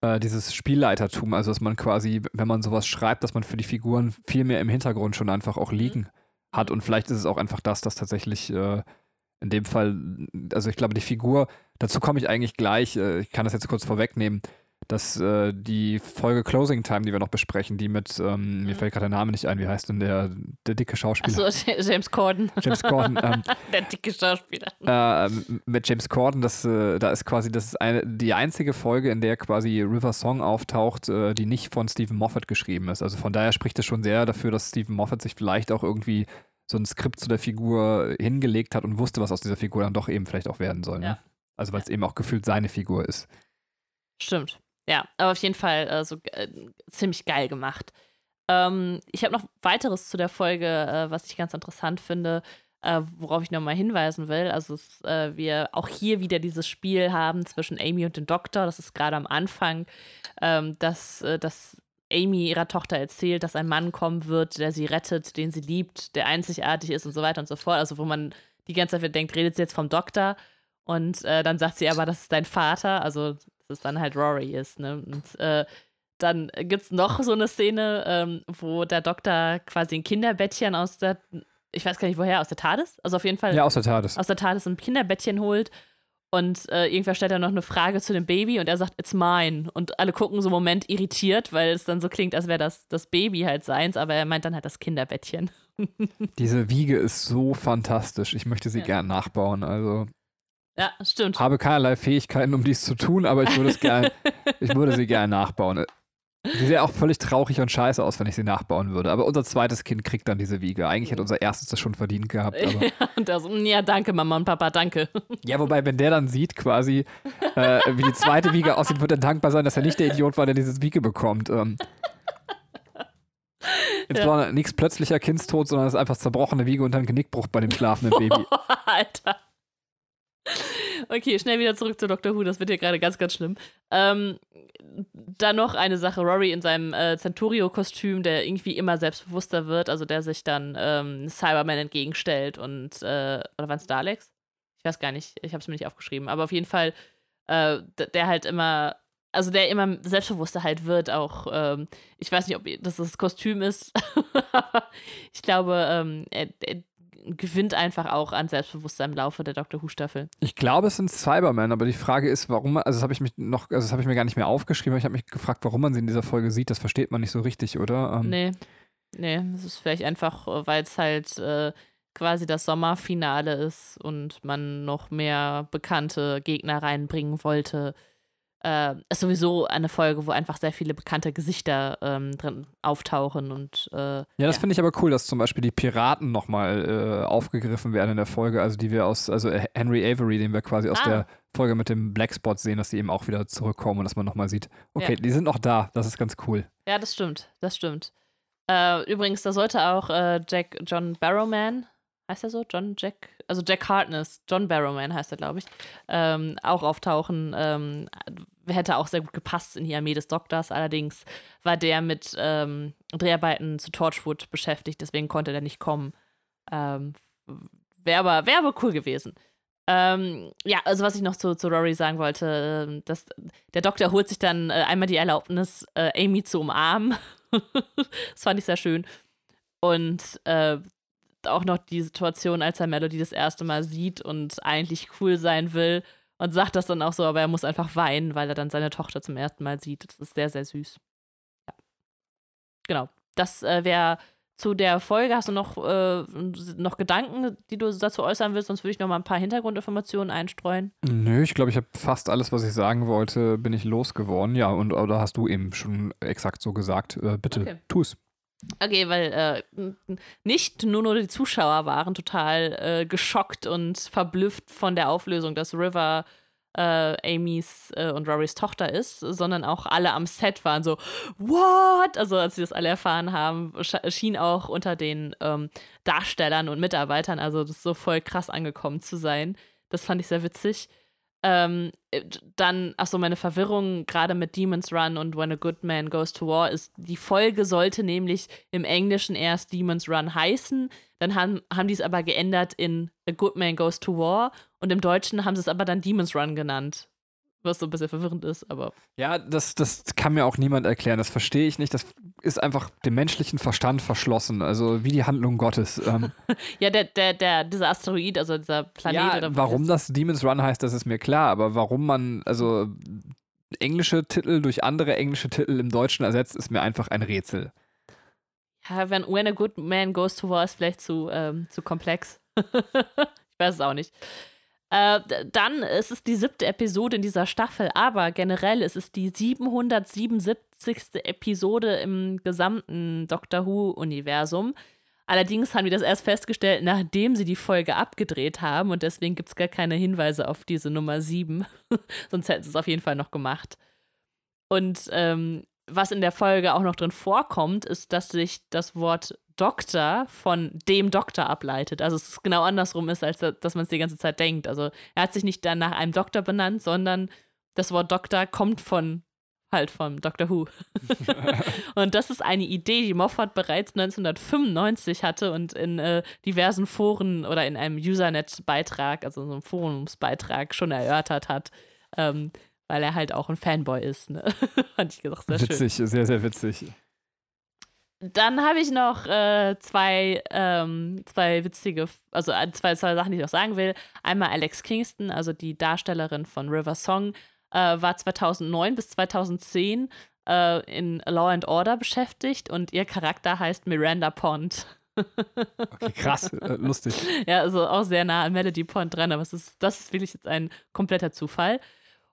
äh, dieses Spielleitertum, also dass man quasi, wenn man sowas schreibt, dass man für die Figuren viel mehr im Hintergrund schon einfach auch mhm. liegen mhm. hat. Und vielleicht ist es auch einfach das, dass tatsächlich äh, in dem Fall, also ich glaube, die Figur, dazu komme ich eigentlich gleich, äh, ich kann das jetzt kurz vorwegnehmen, dass äh, die Folge Closing Time, die wir noch besprechen, die mit, ähm, mir Mhm. fällt gerade der Name nicht ein, wie heißt denn der, der dicke Schauspieler? Achso, [LAUGHS] James Corden. James Corden. [LAUGHS] Ähm, Der dicke Schauspieler. äh, mit James Corden, das, äh, da ist quasi, das ist eine, die einzige Folge, in der quasi River Song auftaucht, äh, die nicht von Stephen Moffat geschrieben ist. Also von daher spricht es schon sehr dafür, dass Stephen Moffat sich vielleicht auch irgendwie so ein Skript zu der Figur hingelegt hat und wusste, was aus dieser Figur dann doch eben vielleicht auch werden soll. Ne? Ja. Also weil es eben auch gefühlt seine Figur ist. Stimmt. Ja, aber auf jeden Fall äh, so äh, ziemlich geil gemacht. Ähm, ich habe noch weiteres zu der Folge, äh, was ich ganz interessant finde, äh, worauf ich nochmal hinweisen will. Also, es, äh, wir auch hier wieder dieses Spiel haben zwischen Amy und dem Doktor. Das ist gerade am Anfang, ähm, dass, äh, dass Amy ihrer Tochter erzählt, dass ein Mann kommen wird, der sie rettet, den sie liebt, der einzigartig ist und so weiter und so fort. Also, wo man die ganze Zeit denkt, redet sie jetzt vom Doktor? Und äh, dann sagt sie aber, das ist dein Vater. Also, dass es dann halt Rory ist. Ne? Und äh, dann gibt es noch so eine Szene, ähm, wo der Doktor quasi ein Kinderbettchen aus der, ich weiß gar nicht woher, aus der TARDIS? Also auf jeden Fall Ja, aus der TARDIS. aus der TARDIS ein Kinderbettchen holt. Und äh, irgendwer stellt dann noch eine Frage zu dem Baby und er sagt, it's mine. Und alle gucken so einen Moment irritiert, weil es dann so klingt, als wäre das das Baby halt seins, aber er meint dann halt das Kinderbettchen. [LAUGHS] Diese Wiege ist so fantastisch. Ich möchte sie Ja. gern nachbauen. Also Ja, stimmt. habe keinerlei Fähigkeiten, um dies zu tun, aber ich würde es gern, [LAUGHS] ich würde sie gern nachbauen. Sie sähe auch völlig traurig und scheiße aus, wenn ich sie nachbauen würde. Aber unser zweites Kind kriegt dann diese Wiege. Eigentlich hätte unser erstes das schon verdient gehabt. [LAUGHS] Ja, und so, ja, danke, Mama und Papa, danke. ja, wobei, wenn der dann sieht, quasi, äh, wie die zweite Wiege aussieht, wird er dankbar sein, dass er nicht der Idiot war, der dieses Wiege bekommt. Ähm, [LAUGHS] Insbesondere nichts plötzlicher Kindstod, sondern es ist einfach zerbrochene Wiege und dann Genickbruch bei dem schlafenden Baby. Alter. Okay, schnell wieder zurück zu Dr. Who, das wird hier gerade ganz, ganz schlimm. Ähm, dann noch eine Sache, Rory in seinem äh, Centurio-Kostüm, der irgendwie immer selbstbewusster wird, also der sich dann ähm, Cyberman entgegenstellt und, äh, oder waren es Daleks? Ich weiß gar nicht, ich habe es mir nicht aufgeschrieben, aber auf jeden Fall, äh, der halt immer, also der immer selbstbewusster halt wird, auch, ähm, ich weiß nicht, ob das das Kostüm ist, [LAUGHS] aber ich glaube, ähm, er gewinnt einfach auch an Selbstbewusstsein im Laufe der Doctor Who-Staffel. Ich glaube, es sind Cybermen, aber die Frage ist, warum also das habe ich mich noch, also das habe ich mir gar nicht mehr aufgeschrieben, aber ich habe mich gefragt, warum man sie in dieser Folge sieht. Das versteht man nicht so richtig, oder? Ähm, Nee. Nee, das ist vielleicht einfach, äh, weil es halt äh, quasi das Sommerfinale ist und man noch mehr bekannte Gegner reinbringen wollte. Äh, ist sowieso eine Folge, wo einfach sehr viele bekannte Gesichter ähm, drin auftauchen und äh, Ja, das Ja. finde ich aber cool, dass zum Beispiel die Piraten nochmal äh, aufgegriffen werden in der Folge, also die wir aus, also Henry Avery, den wir quasi aus Ah. der Folge mit dem Blackspot sehen, dass die eben auch wieder zurückkommen und dass man nochmal sieht, okay, Ja. die sind noch da, das ist ganz cool. Ja, das stimmt, das stimmt. Äh, übrigens, da sollte auch äh, Jack John Barrowman, heißt er so? John Jack, also Jack Hartness, John Barrowman heißt er, glaube ich, ähm, auch auftauchen. Ähm, hätte auch sehr gut gepasst in die Armee des Doktors. Allerdings war der mit ähm, Dreharbeiten zu Torchwood beschäftigt, deswegen konnte der nicht kommen. Ähm, Wäre aber, wär aber cool gewesen. Ähm, ja, also was ich noch zu, zu Rory sagen wollte, ähm, dass der Doktor holt sich dann äh, einmal die Erlaubnis, äh, Amy zu umarmen. [LAUGHS] das fand ich sehr schön. Und äh, auch noch die Situation, als er Melody das erste Mal sieht und eigentlich cool sein will und sagt das dann auch so, aber er muss einfach weinen, weil er dann seine Tochter zum ersten Mal sieht. Das ist sehr, sehr süß. Ja. Genau. Das äh, wäre zu der Folge. Hast du noch, äh, noch Gedanken, die du dazu äußern willst? Sonst würde ich noch mal ein paar Hintergrundinformationen einstreuen. Nö, ich glaube, ich habe fast alles, was ich sagen wollte, bin ich losgeworden. Ja, und oder hast du eben schon exakt so gesagt. Äh, bitte, Okay. tu's. Okay, weil äh, nicht nur, nur die Zuschauer waren total äh, geschockt und verblüfft von der Auflösung, dass River äh, Amys äh, und Rorys Tochter ist, sondern auch alle am Set waren so, what? Also als sie das alle erfahren haben, sch- schien auch unter den ähm, Darstellern und Mitarbeitern, also das so voll krass angekommen zu sein. Das fand ich sehr witzig. Ähm, äh, dann, achso, meine Verwirrung gerade mit Demon's Run und When a Good Man Goes to War ist, die Folge sollte nämlich im Englischen erst Demon's Run heißen. Dann haben, haben die es aber geändert in A Good Man Goes to War und im Deutschen haben sie es aber dann Demon's Run genannt. Was so ein bisschen verwirrend ist, aber. Ja, das, das kann mir auch niemand erklären. Das verstehe ich nicht. Das ist einfach dem menschlichen Verstand verschlossen. Also wie die Handlung Gottes. Ähm, [LAUGHS] Ja, der, der, der, dieser Asteroid, also dieser Planet ja, oder warum das Demon's Run heißt, das ist mir klar. Aber warum man, also englische Titel durch andere englische Titel im Deutschen ersetzt, ist mir einfach ein Rätsel. Ja, wenn When a Good Man Goes to War ist vielleicht zu, ähm, zu komplex. [LAUGHS] ich weiß es auch nicht. Äh, dann ist es die siebte Episode in dieser Staffel, aber generell ist es die 777. Episode im gesamten Doctor Who-Universum. Allerdings haben wir das erst festgestellt, nachdem sie die Folge abgedreht haben und deswegen gibt es gar keine Hinweise auf diese Nummer 7. [LAUGHS] Sonst hätten sie es auf jeden Fall noch gemacht. Und ähm, was in der Folge auch noch drin vorkommt, ist, dass sich das Wort Doktor von dem Doktor ableitet. Also es ist genau andersrum ist, als dass man es die ganze Zeit denkt. Also er hat sich nicht dann nach einem Doktor benannt, sondern das Wort Doktor kommt von halt vom Doctor Who. [LAUGHS] [LAUGHS] und das ist eine Idee, die Moffat bereits 1995 hatte und in äh, diversen Foren oder in einem Usernet-Beitrag, also so einem Forumsbeitrag schon erörtert hat. Ähm, weil er halt auch ein Fanboy ist. Ne? [LAUGHS] Fand ich gesagt sehr witzig, schön. sehr, sehr witzig. Dann habe ich noch äh, zwei, ähm, zwei witzige, also äh, zwei, zwei Sachen, die ich noch sagen will. Einmal Alex Kingston, also die Darstellerin von River Song, äh, war 2009 bis 2010 äh, in Law and Order beschäftigt und ihr Charakter heißt Miranda Pond. [LAUGHS] okay, krass, äh, lustig. Ja, also auch sehr nah an Melody Pond dran, aber es ist, das ist wirklich jetzt ein kompletter Zufall.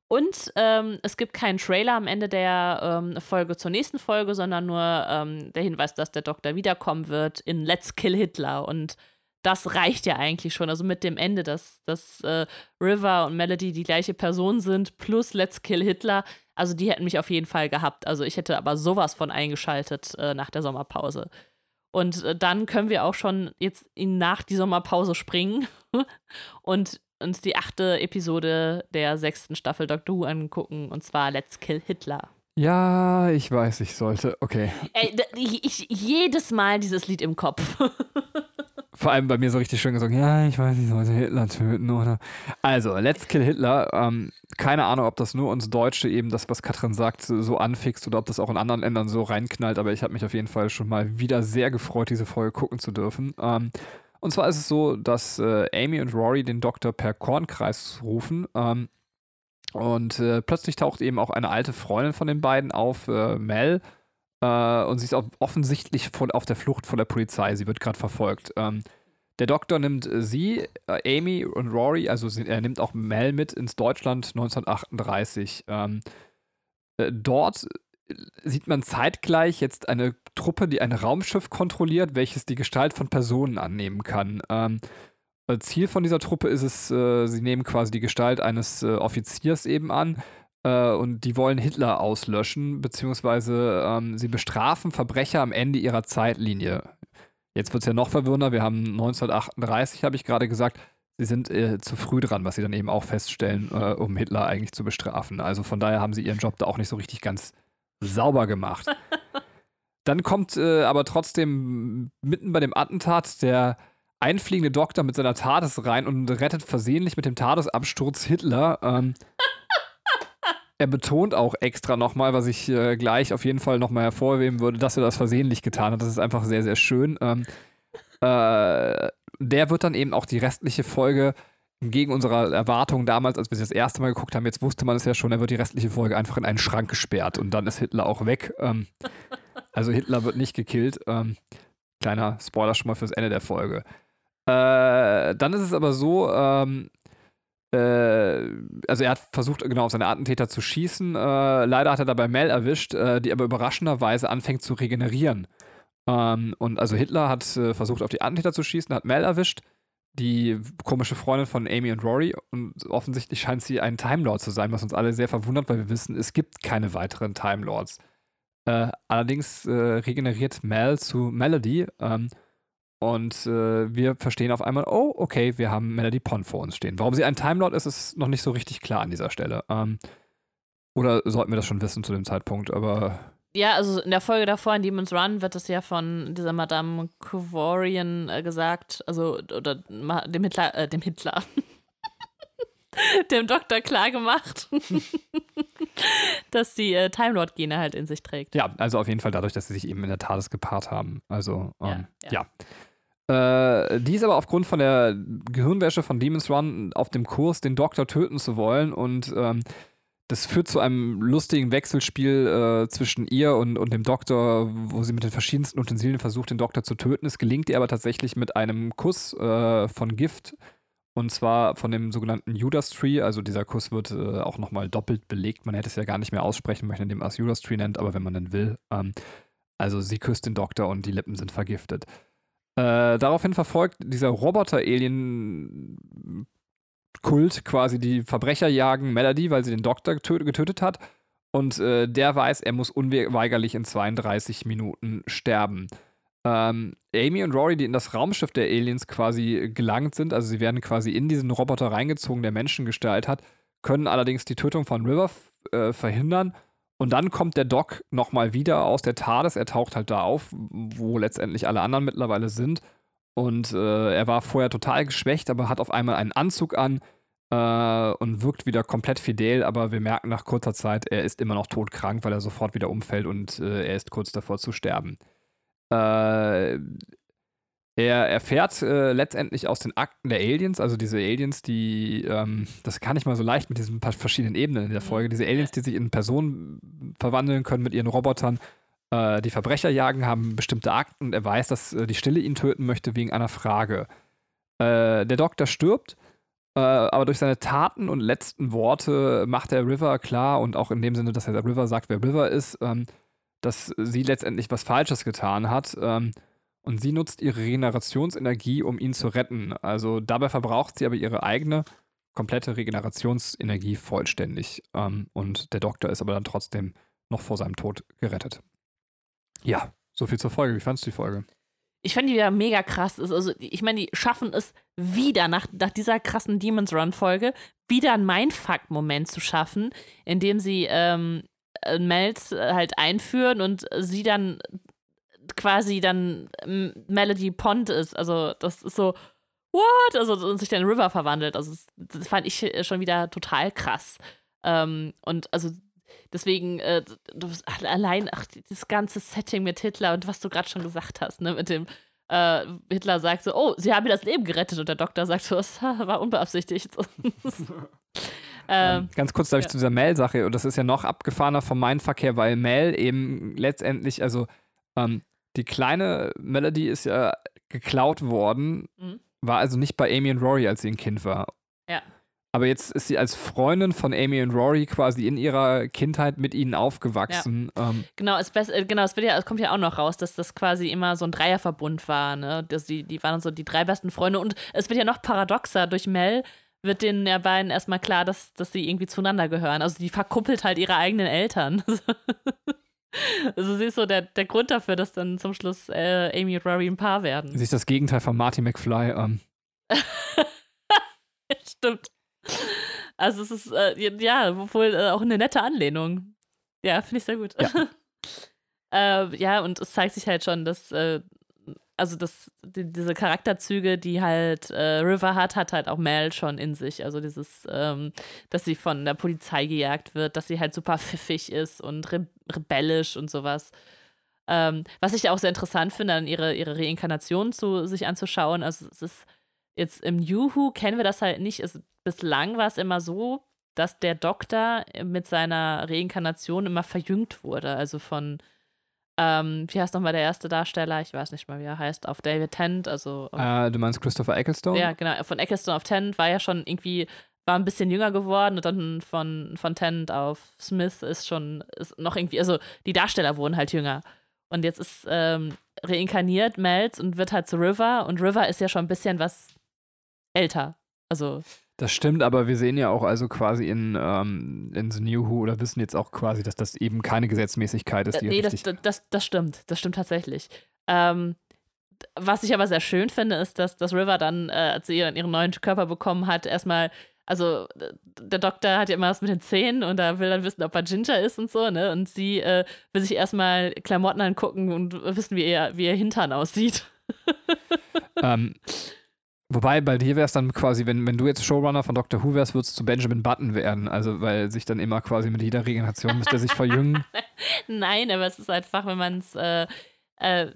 Und ähm, es gibt keinen Trailer am Ende der ähm, Folge zur nächsten Folge, sondern nur ähm, der Hinweis, dass der Doktor wiederkommen wird in Let's Kill Hitler. Und das reicht ja eigentlich schon. Also mit dem Ende, dass, dass äh, River und Melody die gleiche Person sind, plus Let's Kill Hitler. Also die hätten mich auf jeden Fall gehabt. Also ich hätte aber sowas von eingeschaltet äh, nach der Sommerpause. Und äh, dann können wir auch schon jetzt nach die Sommerpause springen [LAUGHS] und uns die achte Episode der sechsten Staffel Doctor Who angucken, und zwar Let's Kill Hitler. Ja, ich weiß, ich sollte. Okay. Ey, ich, ich, jedes Mal dieses Lied im Kopf. [LAUGHS] Vor allem bei mir so richtig schön gesagt, ja, ich weiß, ich sollte Hitler töten, oder? Also, Let's Kill Hitler. Ähm, keine Ahnung, ob das nur uns Deutsche eben das, was Katrin sagt, so anfixt oder ob das auch in anderen Ländern so reinknallt, aber ich habe mich auf jeden Fall schon mal wieder sehr gefreut, diese Folge gucken zu dürfen. Ähm, und zwar ist es so, dass äh, Amy und Rory den Doktor per Kornkreis rufen. Ähm, und äh, plötzlich taucht eben auch eine alte Freundin von den beiden auf, äh, Mel. Äh, und sie ist offensichtlich von, auf der Flucht von der Polizei. Sie wird gerade verfolgt. Ähm, der Doktor nimmt äh, sie, äh, Amy und Rory, also sie, er nimmt auch Mel mit ins Deutschland 1938. Ähm, dort sieht man zeitgleich jetzt eine Truppe, die ein Raumschiff kontrolliert, welches die Gestalt von Personen annehmen kann. Ähm, äh, Ziel von dieser Truppe ist es, äh, sie nehmen quasi die Gestalt eines äh, Offiziers eben an äh, und die wollen Hitler auslöschen, beziehungsweise ähm, sie bestrafen Verbrecher am Ende ihrer Zeitlinie. Jetzt wird es ja noch verwirrender, wir haben 1938, habe ich gerade gesagt, sie sind äh, zu früh dran, was sie dann eben auch feststellen, äh, um Hitler eigentlich zu bestrafen. Also von daher haben sie ihren Job da auch nicht so richtig ganz sauber gemacht. [LAUGHS] Dann kommt äh, aber trotzdem mitten bei dem Attentat der einfliegende Doktor mit seiner TARDIS rein und rettet versehentlich mit dem TARDIS-Absturz Hitler. Ähm, [LAUGHS] er betont auch extra nochmal, was ich äh, gleich auf jeden Fall nochmal hervorheben würde, dass er das versehentlich getan hat. Das ist einfach sehr, sehr schön. Ähm, äh, der wird dann eben auch die restliche Folge gegen unserer Erwartung damals, als wir sie das erste Mal geguckt haben, jetzt wusste man es ja schon, er wird die restliche Folge einfach in einen Schrank gesperrt und dann ist Hitler auch weg. Ähm, also Hitler wird nicht gekillt. Ähm, kleiner Spoiler schon mal fürs Ende der Folge. Äh, dann ist es aber so, ähm, äh, also er hat versucht, genau auf seine Attentäter zu schießen. Äh, leider hat er dabei Mel erwischt, äh, die aber überraschenderweise anfängt zu regenerieren. Ähm, und also Hitler hat äh, versucht, auf die Attentäter zu schießen, hat Mel erwischt die komische Freundin von Amy und Rory und offensichtlich scheint sie ein Time Lord zu sein, was uns alle sehr verwundert, weil wir wissen, es gibt keine weiteren Time Lords. Äh, allerdings äh, regeneriert Mel zu Melody ähm, und äh, wir verstehen auf einmal, oh, okay, wir haben Melody Pond vor uns stehen. Warum sie ein Time Lord ist, ist noch nicht so richtig klar an dieser Stelle. Ähm, oder sollten wir das schon wissen zu dem Zeitpunkt, aber ja, also in der Folge davor in Demon's Run wird es ja von dieser Madame Kovorian äh, gesagt, also oder dem Hitler, äh, dem Hitler, [LAUGHS] [LAUGHS] dem Doktor klar gemacht, [LAUGHS] dass die äh, Time Lord Gene halt in sich trägt. Ja, also auf jeden Fall dadurch, dass sie sich eben in der TARDIS gepaart haben. Also ähm, ja. ja. Äh, die ist aber aufgrund von der Gehirnwäsche von Demon's Run auf dem Kurs, den Doktor töten zu wollen und ähm, das führt zu einem lustigen Wechselspiel äh, zwischen ihr und, und dem Doktor, wo sie mit den verschiedensten Utensilien versucht, den Doktor zu töten. Es gelingt ihr aber tatsächlich mit einem Kuss äh, von Gift. Und zwar von dem sogenannten Judas Tree. Also dieser Kuss wird äh, auch nochmal doppelt belegt. Man hätte es ja gar nicht mehr aussprechen möchten, indem man es Judas Tree nennt, aber wenn man dann will. Ähm, also sie küsst den Doktor und die Lippen sind vergiftet. Äh, daraufhin verfolgt dieser Roboter-Alien Kult quasi die Verbrecher jagen Melody, weil sie den Doktor getötet hat. Und äh, der weiß, er muss unweigerlich in 32 Minuten sterben. Ähm, Amy und Rory, die in das Raumschiff der Aliens quasi gelangt sind, also sie werden quasi in diesen Roboter reingezogen, der Menschengestalt hat, können allerdings die Tötung von River äh, verhindern. Und dann kommt der Doc nochmal wieder aus der TARDIS. Er taucht halt da auf, wo letztendlich alle anderen mittlerweile sind. Und äh, er war vorher total geschwächt, aber hat auf einmal einen Anzug an, äh, und wirkt wieder komplett fidel, aber wir merken nach kurzer Zeit, er ist immer noch todkrank, weil er sofort wieder umfällt und äh, er ist kurz davor zu sterben. Äh, er erfährt äh, letztendlich aus den Akten der Aliens, also diese Aliens, die, ähm, das kann ich mal so leicht mit diesen verschiedenen Ebenen in der mhm. Folge, diese Aliens, die sich in Personen verwandeln können mit ihren Robotern, äh, die Verbrecher jagen, haben bestimmte Akten und er weiß, dass äh, die Stille ihn töten möchte wegen einer Frage. der Doktor stirbt äh, aber durch seine Taten und letzten Worte macht der River klar und auch in dem Sinne, dass er River sagt, wer River ist, ähm, dass sie letztendlich was Falsches getan hat. Ähm, und sie nutzt ihre Regenerationsenergie, um ihn zu retten. Also dabei verbraucht sie aber ihre eigene komplette Regenerationsenergie vollständig. Ähm, und der Doktor ist aber dann trotzdem noch vor seinem Tod gerettet. Ja, so viel zur Folge. Wie fandest du die Folge? ich fand die wieder mega krass. Also, ich meine, die schaffen es wieder nach, nach dieser krassen Demons Run-Folge, wieder einen Mindfuck-Moment zu schaffen, indem sie ähm, äh, Melz äh, halt einführen und sie dann quasi dann Melody Pond ist. Also, das ist so, what? Also, und sich dann in River verwandelt. Also, das fand ich äh, schon wieder total krass. Ähm, und also Deswegen, äh, allein, ach, das ganze Setting mit Hitler und was du gerade schon gesagt hast, ne, mit dem, äh, Hitler sagt so, oh, sie haben mir das Leben gerettet und der Doktor sagt so, das [LAUGHS] war unbeabsichtigt. [LAUGHS] [LAUGHS] ähm, Ganz kurz darf ich zu dieser Mel-Sache, und das ist ja noch abgefahrener vom Mindverkehr, weil Mel eben letztendlich, also ähm, die kleine Melody ist ja geklaut worden, mhm. war also nicht bei Amy und Rory, als sie ein Kind war. Ja. Aber jetzt ist sie als Freundin von Amy und Rory quasi in ihrer Kindheit mit ihnen aufgewachsen. Ja. Ähm. Genau, es, äh, genau es, ja, es, kommt ja auch noch raus, dass das quasi immer so ein Dreierverbund war. Ne? Dass die, die waren so die drei besten Freunde. Und es wird ja noch paradoxer. Durch Mel wird den ja beiden erstmal klar, dass, dass sie irgendwie zueinander gehören. Also die verkuppelt halt ihre eigenen Eltern. [LAUGHS] also sie ist so der, der Grund dafür, dass dann zum Schluss äh, Amy und Rory ein Paar werden. Sie ist das Gegenteil von Marty McFly. Ähm. [LAUGHS] Stimmt. Also es ist, äh, ja, wohl äh, auch eine nette Anlehnung. Ja, finde ich sehr gut. Ja. [LAUGHS] äh, ja, und es zeigt sich halt schon, dass, äh, also das, die, diese Charakterzüge, die halt äh, River hat, hat halt auch Mel schon in sich. Also dieses, ähm, dass sie von der Polizei gejagt wird, dass sie halt super pfiffig ist und re rebellisch und sowas. Ähm, was ich auch sehr interessant finde, an ihre, ihre Reinkarnation zu sich anzuschauen. Also es ist jetzt im Juhu kennen wir das halt nicht. Es bislang war es immer so, dass der Doktor mit seiner Reinkarnation immer verjüngt wurde. Also von, ähm, wie heißt nochmal der erste Darsteller? Ich weiß nicht mal, wie er heißt, auf David Tennant. Also, äh, du meinst Christopher Ecclestone? Ja, genau. Von Ecclestone auf Tennant war ja schon irgendwie, war ein bisschen jünger geworden und dann von, von Tennant auf Smith ist schon, ist noch irgendwie, also die Darsteller wurden halt jünger. Und jetzt ist ähm, reinkarniert Melz und wird halt zu River und River ist ja schon ein bisschen was älter. Also das stimmt, aber wir sehen ja auch also quasi in, ähm, in The New Who oder wissen jetzt auch quasi, dass das eben keine Gesetzmäßigkeit ist. Die nee, das, das, das stimmt. Das stimmt tatsächlich. Ähm, was ich aber sehr schön finde, ist, dass, dass River dann, äh, als sie ihren, ihren neuen Körper bekommen hat, erstmal, also der Doktor hat ja immer was mit den Zähnen und da will dann wissen, ob er Ginger ist und so, ne? Und sie äh, will sich erstmal Klamotten angucken und wissen, wie ihr, wie ihr Hintern aussieht. ähm, [LAUGHS] Wobei, bei dir wäre es dann quasi, wenn, wenn du jetzt Showrunner von Doctor Who wärst, würdest du Benjamin Button werden. Also, weil sich dann immer quasi mit jeder Regeneration müsste er sich verjüngen. [LAUGHS] Nein, aber es ist einfach, wenn man es, äh, äh,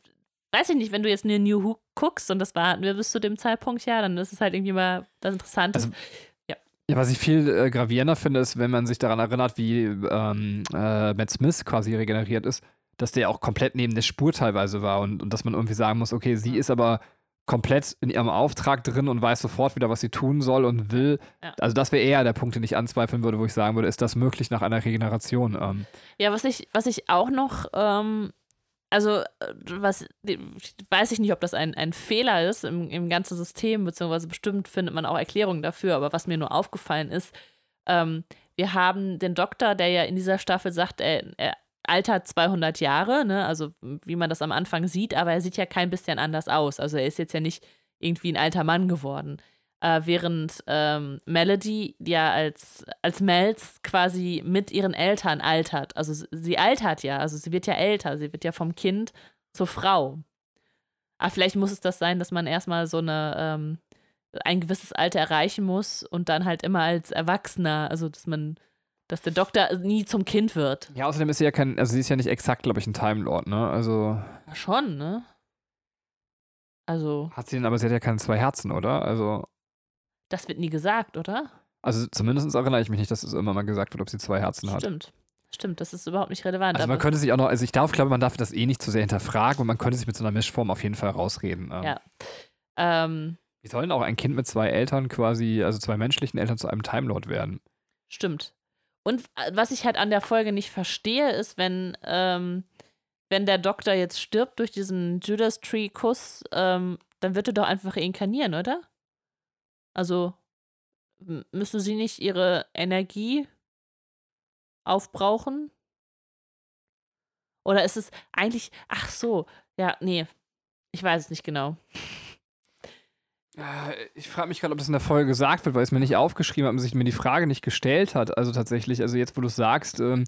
weiß ich nicht, wenn du jetzt eine New Who guckst und das war wir bis zu dem Zeitpunkt ja, dann ist es halt irgendwie mal das Interessante. Also, ja. Ja, was ich viel äh, gravierender finde, ist, wenn man sich daran erinnert, wie ähm, äh, Matt Smith quasi regeneriert ist, dass der auch komplett neben der Spur teilweise war und, und dass man irgendwie sagen muss, okay, sie ist aber komplett in ihrem Auftrag drin und weiß sofort wieder, was sie tun soll und will. Ja. Also das wäre eher der Punkt, den ich anzweifeln würde, wo ich sagen würde, ist das möglich nach einer Regeneration? Ähm, Ja, was ich, was ich auch noch, ähm, also äh, was, weiß ich nicht, ob das ein, ein Fehler ist im, im ganzen System, beziehungsweise bestimmt findet man auch Erklärungen dafür, aber was mir nur aufgefallen ist, ähm, wir haben den Doktor, der ja in dieser Staffel sagt, er, er altert 200 Jahre, ne? also wie man das am Anfang sieht, aber er sieht ja kein bisschen anders aus. Also er ist jetzt ja nicht irgendwie ein alter Mann geworden. Äh, während ähm, Melody ja als, als Melz quasi mit ihren Eltern altert. Also sie altert ja, also sie wird ja älter, sie wird ja vom Kind zur Frau. Aber vielleicht muss es das sein, dass man erstmal so eine, ähm, ein gewisses Alter erreichen muss und dann halt immer als Erwachsener, also dass man, dass der Doktor nie zum Kind wird. ja, außerdem ist sie ja kein, also sie ist ja nicht exakt, glaube ich, ein Time Lord, ne? Also Ja, schon, ne? Also, hat sie denn, aber sie hat ja keine zwei Herzen, oder? Also, das wird nie gesagt, oder? also zumindest erinnere ich mich nicht, dass es immer mal gesagt wird, ob sie zwei Herzen hat. Stimmt. Stimmt, das ist überhaupt nicht relevant. Also man könnte sich auch noch, also ich darf, glaube, man darf das eh nicht zu sehr hinterfragen und man könnte sich mit so einer Mischform auf jeden Fall rausreden. Ähm, Ja. ähm, Wie soll denn auch ein Kind mit zwei Eltern quasi, also zwei menschlichen Eltern zu einem Time Lord werden? Stimmt. Und äh, was ich halt an der Folge nicht verstehe, ist, wenn, ähm, wenn der Doktor jetzt stirbt durch diesen Judas Tree-Kuss, ähm, dann wird er doch einfach inkarnieren, oder? Also müssen sie nicht ihre Energie aufbrauchen? Oder ist es eigentlich, ach so, ja, nee, ich weiß es nicht genau. [LAUGHS] Äh, Ich frage mich gerade, ob das in der Folge gesagt wird, weil es mir nicht aufgeschrieben hat und sich mir die Frage nicht gestellt hat. Also tatsächlich, also jetzt, wo du es sagst, ähm,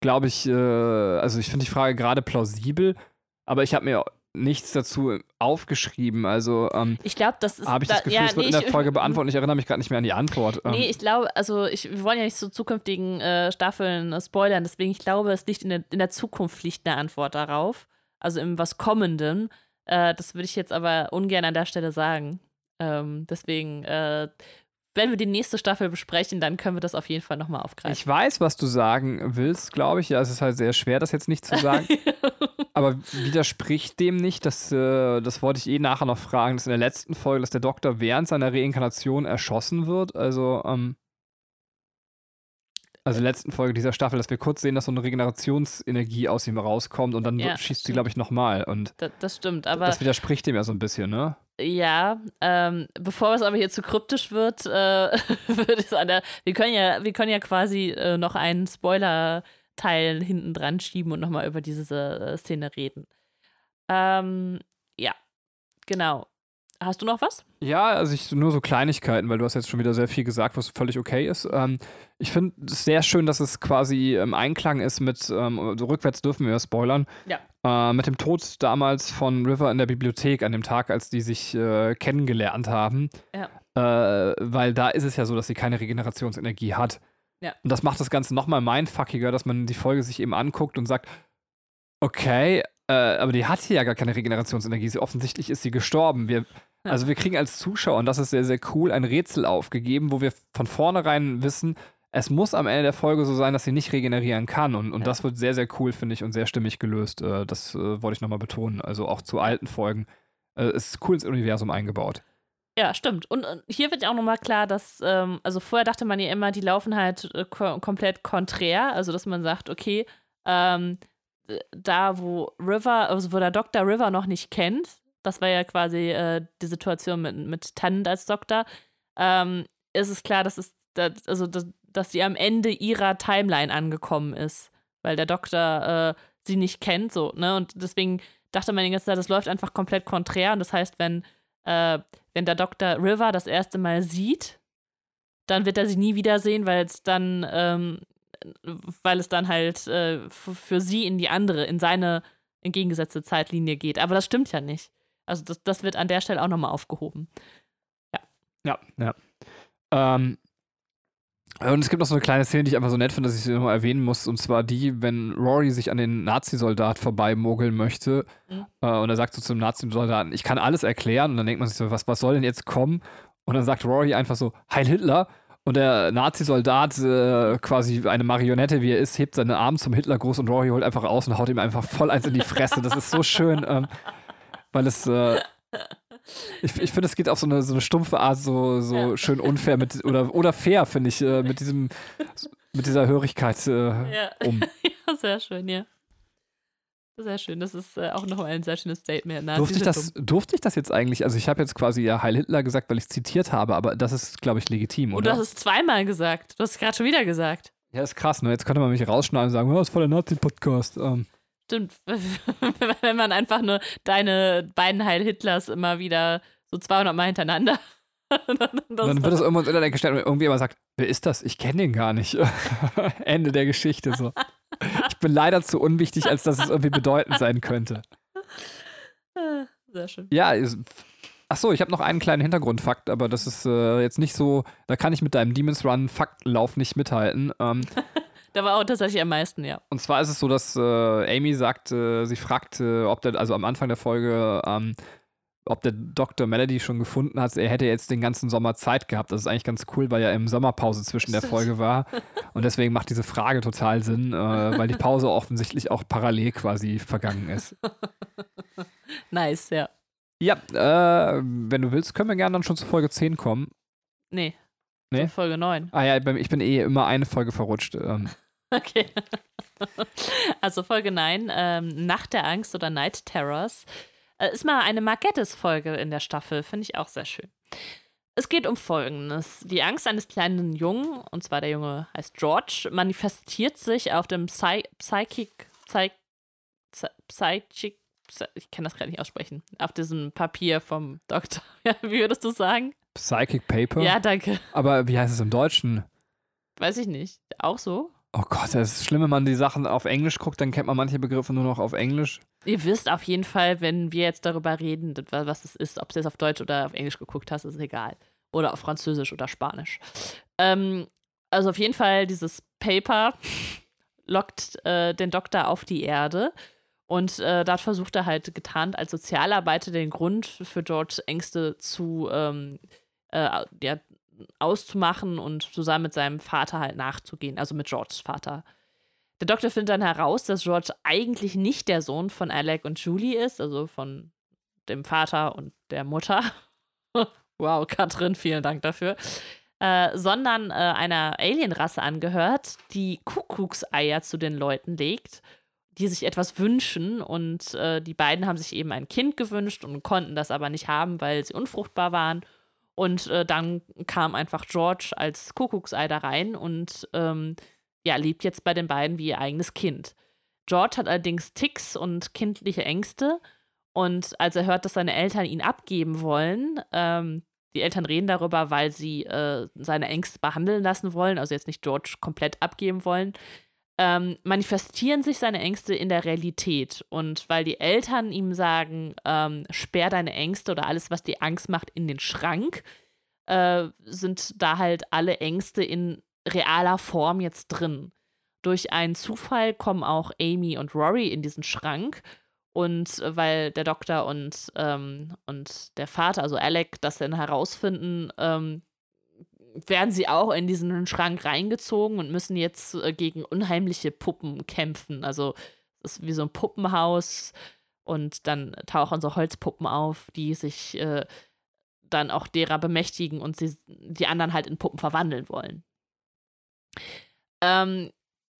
glaube ich, äh, also ich finde die Frage gerade plausibel, aber ich habe mir nichts dazu aufgeschrieben. Also ähm, Ich glaube, das ist. habe ich da, das Gefühl, ja, es wird nee, in der Folge beantwortet ich erinnere mich gerade nicht mehr an die Antwort. Ähm, Nee, ich glaube, also ich, wir wollen ja nicht zu zukünftigen äh, Staffeln äh, spoilern, deswegen ich glaube, es liegt in der, in der Zukunft liegt eine Antwort darauf. Also im was Kommenden. Äh, das würde ich jetzt aber ungern an der Stelle sagen. Ähm, deswegen, äh, wenn wir die nächste Staffel besprechen, dann können wir das auf jeden Fall nochmal aufgreifen. ich weiß, was du sagen willst, glaube ich. Ja, es ist halt sehr schwer, das jetzt nicht zu sagen. [LAUGHS] Aber widerspricht dem nicht, dass, äh, das wollte ich eh nachher noch fragen, dass in der letzten Folge, dass der Doktor während seiner Reinkarnation erschossen wird? Also, ähm, also in der letzten Folge dieser Staffel, dass wir kurz sehen, dass so eine Regenerationsenergie aus ihm rauskommt und dann Ja, schießt sie, glaube ich, nochmal. Und das, das stimmt, aber das widerspricht dem ja so ein bisschen, ne? Ja, ähm, bevor es aber hier zu kryptisch wird, äh, würde ich sagen, wir können ja, wir können ja quasi äh, noch einen Spoiler-Teil hinten dran schieben und nochmal über diese äh, Szene reden. Ähm, ja, genau. Hast du noch was? Ja, also ich nur so Kleinigkeiten, weil du hast jetzt schon wieder sehr viel gesagt, was völlig okay ist. Ähm, ich finde es sehr schön, dass es quasi im Einklang ist mit, ähm, also rückwärts dürfen wir ja spoilern, Ja. äh, mit dem Tod damals von River in der Bibliothek an dem Tag, als die sich äh, kennengelernt haben. Ja. Äh, weil da ist es ja so, dass sie keine Regenerationsenergie hat. Ja. Und das macht das Ganze nochmal mindfuckiger, dass man die Folge sich eben anguckt und sagt, okay, äh, aber die hat hier ja gar keine Regenerationsenergie. Sie, offensichtlich ist sie gestorben. Wir. Also wir kriegen als Zuschauer, und das ist sehr, sehr cool, ein Rätsel aufgegeben, wo wir von vornherein wissen, es muss am Ende der Folge so sein, dass sie nicht regenerieren kann. Und, und Ja. das wird sehr, sehr cool, finde ich, und sehr stimmig gelöst. Äh, das äh, wollte ich nochmal betonen. Also auch zu alten Folgen. Äh, es ist cool ins Universum eingebaut. Ja, stimmt. Und, hier wird ja auch nochmal klar, dass, ähm, also vorher dachte man ja immer, die laufen halt äh, ko komplett konträr. Also, dass man sagt, okay, ähm, da wo River, also wo der Doktor River noch nicht kennt, das war ja quasi äh, die Situation mit, mit Tennant als Doktor, ähm, ist es klar, dass es, dass, also, dass, dass sie am Ende ihrer Timeline angekommen ist, weil der Doktor äh, sie nicht kennt, so, ne? Und deswegen dachte man die ganze Zeit, das läuft einfach komplett konträr. Und das heißt, wenn äh, wenn der Dr. River das erste Mal sieht, dann wird er sie nie wiedersehen, weil es dann, ähm, weil es dann halt äh, für sie in die andere, in seine entgegengesetzte Zeitlinie geht. Aber das stimmt ja nicht. Also das, das wird an der Stelle auch nochmal aufgehoben. Ja, ja. Ähm, und es gibt noch so eine kleine Szene, die ich einfach so nett finde, dass ich sie nochmal erwähnen muss. Und zwar die, wenn Rory sich an den Nazi-Soldat vorbeimogeln möchte. Mhm. Äh, und er sagt so zum Nazi-Soldaten, ich kann alles erklären. Und dann denkt man sich so, was, was soll denn jetzt kommen? Und dann sagt Rory einfach so, Heil Hitler. Und der Nazi-Soldat, äh, quasi eine Marionette, wie er ist, hebt seine Arme zum Hitlergruß und Rory holt einfach aus und haut ihm einfach voll eins in die Fresse. Das ist so schön, ähm, [LAUGHS] weil es. Äh, [LAUGHS] ich, ich finde, es geht auf so eine, so eine stumpfe Art so, so Ja. schön unfair mit, oder, oder fair, finde ich, äh, mit diesem, mit dieser Hörigkeit äh, Ja. um. [LAUGHS] ja, sehr schön, ja. Sehr schön. Das ist äh, auch nochmal ein sehr schönes Statement. Nazis Durfte ich, das, dumm. durfte ich das jetzt eigentlich? Also, ich habe jetzt quasi ja Heil Hitler gesagt, weil ich es zitiert habe, aber das ist, glaube ich, legitim, Und du oder? hast es zweimal gesagt. Du hast es gerade schon wieder gesagt. Ja, ist krass, ne? Jetzt könnte man mich rausschneiden und sagen, oh, das ist voll der Nazi-Podcast. Ähm, Stimmt. [LAUGHS] Wenn man einfach nur deine beiden Heil Hitlers immer wieder so 200 Mal hintereinander. [LAUGHS] dann wird es irgendwann ins Internet gestellt und irgendjemand sagt, wer ist das? Ich kenne den gar nicht. [LAUGHS] Ende der Geschichte so. Ich bin leider zu unwichtig, als dass es irgendwie bedeutend sein könnte. Sehr schön. Ja, ach so, ich habe noch einen kleinen Hintergrundfakt, aber das ist äh, jetzt nicht so, da kann ich mit deinem Demons Run Faktenlauf nicht mithalten. Ähm, Da war auch tatsächlich am meisten, ja. und zwar ist es so, dass äh, Amy sagt, äh, sie fragt, äh, ob der, also am Anfang der Folge, ähm, ob der Dr. Melody schon gefunden hat, er hätte jetzt den ganzen Sommer Zeit gehabt. Das ist eigentlich ganz cool, weil er im Sommerpause zwischen der. Folge war. Und deswegen macht diese Frage total Sinn, äh, weil die Pause [LAUGHS] offensichtlich auch parallel quasi vergangen ist. [LAUGHS] Nice, ja. Ja, äh, wenn du willst, können wir gerne dann schon zu Folge 10 kommen. Nee. Nee? Folge 9. Ah ja, ich bin eh immer eine Folge verrutscht. Ähm, Okay. [LAUGHS] Also Folge 9, ähm, Nacht der Angst oder Night Terrors, äh, ist mal eine Margettes-Folge in der Staffel, finde ich auch sehr schön. Es geht um Folgendes. Die Angst eines kleinen Jungen, und zwar der Junge heißt George, manifestiert sich auf dem Psy Psychic, Psy Psy- Psychic, Psy- ich kann das gerade nicht aussprechen, auf diesem Papier vom Doktor. [LAUGHS] Wie würdest du sagen? Psychic Paper. Ja, danke. Aber wie heißt es im Deutschen? Weiß ich nicht. Auch so? Oh Gott, das ist schlimm, wenn man die Sachen auf Englisch guckt, dann kennt man manche Begriffe nur noch auf Englisch. Ihr wisst auf jeden Fall, wenn wir jetzt darüber reden, was es ist, ob du es auf Deutsch oder auf Englisch geguckt hast, ist egal. Oder auf Französisch oder Spanisch. Ähm, also auf jeden Fall, dieses Paper [LAUGHS] lockt äh, den Doktor auf die Erde. Und äh, dort versucht er halt getarnt als Sozialarbeiter den Grund für George Ängste zu ähm, äh, ja, auszumachen und zusammen mit seinem Vater halt nachzugehen, also mit Georges Vater. Der Doktor findet dann heraus, dass George eigentlich nicht der Sohn von Alec und Julie ist, also von dem Vater und der Mutter. [LAUGHS] wow, Katrin, vielen Dank dafür. Äh, sondern äh, einer Alienrasse angehört, die Kuckuckseier zu den Leuten legt, die sich etwas wünschen. Und äh, die beiden haben sich eben ein Kind gewünscht und konnten das aber nicht haben, weil sie unfruchtbar waren. Und äh, dann kam einfach George als Kuckucksei da rein und ähm, ja, lebt jetzt bei den beiden wie ihr eigenes Kind. George hat allerdings Ticks und kindliche Ängste. Und als er hört, dass seine Eltern ihn abgeben wollen, ähm, die Eltern reden darüber, weil sie äh, seine Ängste behandeln lassen wollen, also jetzt nicht George komplett abgeben wollen, ähm, manifestieren sich seine Ängste in der Realität. Und weil die Eltern ihm sagen, ähm, sperr deine Ängste oder alles, was dir Angst macht, in den Schrank, äh, sind da halt alle Ängste in realer Form jetzt drin. Durch einen Zufall kommen auch Amy und Rory in diesen Schrank. Und äh, weil der Doktor und, ähm, und der Vater, also Alec, das dann herausfinden, ähm, werden sie auch in diesen Schrank reingezogen und müssen jetzt äh, gegen unheimliche Puppen kämpfen. Also es ist wie so ein Puppenhaus und dann tauchen so Holzpuppen auf, die sich äh, dann auch derer bemächtigen und sie die anderen halt in Puppen verwandeln wollen. Ähm,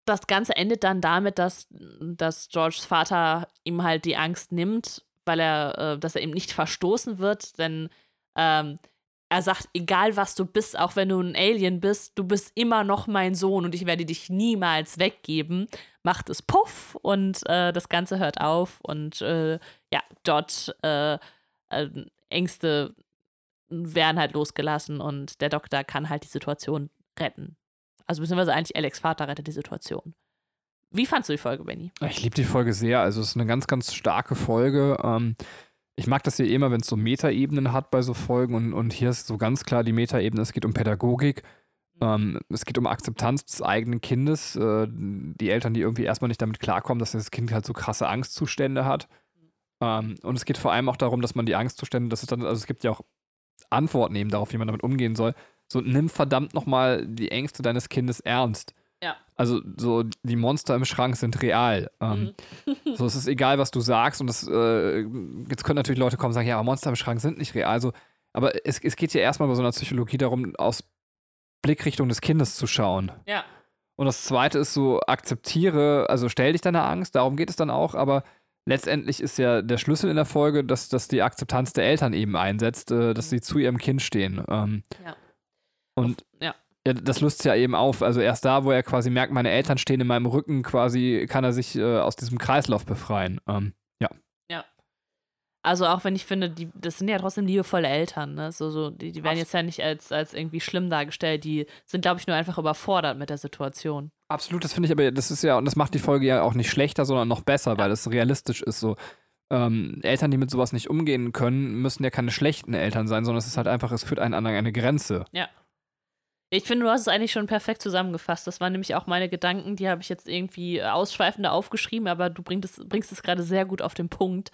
das Ganze endet dann damit, dass, dass Georges Vater ihm halt die Angst nimmt, weil er, äh, dass er ihm nicht verstoßen wird, denn ähm, er sagt, egal was du bist, auch wenn du ein Alien bist, du bist immer noch mein Sohn und ich werde dich niemals weggeben. Macht es puff und äh, das Ganze hört auf und äh, ja, dort äh, äh, Ängste werden halt losgelassen und der Doktor kann halt die Situation retten. Also beziehungsweise eigentlich Alex Vater rettet die Situation. Wie fandst du die Folge, Benny? Ich liebe die Folge sehr. Also es ist eine ganz, ganz starke Folge. Ähm, ich mag das ja immer, wenn es so Metaebenen hat bei so Folgen und, und hier ist so ganz klar die Metaebene, es geht um Pädagogik. Ähm, es geht um Akzeptanz des eigenen Kindes. Äh, die Eltern, die irgendwie erstmal nicht damit klarkommen, dass das Kind halt so krasse Angstzustände hat. Ähm, und es geht vor allem auch darum, dass man die Angstzustände, das ist dann, also es gibt ja auch Antworten eben darauf, wie man damit umgehen soll, so nimm verdammt nochmal die Ängste deines Kindes ernst. Ja. Also so die Monster im Schrank sind real. Ähm, Mhm. so es ist egal, was du sagst und das, äh, jetzt können natürlich Leute kommen und sagen, ja, aber Monster im Schrank sind nicht real. Also, aber es, es geht ja erstmal bei so einer Psychologie darum, aus Blickrichtung des Kindes zu schauen. Ja. Und das zweite ist so, akzeptiere, also stell dich deiner Angst, darum geht es dann auch, aber letztendlich ist ja der Schlüssel in der Folge, dass, dass die Akzeptanz der Eltern eben einsetzt, äh, dass sie zu ihrem Kind stehen. Ähm, Ja. Und Ja. Ja, das löst ja eben auf. Also erst da, wo er quasi merkt, meine Eltern stehen in meinem Rücken, quasi kann er sich äh, aus diesem Kreislauf befreien. Ähm, Also auch wenn ich finde, die, das sind ja trotzdem liebevolle Eltern, ne? So, so, die, die werden jetzt ja nicht als, als irgendwie schlimm dargestellt, die sind, glaube ich, nur einfach überfordert mit der Situation. Absolut, das finde ich aber, das ist ja, und das macht die Folge ja auch nicht schlechter, sondern noch besser, weil es realistisch ist. So, ähm, Eltern, die mit sowas nicht umgehen können, müssen ja keine schlechten Eltern sein, sondern es ist halt einfach, es führt einen an eine Grenze. Ich finde, du hast es eigentlich schon perfekt zusammengefasst. Das waren nämlich auch meine Gedanken, die habe ich jetzt irgendwie ausschweifender aufgeschrieben, aber du bringst es, bringst es gerade sehr gut auf den Punkt.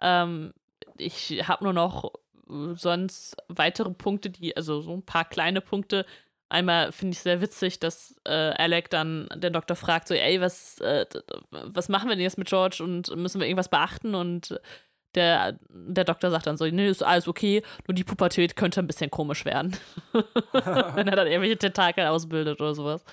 Ähm, ich habe nur noch äh, sonst weitere Punkte, die, also so ein paar kleine Punkte. Einmal finde ich sehr witzig, dass äh, Alec dann den Doktor fragt, so, ey, was, äh, was machen wir denn jetzt mit George und müssen wir irgendwas beachten? Und der, der Doktor sagt dann so, nee, ist alles okay, nur die Pubertät könnte ein bisschen komisch werden. [LAUGHS] Wenn er dann irgendwelche Tentakel ausbildet oder sowas.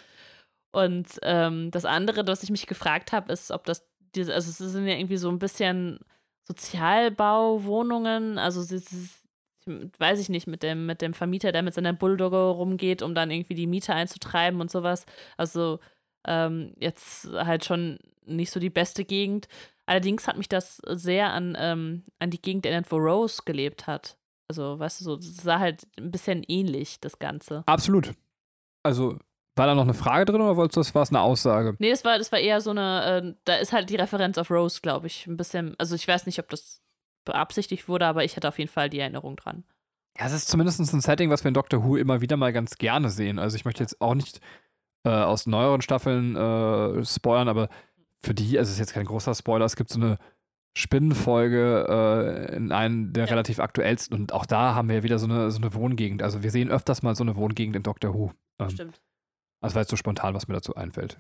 Und ähm, das andere, was ich mich gefragt habe, ist, ob das diese, also es sind ja irgendwie so ein bisschen Sozialbauwohnungen, also es ist, weiß ich nicht, mit dem, mit dem Vermieter, der mit seiner Bulldogge rumgeht, um dann irgendwie die Miete einzutreiben und sowas. Also ähm, jetzt halt schon nicht so die beste Gegend. Allerdings hat mich das sehr an, ähm, an die Gegend erinnert, wo Rose gelebt hat. Also, weißt du, so, es sah halt ein bisschen ähnlich, das Ganze. Absolut. Also, war da noch eine Frage drin oder wolltest du, das war es eine Aussage? Nee, das war, das war eher so eine, äh, da ist halt die Referenz auf Rose, glaube ich, ein bisschen, also ich weiß nicht, ob das beabsichtigt wurde, aber ich hatte auf jeden Fall die Erinnerung dran. Ja, es ist zumindest ein Setting, was wir in Doctor Who immer wieder mal ganz gerne sehen. Also, ich möchte jetzt auch nicht äh, aus neueren Staffeln äh, spoilern, aber für die, also es ist jetzt kein großer Spoiler, es gibt so eine Spinnenfolge äh, in einem der Ja. relativ aktuellsten und auch da haben wir wieder so eine, so eine Wohngegend. Also wir sehen öfters mal so eine Wohngegend in Doctor Who. Ähm, Stimmt. also war jetzt so spontan, was mir dazu einfällt.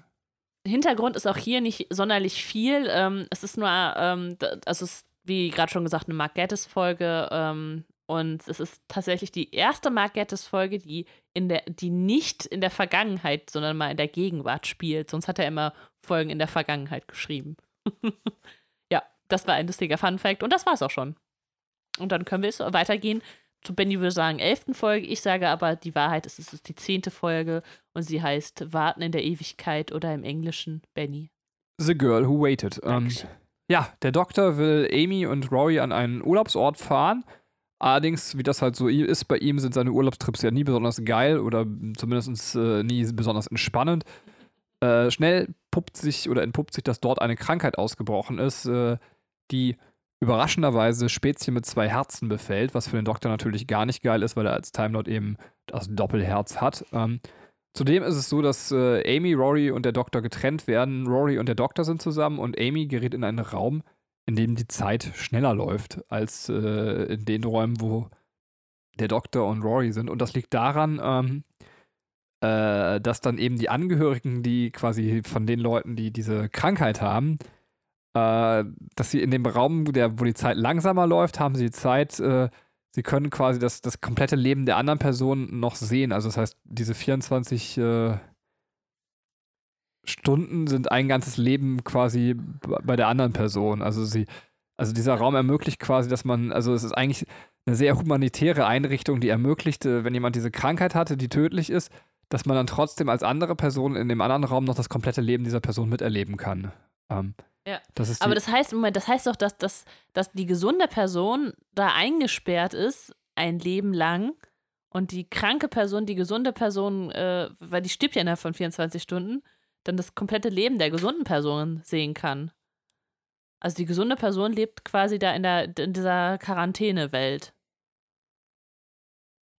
Hintergrund ist auch hier nicht sonderlich viel. Ähm, es ist nur, ähm, also es ist, wie gerade schon gesagt, eine Mark Gatiss-Folge. Ähm, und es ist tatsächlich die erste Mark Gatiss-Folge, die, in der, die nicht in der Vergangenheit, sondern mal in der Gegenwart spielt. Sonst hat er immer Folgen in der Vergangenheit geschrieben. [LAUGHS] ja, das war ein lustiger Fun-Fact. Und das war's auch schon. Und dann können wir es weitergehen zu Benny würde sagen elften Folge. Ich sage aber, die Wahrheit ist, es ist die zehnte Folge und sie heißt Warten in der Ewigkeit oder im Englischen Benny. The Girl Who Waited. Ähm, ja, der Doktor will Amy und Rory an einen Urlaubsort fahren. Allerdings, wie das halt so ist, bei ihm sind seine Urlaubstrips ja nie besonders geil oder zumindest äh, nie besonders entspannend. Äh, schnell puppt sich oder entpuppt sich, dass dort eine Krankheit ausgebrochen ist, äh, die überraschenderweise Spezie mit zwei Herzen befällt, was für den Doktor natürlich gar nicht geil ist, weil er als Time Lord eben das Doppelherz hat. Ähm, Zudem ist es so, dass äh, Amy, Rory und der Doktor getrennt werden. Rory und der Doktor sind zusammen und Amy gerät in einen Raum, in dem die Zeit schneller läuft als äh, in den Räumen, wo der Doktor und Rory sind. Und das liegt daran, ähm, äh, dass dann eben die Angehörigen, die quasi von den Leuten, die diese Krankheit haben, äh, dass sie in dem Raum, der, wo die Zeit langsamer läuft, haben sie die Zeit, äh, sie können quasi das, das komplette Leben der anderen Person noch sehen. Also das heißt, diese 24 äh, Stunden sind ein ganzes Leben quasi bei der anderen Person. Also sie, also dieser Raum ermöglicht quasi, dass man, also es ist eigentlich eine sehr humanitäre Einrichtung, die ermöglicht, äh, wenn jemand diese Krankheit hatte, die tödlich ist, dass man dann trotzdem als andere Person in dem anderen Raum noch das komplette Leben dieser Person miterleben kann. Ähm, Ja. Das Aber das heißt, Moment, das heißt doch, dass, dass, dass die gesunde Person da eingesperrt ist, ein Leben lang, und die kranke Person, die gesunde Person, äh, weil die stirbt ja innerhalb von 24 Stunden, dann das komplette Leben der gesunden Person sehen kann. Also die gesunde Person lebt quasi da in, der, in dieser Quarantänewelt.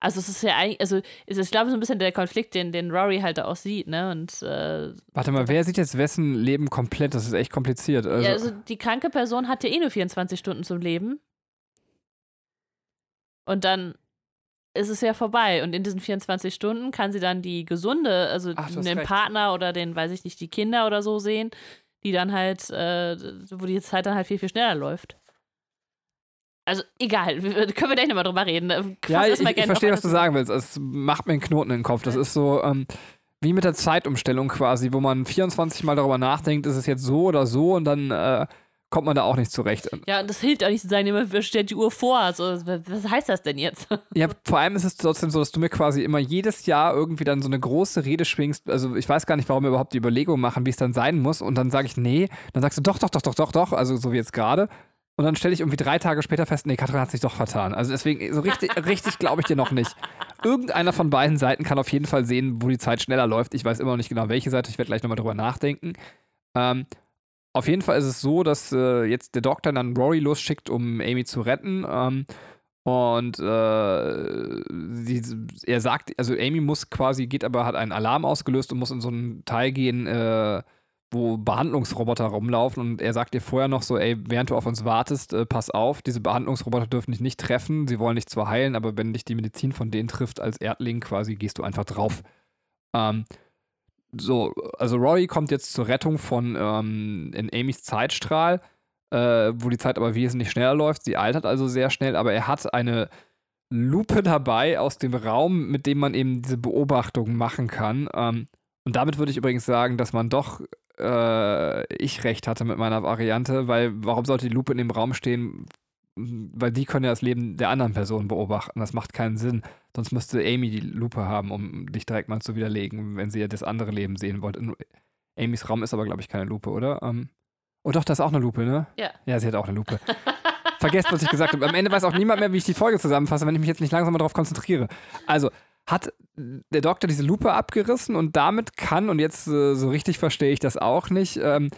Also es ist ja eigentlich, also es ist, glaube ich, so ein bisschen der Konflikt, den, den Rory halt da auch sieht, ne? Und äh, warte mal, wer sieht jetzt wessen Leben komplett? Das ist echt kompliziert. Also, ja, also die kranke Person hat ja eh nur 24 Stunden zum Leben. Und dann ist es ja vorbei. Und in diesen 24 Stunden kann sie dann die gesunde, also Ach, den recht. Partner oder den, weiß ich nicht, die Kinder oder so sehen, die dann halt, äh, wo die Zeit dann halt viel, viel schneller läuft. Also egal, können wir gleich nochmal drüber reden. Fass Ja, ich, ich verstehe, was du sagen willst. Es macht mir einen Knoten in den Kopf. Das ist so ähm, wie mit der Zeitumstellung quasi, wo man 24 Mal darüber nachdenkt, ist es jetzt so oder so und dann äh, kommt man da auch nicht zurecht. Ja, und das hilft auch nicht zu sagen, immer stellt die Uhr vor. Also, was heißt das denn jetzt? [LAUGHS] Ja, vor allem ist es trotzdem so, dass du mir quasi immer jedes Jahr irgendwie dann so eine große Rede schwingst. Also ich weiß gar nicht, warum wir überhaupt die Überlegung machen, wie es dann sein muss. Und dann sage ich, nee. Dann sagst du, doch, doch, doch, doch, doch, doch. Also so wie jetzt gerade. Und dann stelle ich irgendwie drei Tage später fest, nee, Katrin hat sich doch vertan. Also deswegen, so richtig, [LAUGHS] richtig glaube ich dir noch nicht. Irgendeiner von beiden Seiten kann auf jeden Fall sehen, wo die Zeit schneller läuft. Ich weiß immer noch nicht genau, welche Seite. Ich werde gleich nochmal drüber nachdenken. Ähm, auf jeden Fall ist es so, dass äh, jetzt der Doktor dann Rory losschickt, um Amy zu retten. Ähm, und äh, sie, er sagt, also Amy muss quasi, geht aber, hat einen Alarm ausgelöst und muss in so einen Teil gehen, äh, wo Behandlungsroboter rumlaufen. Und er sagt ihr vorher noch so, ey, während du auf uns wartest, äh, pass auf, diese Behandlungsroboter dürfen dich nicht treffen. Sie wollen dich zwar heilen, aber wenn dich die Medizin von denen trifft als Erdling quasi, gehst du einfach drauf. Ähm, so, also Rory kommt jetzt zur Rettung von ähm, in Amys Zeitstrahl, äh, wo die Zeit aber wesentlich schneller läuft. Sie altert also sehr schnell, aber er hat eine Lupe dabei aus dem Raum, mit dem man eben diese Beobachtungen machen kann. Ähm, und damit würde ich übrigens sagen, dass man doch äh, ich recht hatte mit meiner Variante, weil warum sollte die Lupe in dem Raum stehen? Weil die können ja das Leben der anderen Person beobachten. Das macht keinen Sinn. Sonst müsste Amy die Lupe haben, um dich direkt mal zu widerlegen, wenn sie ja das andere Leben sehen wollte. Amys Raum ist aber, glaube ich, keine Lupe, oder? Ähm, oh doch, da ist auch eine Lupe, ne? Ja. Ja, sie hat auch eine Lupe. [LAUGHS] Vergesst, was ich gesagt habe. Am Ende weiß auch niemand mehr, wie ich die Folge zusammenfasse, wenn ich mich jetzt nicht langsam mal darauf konzentriere. Also, hat der Doktor diese Lupe abgerissen und damit kann, und jetzt äh, so richtig verstehe ich das auch nicht, ähm,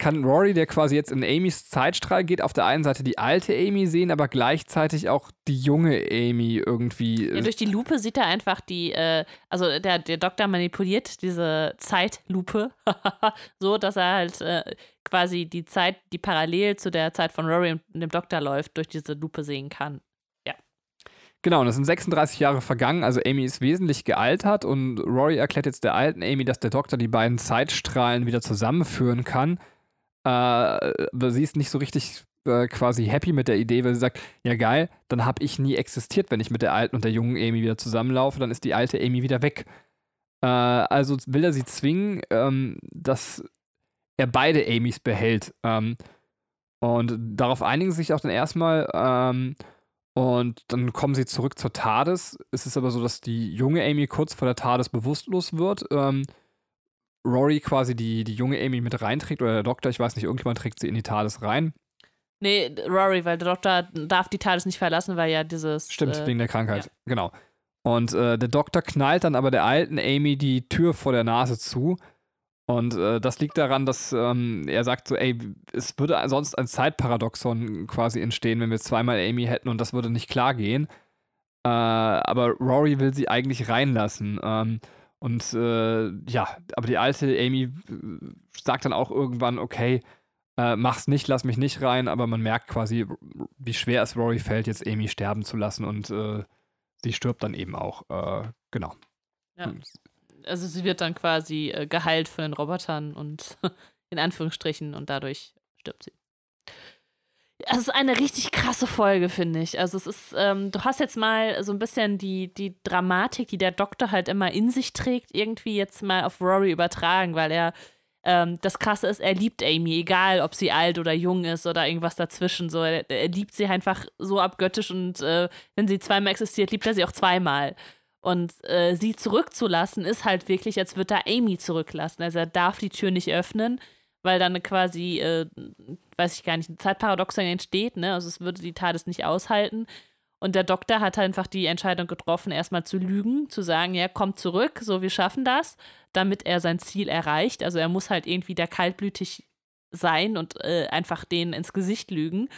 kann Rory, der quasi jetzt in Amys Zeitstrahl geht, auf der einen Seite die alte Amy sehen, aber gleichzeitig auch die junge Amy irgendwie. Ja, durch die Lupe sieht er einfach die, äh, also der, der Doktor manipuliert diese Zeitlupe [LAUGHS] so, dass er halt äh, quasi die Zeit, die parallel zu der Zeit von Rory und dem Doktor läuft, durch diese Lupe sehen kann. Genau, und es sind 36 Jahre vergangen, also Amy ist wesentlich gealtert und Rory erklärt jetzt der alten Amy, dass der Doktor die beiden Zeitstrahlen wieder zusammenführen kann. Äh, aber sie ist nicht so richtig äh, quasi happy mit der Idee, weil sie sagt, ja geil, dann habe ich nie existiert, wenn ich mit der alten und der jungen Amy wieder zusammenlaufe, dann ist die alte Amy wieder weg. Äh, also will er sie zwingen, ähm, dass er beide Amys behält. Ähm, und darauf einigen sie sich auch dann erstmal. Ähm, und dann kommen sie zurück zur TARDIS. Es ist aber so, dass die junge Amy kurz vor der TARDIS bewusstlos wird. Rory quasi die, die junge Amy mit reinträgt oder der Doktor, ich weiß nicht, irgendjemand trägt sie in die TARDIS rein. Nee, Rory, weil der Doktor darf die TARDIS nicht verlassen, weil ja dieses. Stimmt, äh, wegen der Krankheit. Genau. Und äh, der Doktor knallt dann aber der alten Amy die Tür vor der Nase zu. Und äh, das liegt daran, dass ähm, er sagt so, ey, es würde sonst ein Zeitparadoxon quasi entstehen, wenn wir zweimal Amy hätten und das würde nicht klar gehen. Äh, aber Rory will sie eigentlich reinlassen. Ähm, und äh, ja, aber die alte Amy äh, sagt dann auch irgendwann, okay, äh, mach's nicht, lass mich nicht rein, aber man merkt quasi, wie schwer es Rory fällt, jetzt Amy sterben zu lassen und äh, sie stirbt dann eben auch. Äh, genau. Ja. Also sie wird dann quasi äh, geheilt von den Robotern und [LAUGHS] in Anführungsstrichen und dadurch stirbt sie. Es ist eine richtig krasse Folge, finde ich. Also es ist, ähm, du hast jetzt mal so ein bisschen die, die Dramatik, die der Doktor halt immer in sich trägt, irgendwie jetzt mal auf Rory übertragen, weil er ähm, das Krasse ist, er liebt Amy, egal ob sie alt oder jung ist oder irgendwas dazwischen. So, er, er liebt sie einfach so abgöttisch und äh, wenn sie zweimal existiert, liebt er sie auch zweimal. Und äh, sie zurückzulassen, ist halt wirklich, als würde er Amy zurücklassen. Also er darf die Tür nicht öffnen, weil dann quasi, äh, weiß ich gar nicht, ein Zeitparadoxon entsteht, ne? Also es würde die TARDIS nicht aushalten. Und der Doktor hat einfach die Entscheidung getroffen, erstmal zu lügen, zu sagen, ja, kommt zurück, so wir schaffen das, damit er sein Ziel erreicht. Also er muss halt irgendwie da kaltblütig sein und äh, einfach denen ins Gesicht lügen.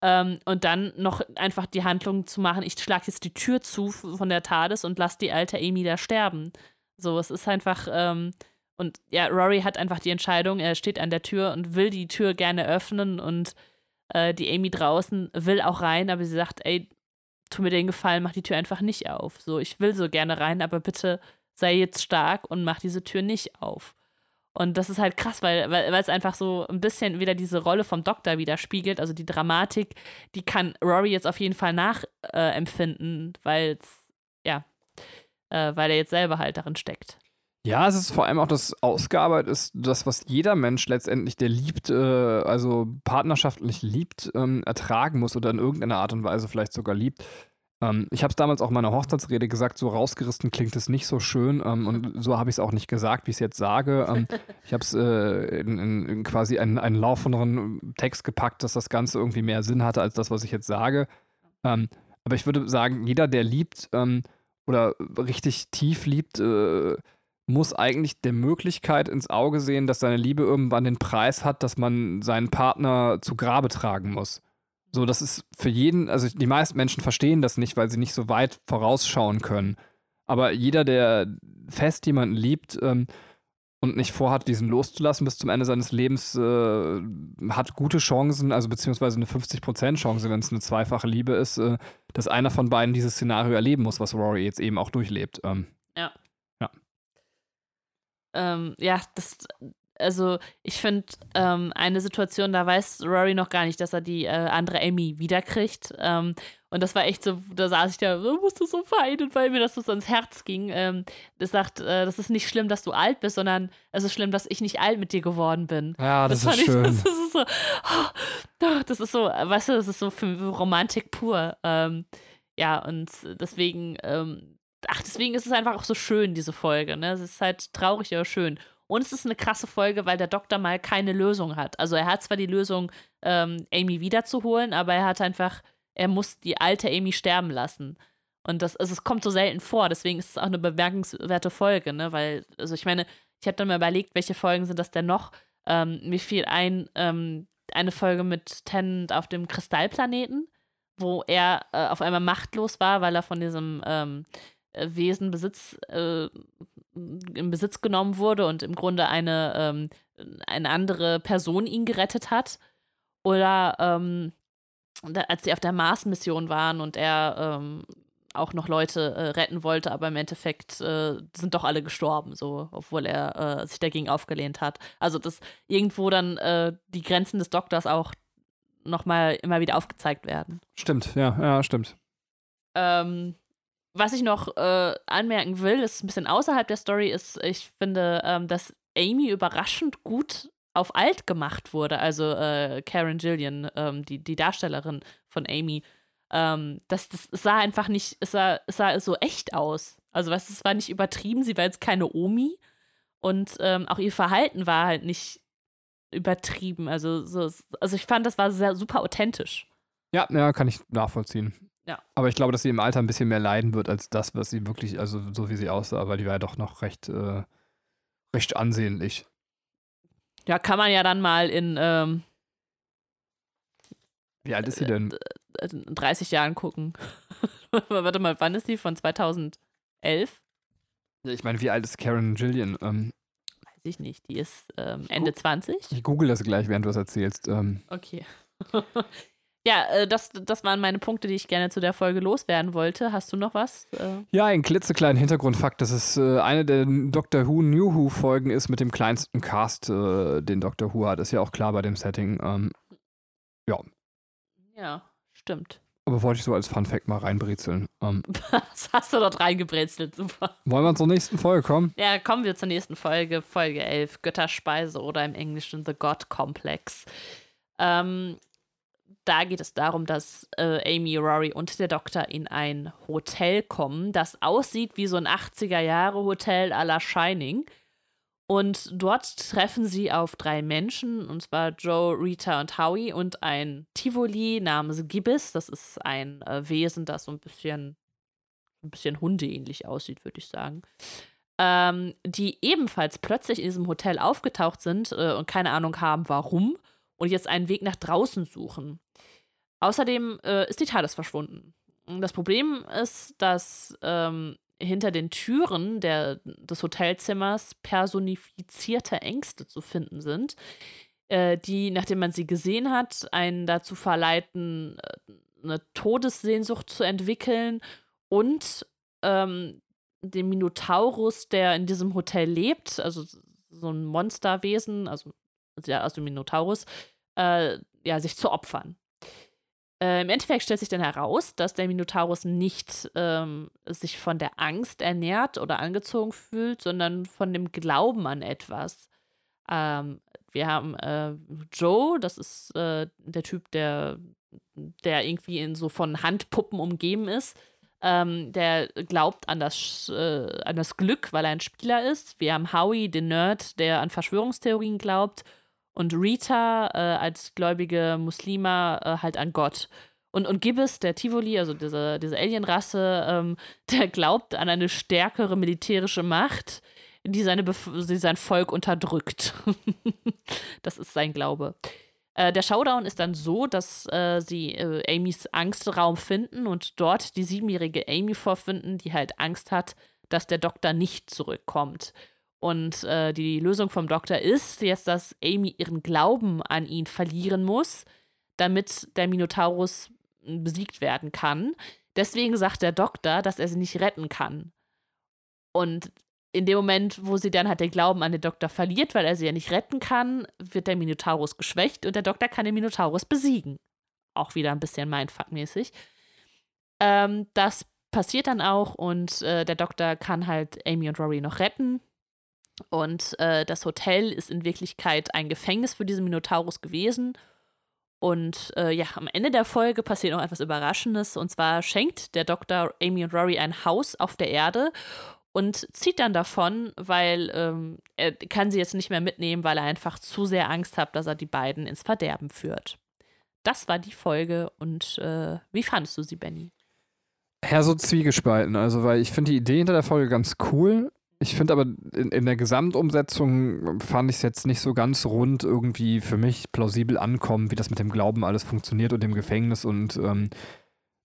Ähm, und dann noch einfach die Handlung zu machen, ich schlage jetzt die Tür zu von der TARDIS und lasse die alte Amy da sterben. So, es ist einfach, ähm, und ja, Rory hat einfach die Entscheidung, er steht an der Tür und will die Tür gerne öffnen und äh, die Amy draußen will auch rein, aber sie sagt, ey, tu mir den Gefallen, mach die Tür einfach nicht auf. So, ich will so gerne rein, aber bitte sei jetzt stark und mach diese Tür nicht auf. Und das ist halt krass, weil, weil, weil es einfach so ein bisschen wieder diese Rolle vom Doktor widerspiegelt. Also die Dramatik, die kann Rory jetzt auf jeden Fall nachempfinden, äh, weil ja, äh, weil er jetzt selber halt darin steckt. Ja, es ist vor allem auch das ausgearbeitet ist, das, was jeder Mensch letztendlich, der liebt, äh, also partnerschaftlich liebt, ähm, ertragen muss oder in irgendeiner Art und Weise vielleicht sogar liebt. Ähm, ich habe es damals auch in meiner Hochzeitsrede gesagt, so rausgerissen klingt es nicht so schön ähm, und so habe ich es auch nicht gesagt, wie ich es jetzt sage. Ähm, ich habe es äh, in, in, quasi einen, einen laufenderen Text gepackt, dass das Ganze irgendwie mehr Sinn hatte als das, was ich jetzt sage. Ähm, aber ich würde sagen, jeder, der liebt ähm, oder richtig tief liebt, äh, muss eigentlich der Möglichkeit ins Auge sehen, dass seine Liebe irgendwann den Preis hat, dass man seinen Partner zu Grabe tragen muss. So, das ist für jeden, also die meisten Menschen verstehen das nicht, weil sie nicht so weit vorausschauen können. Aber jeder, der fest jemanden liebt ähm, und nicht vorhat, diesen loszulassen bis zum Ende seines Lebens, äh, hat gute Chancen, also beziehungsweise eine 50% Chance, wenn es eine zweifache Liebe ist, äh, dass einer von beiden dieses Szenario erleben muss, was Rory jetzt eben auch durchlebt. Ähm, ja. Ja. Ähm, ja, das, also ich finde ähm, eine Situation, da weiß Rory noch gar nicht, dass er die äh, andere Amy wiederkriegt. Ähm, und das war echt so, da saß ich da, oh, musst du so weinen, weil mir das so ans Herz ging. Ähm, das sagt, äh, das ist nicht schlimm, dass du alt bist, sondern es ist schlimm, dass ich nicht alt mit dir geworden bin. Ja, das, das ist schön. Ich, [LAUGHS] das, ist so, oh, das ist so, weißt du, das ist so für Romantik pur. Ähm, ja, und deswegen, ähm, ach, deswegen ist es einfach auch so schön, diese Folge. Ne? Es ist halt traurig, aber schön. Und es ist eine krasse Folge, weil der Doktor mal keine Lösung hat. Also er hat zwar die Lösung, ähm, Amy wiederzuholen, aber er hat einfach, er muss die alte Amy sterben lassen. Und das, also es kommt so selten vor, deswegen ist es auch eine bemerkenswerte Folge, ne? Weil, also ich meine, ich habe dann mal überlegt, welche Folgen sind das denn noch? Ähm, mir fiel ein, ähm, eine Folge mit Tennant auf dem Kristallplaneten, wo er äh, auf einmal machtlos war, weil er von diesem ähm, Wesen Besitz äh, in Besitz genommen wurde und im Grunde eine, ähm, eine andere Person ihn gerettet hat. Oder ähm, als sie auf der Mars-Mission waren und er ähm, auch noch Leute äh, retten wollte, aber im Endeffekt äh, sind doch alle gestorben, so, obwohl er äh, sich dagegen aufgelehnt hat. Also, dass irgendwo dann äh, die Grenzen des Doktors auch nochmal immer wieder aufgezeigt werden. Stimmt, ja, ja, stimmt. Ähm, was ich noch äh, anmerken will, ist ein bisschen außerhalb der Story, ist, ich finde, ähm, dass Amy überraschend gut auf alt gemacht wurde. Also äh, Karen Gillian, ähm, die, die Darstellerin von Amy. Ähm, das, das sah einfach nicht, es sah, sah so echt aus. Also, was, es war nicht übertrieben, sie war jetzt keine Omi. Und ähm, auch ihr Verhalten war halt nicht übertrieben. Also, so, also ich fand, das war sehr super authentisch. Ja, ja, kann ich nachvollziehen. Ja. Aber ich glaube, dass sie im Alter ein bisschen mehr leiden wird als das, was sie wirklich, also so wie sie aussah, weil die war ja doch noch recht, äh, recht ansehnlich. Ja, kann man ja dann mal in ähm, Wie alt ist sie denn? 30 äh, Jahren gucken. [LAUGHS] Warte mal, wann ist sie? Von 2011? Ich meine, wie alt ist Karen Gillian? Ähm, Weiß ich nicht. Die ist ähm, Ende 20. Ich google das gleich, während du es erzählst. Ähm. Okay. [LAUGHS] Ja, äh, das, das waren meine Punkte, die ich gerne zu der Folge loswerden wollte. Hast du noch was? Äh? Ja, ein klitzekleinen Hintergrundfakt, dass es äh, eine der Doctor Who New Who Folgen ist mit dem kleinsten Cast, den Doctor Who hat. Ist ja auch klar bei dem Setting. Ähm, ja. Ja, stimmt. Aber wollte ich so als Fun Fact mal reinbrezeln. Ähm, [LAUGHS] Was hast du dort reingebrezelt? Super. Wollen wir zur nächsten Folge kommen? Ja, kommen wir zur nächsten Folge, Folge 11, Götterspeise oder im Englischen The God Complex. Ähm, da geht es darum, dass äh, Amy, Rory und der Doktor in ein Hotel kommen, das aussieht wie so ein 80er-Jahre-Hotel à la Shining. Und dort treffen sie auf drei Menschen, und zwar Joe, Rita und Howie und ein Tivoli namens Gibbis. Das ist ein äh, Wesen, das so ein bisschen, ein bisschen hundeähnlich aussieht, würde ich sagen. Ähm, die ebenfalls plötzlich in diesem Hotel aufgetaucht sind äh, und keine Ahnung haben, warum und jetzt einen Weg nach draußen suchen. Außerdem äh, ist die TARDIS verschwunden. Das Problem ist, dass ähm, hinter den Türen der, des Hotelzimmers personifizierte Ängste zu finden sind, äh, die, nachdem man sie gesehen hat, einen dazu verleiten, äh, eine Todessehnsucht zu entwickeln und ähm, den Minotaurus, der in diesem Hotel lebt, also so ein Monsterwesen, also ja, dem Minotaurus, äh, ja, sich zu opfern. Äh, Im Endeffekt stellt sich dann heraus, dass der Minotaurus nicht ähm, sich von der Angst ernährt oder angezogen fühlt, sondern von dem Glauben an etwas. Ähm, wir haben äh, Joe, das ist äh, der Typ, der, der irgendwie in so von Handpuppen umgeben ist. Ähm, der glaubt an das, äh, an das Glück, weil er ein Spieler ist. Wir haben Howie, den Nerd, der an Verschwörungstheorien glaubt. Und Rita äh, als gläubige Muslima äh, halt an Gott. Und, und Gibbs, der Tivoli, also diese, diese Alienrasse, ähm, [LAUGHS] der glaubt an eine stärkere militärische Macht, die, seine die sein Volk unterdrückt. [LAUGHS] das ist sein Glaube. Äh, der Showdown ist dann so, dass äh, sie äh, Amys Angstraum finden und dort die siebenjährige Amy vorfinden, die halt Angst hat, dass der Doktor nicht zurückkommt. Und äh, die Lösung vom Doktor ist jetzt, dass Amy ihren Glauben an ihn verlieren muss, damit der Minotaurus besiegt werden kann. Deswegen sagt der Doktor, dass er sie nicht retten kann. Und in dem Moment, wo sie dann halt den Glauben an den Doktor verliert, weil er sie ja nicht retten kann, wird der Minotaurus geschwächt und der Doktor kann den Minotaurus besiegen. Auch wieder ein bisschen Mindfuck-mäßig. Ähm, das passiert dann auch und äh, der Doktor kann halt Amy und Rory noch retten. Und äh, das Hotel ist in Wirklichkeit ein Gefängnis für diesen Minotaurus gewesen. Und äh, ja, am Ende der Folge passiert noch etwas Überraschendes. Und zwar schenkt der Doktor Amy und Rory ein Haus auf der Erde und zieht dann davon, weil ähm, er kann sie jetzt nicht mehr mitnehmen, weil er einfach zu sehr Angst hat, dass er die beiden ins Verderben führt. Das war die Folge und äh, wie fandest du sie, Benny? Ja, so zwiegespalten. Also, weil ich finde die Idee hinter der Folge ganz cool. Ich finde aber in, in, der Gesamtumsetzung fand ich es jetzt nicht so ganz rund irgendwie für mich plausibel ankommen, wie das mit dem Glauben alles funktioniert und dem Gefängnis und ähm,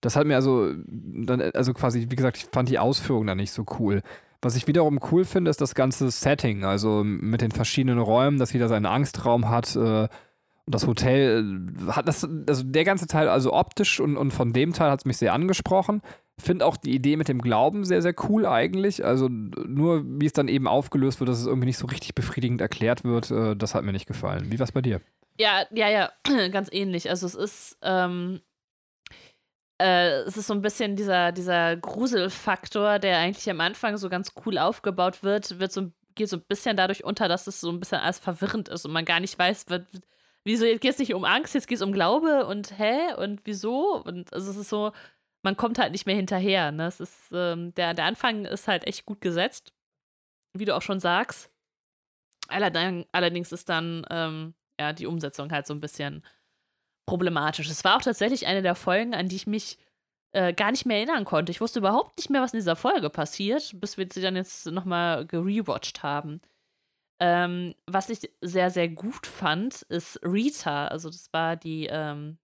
das hat mir also dann, also quasi, wie gesagt, ich fand die Ausführung dann nicht so cool. Was ich wiederum cool finde, ist das ganze Setting, also mit den verschiedenen Räumen, dass jeder seinen Angstraum hat. Äh, und das Hotel äh, hat das, also der ganze Teil, also optisch und, und von dem Teil hat es mich sehr angesprochen. Finde auch die Idee mit dem Glauben sehr, sehr cool eigentlich. Also nur wie es dann eben aufgelöst wird, dass es irgendwie nicht so richtig befriedigend erklärt wird, äh, das hat mir nicht gefallen. Wie war es bei dir? Ja, ja, ja, [CLEARS THROAT] ganz ähnlich. Also es ist, ähm, äh, es ist so ein bisschen dieser, dieser Gruselfaktor, der eigentlich am Anfang so ganz cool aufgebaut wird, wird so, geht so ein bisschen dadurch unter, dass es so ein bisschen alles verwirrend ist und man gar nicht weiß, wird, wieso, jetzt geht es nicht um Angst, jetzt geht es um Glaube und hä und wieso? Und also es ist so, man kommt halt nicht mehr hinterher. Ne? Es ist, ähm, der, der Anfang ist halt echt gut gesetzt, wie du auch schon sagst. Allerdings ist dann ähm, ja die Umsetzung halt so ein bisschen problematisch. Es war auch tatsächlich eine der Folgen, an die ich mich äh, gar nicht mehr erinnern konnte. Ich wusste überhaupt nicht mehr, was in dieser Folge passiert, bis wir sie dann jetzt nochmal gerewatcht haben. Ähm, was ich sehr, sehr gut fand, ist Rita. Also, das war die, ähm,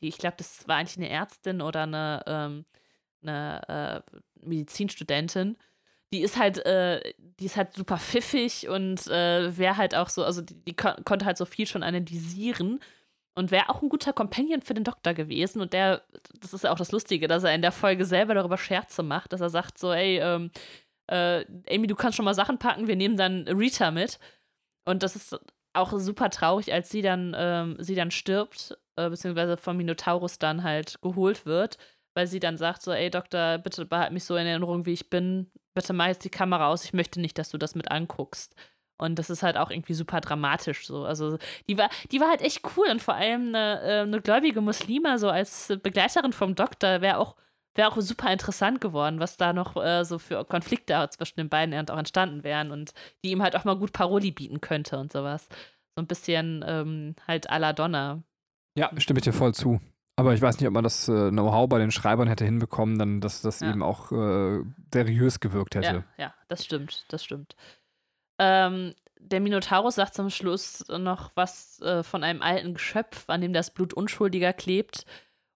die ich glaube, das war eigentlich eine Ärztin oder eine, ähm, eine äh, Medizinstudentin. Die ist halt, äh, die ist halt super pfiffig und äh, wäre halt auch so, also die, die kon konnte halt so viel schon analysieren und wäre auch ein guter Companion für den Doktor gewesen. Und der, das ist ja auch das Lustige, dass er in der Folge selber darüber Scherze macht, dass er sagt so, ey, ähm, äh, Amy, du kannst schon mal Sachen packen, wir nehmen dann Rita mit. Und das ist auch super traurig, als sie dann, ähm, sie dann stirbt, äh, beziehungsweise vom Minotaurus dann halt geholt wird, weil sie dann sagt so, ey Doktor, bitte behalt mich so in Erinnerung, wie ich bin. Bitte mach jetzt die Kamera aus, ich möchte nicht, dass du das mit anguckst. Und das ist halt auch irgendwie super dramatisch so. Also die war, die war halt echt cool und vor allem eine, äh, eine gläubige Muslima so als Begleiterin vom Doktor wäre auch, wär auch super interessant geworden, was da noch äh, so für Konflikte zwischen den beiden auch entstanden wären und die ihm halt auch mal gut Paroli bieten könnte und sowas. So ein bisschen ähm, halt à la Donna. Ja, stimme ich dir voll zu. Aber ich weiß nicht, ob man das äh, Know-how bei den Schreibern hätte hinbekommen, dann dass das ja. eben auch äh, seriös gewirkt hätte. Ja, ja, das stimmt, das stimmt. Ähm, der Minotaurus sagt zum Schluss noch was äh, von einem alten Geschöpf, an dem das Blut Unschuldiger klebt.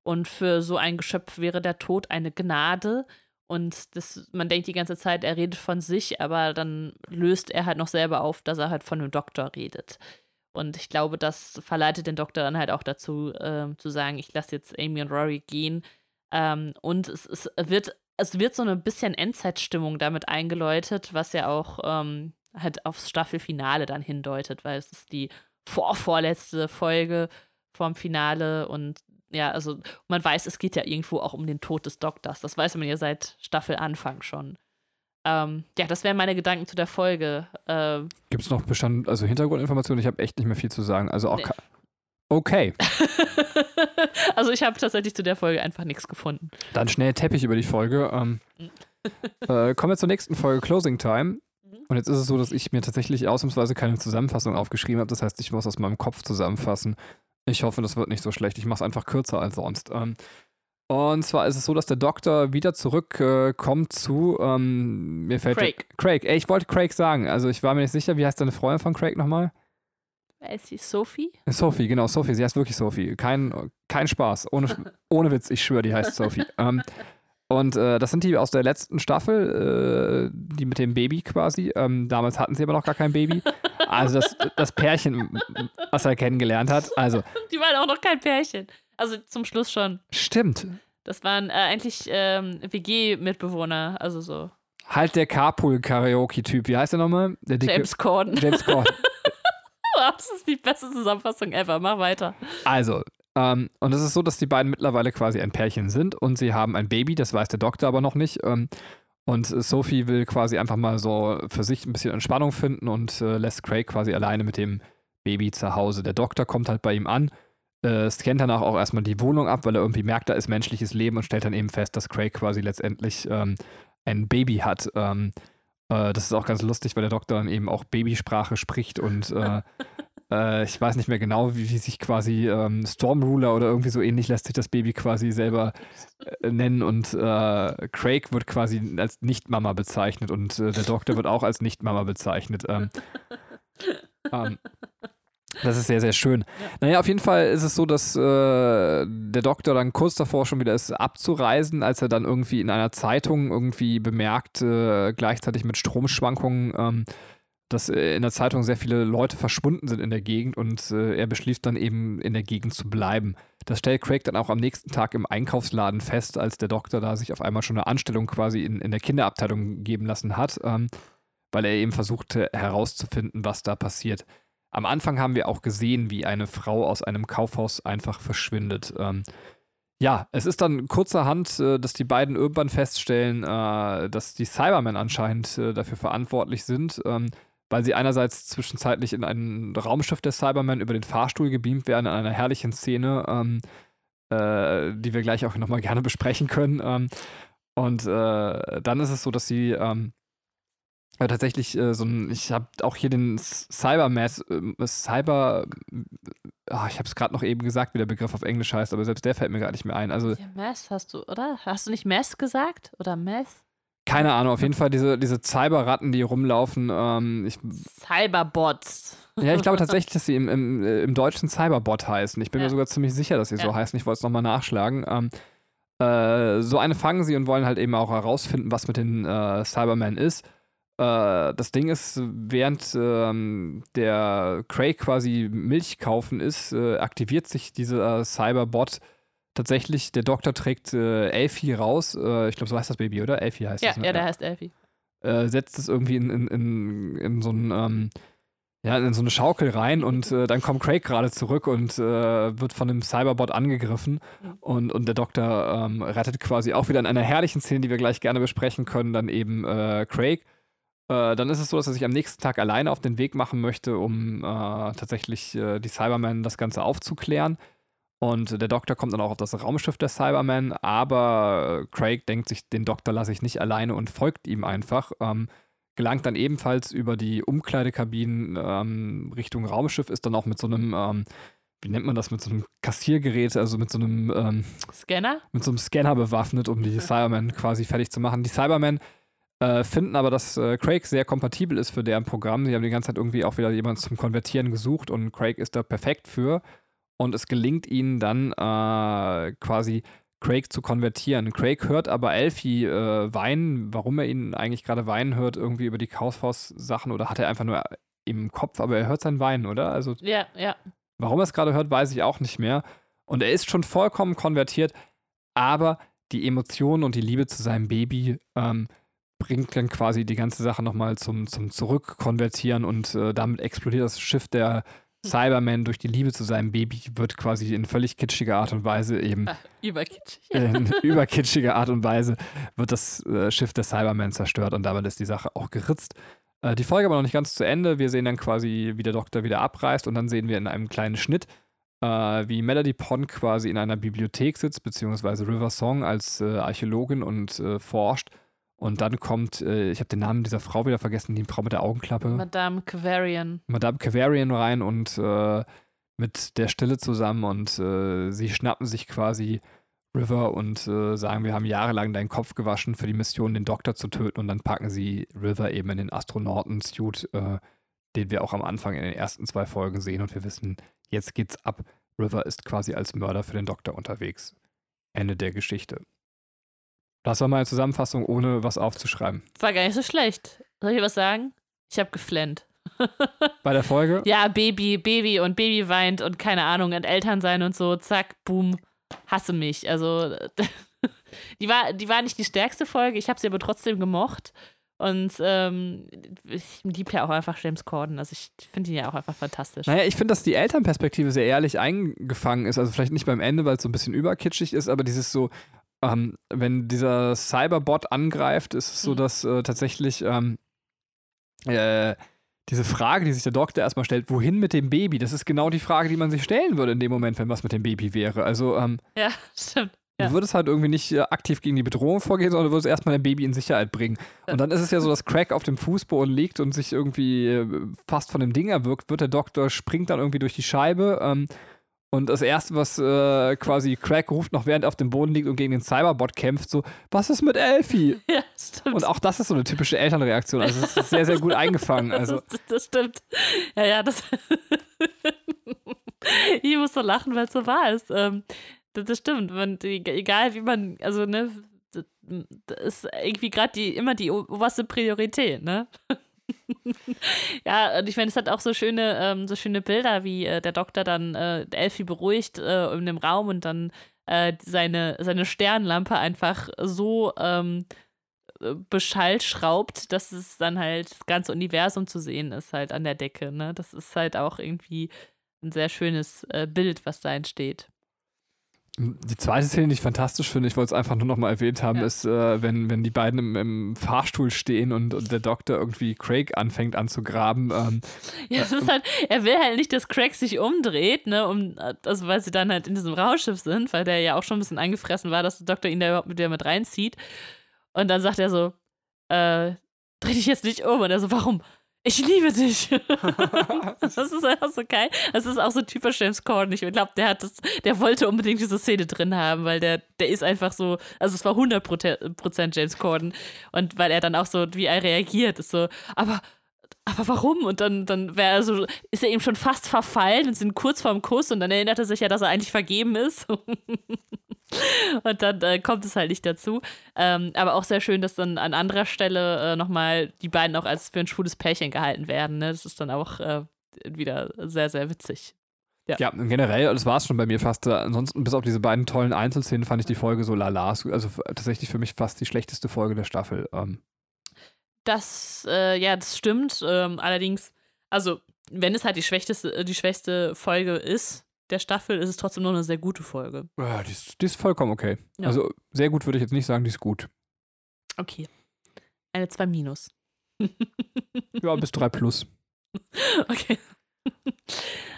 Und für so ein Geschöpf wäre der Tod eine Gnade. Und das, man denkt die ganze Zeit, er redet von sich, aber dann löst er halt noch selber auf, dass er halt von dem Doktor redet. Und ich glaube, das verleitet den Doktor dann halt auch dazu, äh, zu sagen, ich lasse jetzt Amy und Rory gehen. Ähm, und es, es, wird, es wird so ein bisschen Endzeitstimmung damit eingeläutet, was ja auch ähm, halt aufs Staffelfinale dann hindeutet, weil es ist die vorvorletzte Folge vom Finale und ja, also man weiß, es geht ja irgendwo auch um den Tod des Doktors. Das weiß man ja seit Staffelanfang schon. Ähm, ja, das wären meine Gedanken zu der Folge. Ähm, Gibt es noch Bestand, also Hintergrundinformationen? Ich habe echt nicht mehr viel zu sagen. Also auch. Nee. Okay. [LAUGHS] also ich habe tatsächlich zu der Folge einfach nichts gefunden. Dann schnell Teppich über die Folge. Ähm, [LAUGHS] äh, kommen wir zur nächsten Folge, Closing Time. Mhm. Und jetzt ist es so, dass ich mir tatsächlich ausnahmsweise keine Zusammenfassung aufgeschrieben habe. Das heißt, ich muss aus meinem Kopf zusammenfassen. Ich hoffe, das wird nicht so schlecht. Ich mache es einfach kürzer als sonst. Ähm, und zwar ist es so, dass der Doktor wieder zurückkommt äh, zu, ähm, mir fällt Craig. Der, Craig. Ey, ich wollte Craig sagen. Also ich war mir nicht sicher, wie heißt deine Freundin von Craig nochmal? Ist sie Sophie? Sophie, genau, Sophie. Sie heißt wirklich Sophie. Kein, kein Spaß. Ohne, [LAUGHS] ohne Witz, ich schwöre, die heißt Sophie. ähm, und äh, das sind die aus der letzten Staffel, äh, die mit dem Baby quasi. Ähm, damals hatten sie aber noch gar kein Baby. Also das, das Pärchen, was er kennengelernt hat. Also, die waren auch noch kein Pärchen. Also zum Schluss schon. Stimmt. Das waren äh, eigentlich ähm, WG-Mitbewohner, also so. Halt der Carpool-Karaoke-Typ. Wie heißt der nochmal? Der dicke, James Corden. James Corden. [LAUGHS] das ist die beste Zusammenfassung ever. Mach weiter. Also, ähm, und es ist so, dass die beiden mittlerweile quasi ein Pärchen sind und sie haben ein Baby, das weiß der Doktor aber noch nicht. Ähm, und Sophie will quasi einfach mal so für sich ein bisschen Entspannung finden und äh, lässt Craig quasi alleine mit dem Baby zu Hause. Der Doktor kommt halt bei ihm an äh, scannt danach auch erstmal die Wohnung ab, weil er irgendwie merkt, da ist menschliches Leben und stellt dann eben fest, dass Craig quasi letztendlich ähm, ein Baby hat. Ähm, äh, das ist auch ganz lustig, weil der Doktor dann eben auch Babysprache spricht und äh, [LAUGHS] äh ich weiß nicht mehr genau, wie, wie sich quasi ähm, Stormruler oder irgendwie so ähnlich lässt sich das Baby quasi selber äh, nennen und äh, Craig wird quasi als Nicht-Mama bezeichnet und der Doktor wird auch als Nicht-Mama bezeichnet. Ähm, [LAUGHS] ähm, das ist sehr, sehr schön. Ja. Naja, auf jeden Fall ist es so, dass äh, der Doktor dann kurz davor schon wieder ist abzureisen, als er dann irgendwie in einer Zeitung irgendwie bemerkt, äh, gleichzeitig mit Stromschwankungen, ähm, dass äh, in der Zeitung sehr viele Leute verschwunden sind in der Gegend und äh, er beschließt dann eben in der Gegend zu bleiben. Das stellt Craig dann auch am nächsten Tag im Einkaufsladen fest, als der Doktor da sich auf einmal schon eine Anstellung quasi in, in der Kinderabteilung geben lassen hat, ähm, weil er eben versuchte herauszufinden, was da passiert. Am Anfang haben wir auch gesehen, wie eine Frau aus einem Kaufhaus einfach verschwindet. Ähm, ja, es ist dann kurzerhand, äh, dass die beiden irgendwann feststellen, äh, dass die Cybermen anscheinend äh, dafür verantwortlich sind, ähm, weil sie einerseits zwischenzeitlich in ein Raumschiff der Cybermen über den Fahrstuhl gebeamt werden, in einer herrlichen Szene, ähm, äh, die wir gleich auch nochmal gerne besprechen können. Ähm, und äh, dann ist es so, dass sie ähm, ja, tatsächlich äh, so ein, ich habe auch hier den Cybermass, äh, Cyber, oh, ich habe es gerade noch eben gesagt, wie der Begriff auf Englisch heißt, aber selbst der fällt mir gar nicht mehr ein. Also, ja, Mass hast du, oder? Hast du nicht Mass gesagt? Oder Mass? Keine Ahnung, auf jeden Fall diese, diese Cyberratten, die rumlaufen. Ähm, ich, Cyberbots. Ja, ich glaube [LAUGHS] tatsächlich, dass sie im, im, äh, im Deutschen Cyberbot heißen. Ich bin ja. mir sogar ziemlich sicher, dass sie ja. so heißen. Ich wollte es nochmal nachschlagen. Ähm, äh, so eine fangen sie und wollen halt eben auch herausfinden, was mit den äh, Cybermen ist. Äh, das Ding ist, während ähm, der Craig quasi Milch kaufen ist, äh, aktiviert sich dieser Cyberbot tatsächlich. Der Doktor trägt äh, Elfie raus. Äh, ich glaube, so heißt das Baby, oder? Elfie heißt ja, das. Ne? Ja, der heißt Elfie. Setzt es irgendwie in, in, in, in so ein. Ähm, ja, in so eine Schaukel rein und äh, dann kommt Craig gerade zurück und äh, wird von einem Cyberbot angegriffen mhm. und, und der Doktor ähm, rettet quasi auch wieder in einer herrlichen Szene, die wir gleich gerne besprechen können, dann eben äh, Craig äh, dann ist es so, dass er sich am nächsten Tag alleine auf den Weg machen möchte, um äh, tatsächlich äh, die Cybermen das Ganze aufzuklären. Und der Doktor kommt dann auch auf das Raumschiff der Cybermen, aber Craig denkt sich, den Doktor lasse ich nicht alleine und folgt ihm einfach. Ähm, gelangt dann ebenfalls über die Umkleidekabinen ähm, Richtung Raumschiff, ist dann auch mit so einem, ähm, wie nennt man das, mit so einem Kassiergerät, also mit so einem ähm, Scanner? Mit so einem Scanner bewaffnet, um die Cybermen quasi fertig zu machen. Die Cybermen äh, finden aber, dass äh, Craig sehr kompatibel ist für deren Programm. Sie haben die ganze Zeit irgendwie auch wieder jemanden zum Konvertieren gesucht und Craig ist da perfekt für. Und es gelingt ihnen dann äh, quasi Craig zu konvertieren. Craig hört aber Elfie äh, weinen, warum er ihn eigentlich gerade weinen hört, irgendwie über die Kaufhaus-Sachen oder hat er einfach nur im Kopf, aber er hört sein Weinen, oder? Also Ja, ja. Warum er es gerade hört, weiß ich auch nicht mehr. Und er ist schon vollkommen konvertiert, aber die Emotionen und die Liebe zu seinem Baby ähm, bringt dann quasi die ganze Sache nochmal zum, zum Zurückkonvertieren und äh, damit explodiert das Schiff der Cyberman durch die Liebe zu seinem Baby, wird quasi in völlig kitschiger Art und Weise eben, Ah, überkitschig. in überkitschiger Art und Weise wird das äh, Schiff der Cyberman zerstört und damit ist die Sache auch geritzt. Äh, die Folge aber noch nicht ganz zu Ende. Wir sehen dann quasi, wie der Doktor wieder abreist und dann sehen wir in einem kleinen Schnitt, äh, wie Melody Pond quasi in einer Bibliothek sitzt, beziehungsweise River Song als äh, Archäologin und äh, forscht. Und dann kommt, äh, ich habe den Namen dieser Frau wieder vergessen, die Frau mit der Augenklappe. Madame Kavarian. Madame Cavarian rein und äh, mit der Stille zusammen und äh, sie schnappen sich quasi River und äh, sagen, wir haben jahrelang deinen Kopf gewaschen für die Mission, den Doktor zu töten und dann packen sie River eben in den Astronauten-Suit, äh, den wir auch am Anfang in den ersten zwei Folgen sehen und wir wissen, jetzt geht's ab. River ist quasi als Mörder für den Doktor unterwegs. Ende der Geschichte. Das war meine Zusammenfassung, ohne was aufzuschreiben. War gar nicht so schlecht. Soll ich was sagen? Ich habe geflennt. [LAUGHS] Bei der Folge? Ja, Baby, Baby und Baby weint und keine Ahnung, und Eltern sein und so, zack, boom, hasse mich. Also, [LAUGHS] die war, die war nicht die stärkste Folge, ich habe sie aber trotzdem gemocht. Und ähm, ich liebe ja auch einfach James Corden. Also ich finde ihn ja auch einfach fantastisch. Naja, ich finde, dass die Elternperspektive sehr ehrlich eingefangen ist. Also vielleicht nicht beim Ende, weil es so ein bisschen überkitschig ist, aber dieses so, ähm, wenn dieser Cyberbot angreift, ist es so, Mhm. dass äh, tatsächlich ähm, äh, diese Frage, die sich der Doktor erstmal stellt, wohin mit dem Baby, das ist genau die Frage, die man sich stellen würde in dem Moment, wenn was mit dem Baby wäre. Also ähm, Ja, [LAUGHS] stimmt. Ja. Du würdest halt irgendwie nicht äh, aktiv gegen die Bedrohung vorgehen, sondern du würdest erstmal dein Baby in Sicherheit bringen. Und dann ist es ja so, dass Craig auf dem Fußboden liegt und sich irgendwie äh, fast von dem Ding erwürgt wird. Der Doktor springt dann irgendwie durch die Scheibe. Ähm, und das Erste, was äh, quasi Craig ruft, noch während er auf dem Boden liegt und gegen den Cyberbot kämpft, so, was ist mit Elfie? [LAUGHS] Ja, stimmt. Und auch das ist so eine typische Elternreaktion. Also es ist sehr, sehr gut eingefangen. [LAUGHS] Also das, das stimmt. Ja, ja, das. [LAUGHS] ich muss so lachen, weil es so wahr ist. Ähm, das, das stimmt. Man, egal wie man, also, ne, das, ist irgendwie gerade die, immer die oberste Priorität, ne? [LAUGHS] ja, und ich meine, es hat auch so schöne, ähm, so schöne Bilder, wie äh, der Doktor dann äh, Elfie beruhigt äh, in dem Raum und dann äh, seine, seine Sternlampe einfach so ähm, äh, beschallt schraubt, dass es dann halt das ganze Universum zu sehen ist, halt an der Decke. Ne? Das ist halt auch irgendwie ein sehr schönes äh, Bild, was da entsteht. Die zweite Szene, die ich fantastisch finde, ich wollte es einfach nur noch mal erwähnt haben, Ja. ist, äh, wenn, wenn die beiden im, im Fahrstuhl stehen und, und der Doktor irgendwie Craig anfängt anzugraben. Ähm, Ja, es ist halt, er will halt nicht, dass Craig sich umdreht, ne, um, also weil sie dann halt in diesem Raumschiff sind, weil der ja auch schon ein bisschen angefressen war, dass der Doktor ihn da überhaupt mit, mit reinzieht. Und dann sagt er so, äh, dreh dich jetzt nicht um. Und er so, warum? Ich liebe dich. [LAUGHS] das ist einfach so geil. Das ist auch so typisch James Corden. Ich glaube, der hat das, der wollte unbedingt diese Szene drin haben, weil der, der ist einfach so, also es war 100% James Corden. Und weil er dann auch so, wie er reagiert, ist so, aber aber warum? Und dann, dann wäre so, ist er ihm schon fast verfallen und sind kurz vorm Kuss und dann erinnert er sich ja, dass er eigentlich vergeben ist. [LAUGHS] und dann äh, kommt es halt nicht dazu. Ähm, aber auch sehr schön, dass dann an anderer Stelle äh, nochmal die beiden auch als für ein schwules Pärchen gehalten werden. Ne? Das ist dann auch äh, wieder sehr, sehr witzig. Ja. ja, generell, das war es schon bei mir fast. Äh, Ansonsten, bis auf diese beiden tollen Einzelszenen, fand ich die Folge so lala. Also tatsächlich für mich fast die schlechteste Folge der Staffel. Ähm, Das, äh, ja, das stimmt. Ähm, allerdings, also, wenn es halt die schwächste, äh, die schwächste Folge ist der Staffel, ist es trotzdem noch eine sehr gute Folge. ja, die, ist, die ist vollkommen okay. Ja. Also sehr gut würde ich jetzt nicht sagen, die ist gut. Okay. Eine 2 minus. Ja, bis 3 plus. [LAUGHS] okay.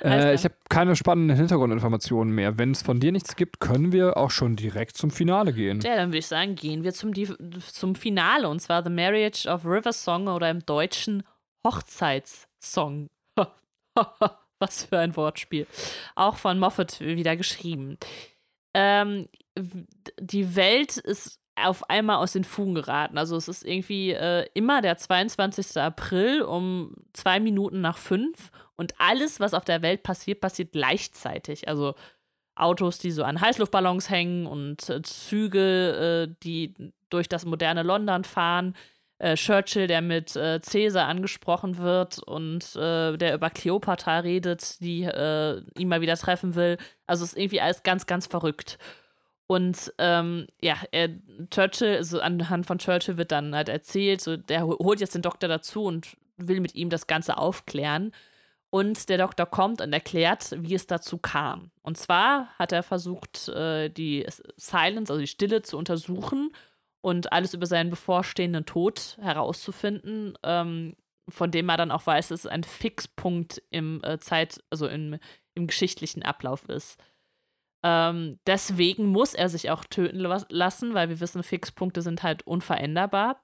Äh, ich habe keine spannenden Hintergrundinformationen mehr. Wenn es von dir nichts gibt, können wir auch schon direkt zum Finale gehen. Ja, dann würde ich sagen, gehen wir zum, zum Finale und zwar The Marriage of River Song oder im Deutschen Hochzeitssong. [LAUGHS] Was für ein Wortspiel. Auch von Moffat wieder geschrieben. Ähm, die Welt ist auf einmal aus den Fugen geraten. Also es ist irgendwie äh, immer der 22. April um zwei Minuten nach fünf und alles, was auf der Welt passiert, passiert gleichzeitig. Also Autos, die so an Heißluftballons hängen und äh, Züge, äh, die durch das moderne London fahren. äh, Churchill, der mit äh, Caesar angesprochen wird und äh, der über Cleopatra redet, die äh, ihn mal wieder treffen will. Also ist irgendwie alles ganz, ganz verrückt. Und ähm, ja, er, Churchill, also anhand von Churchill wird dann halt erzählt, so, der holt jetzt den Doktor dazu und will mit ihm das Ganze aufklären. Und der Doktor kommt und erklärt, wie es dazu kam. Und zwar hat er versucht, äh, die Silence, also die Stille, zu untersuchen und alles über seinen bevorstehenden Tod herauszufinden, ähm, von dem er dann auch weiß, dass es ein Fixpunkt im äh, Zeit, also im, im geschichtlichen Ablauf ist. Ähm, deswegen muss er sich auch töten lassen, weil wir wissen, Fixpunkte sind halt unveränderbar.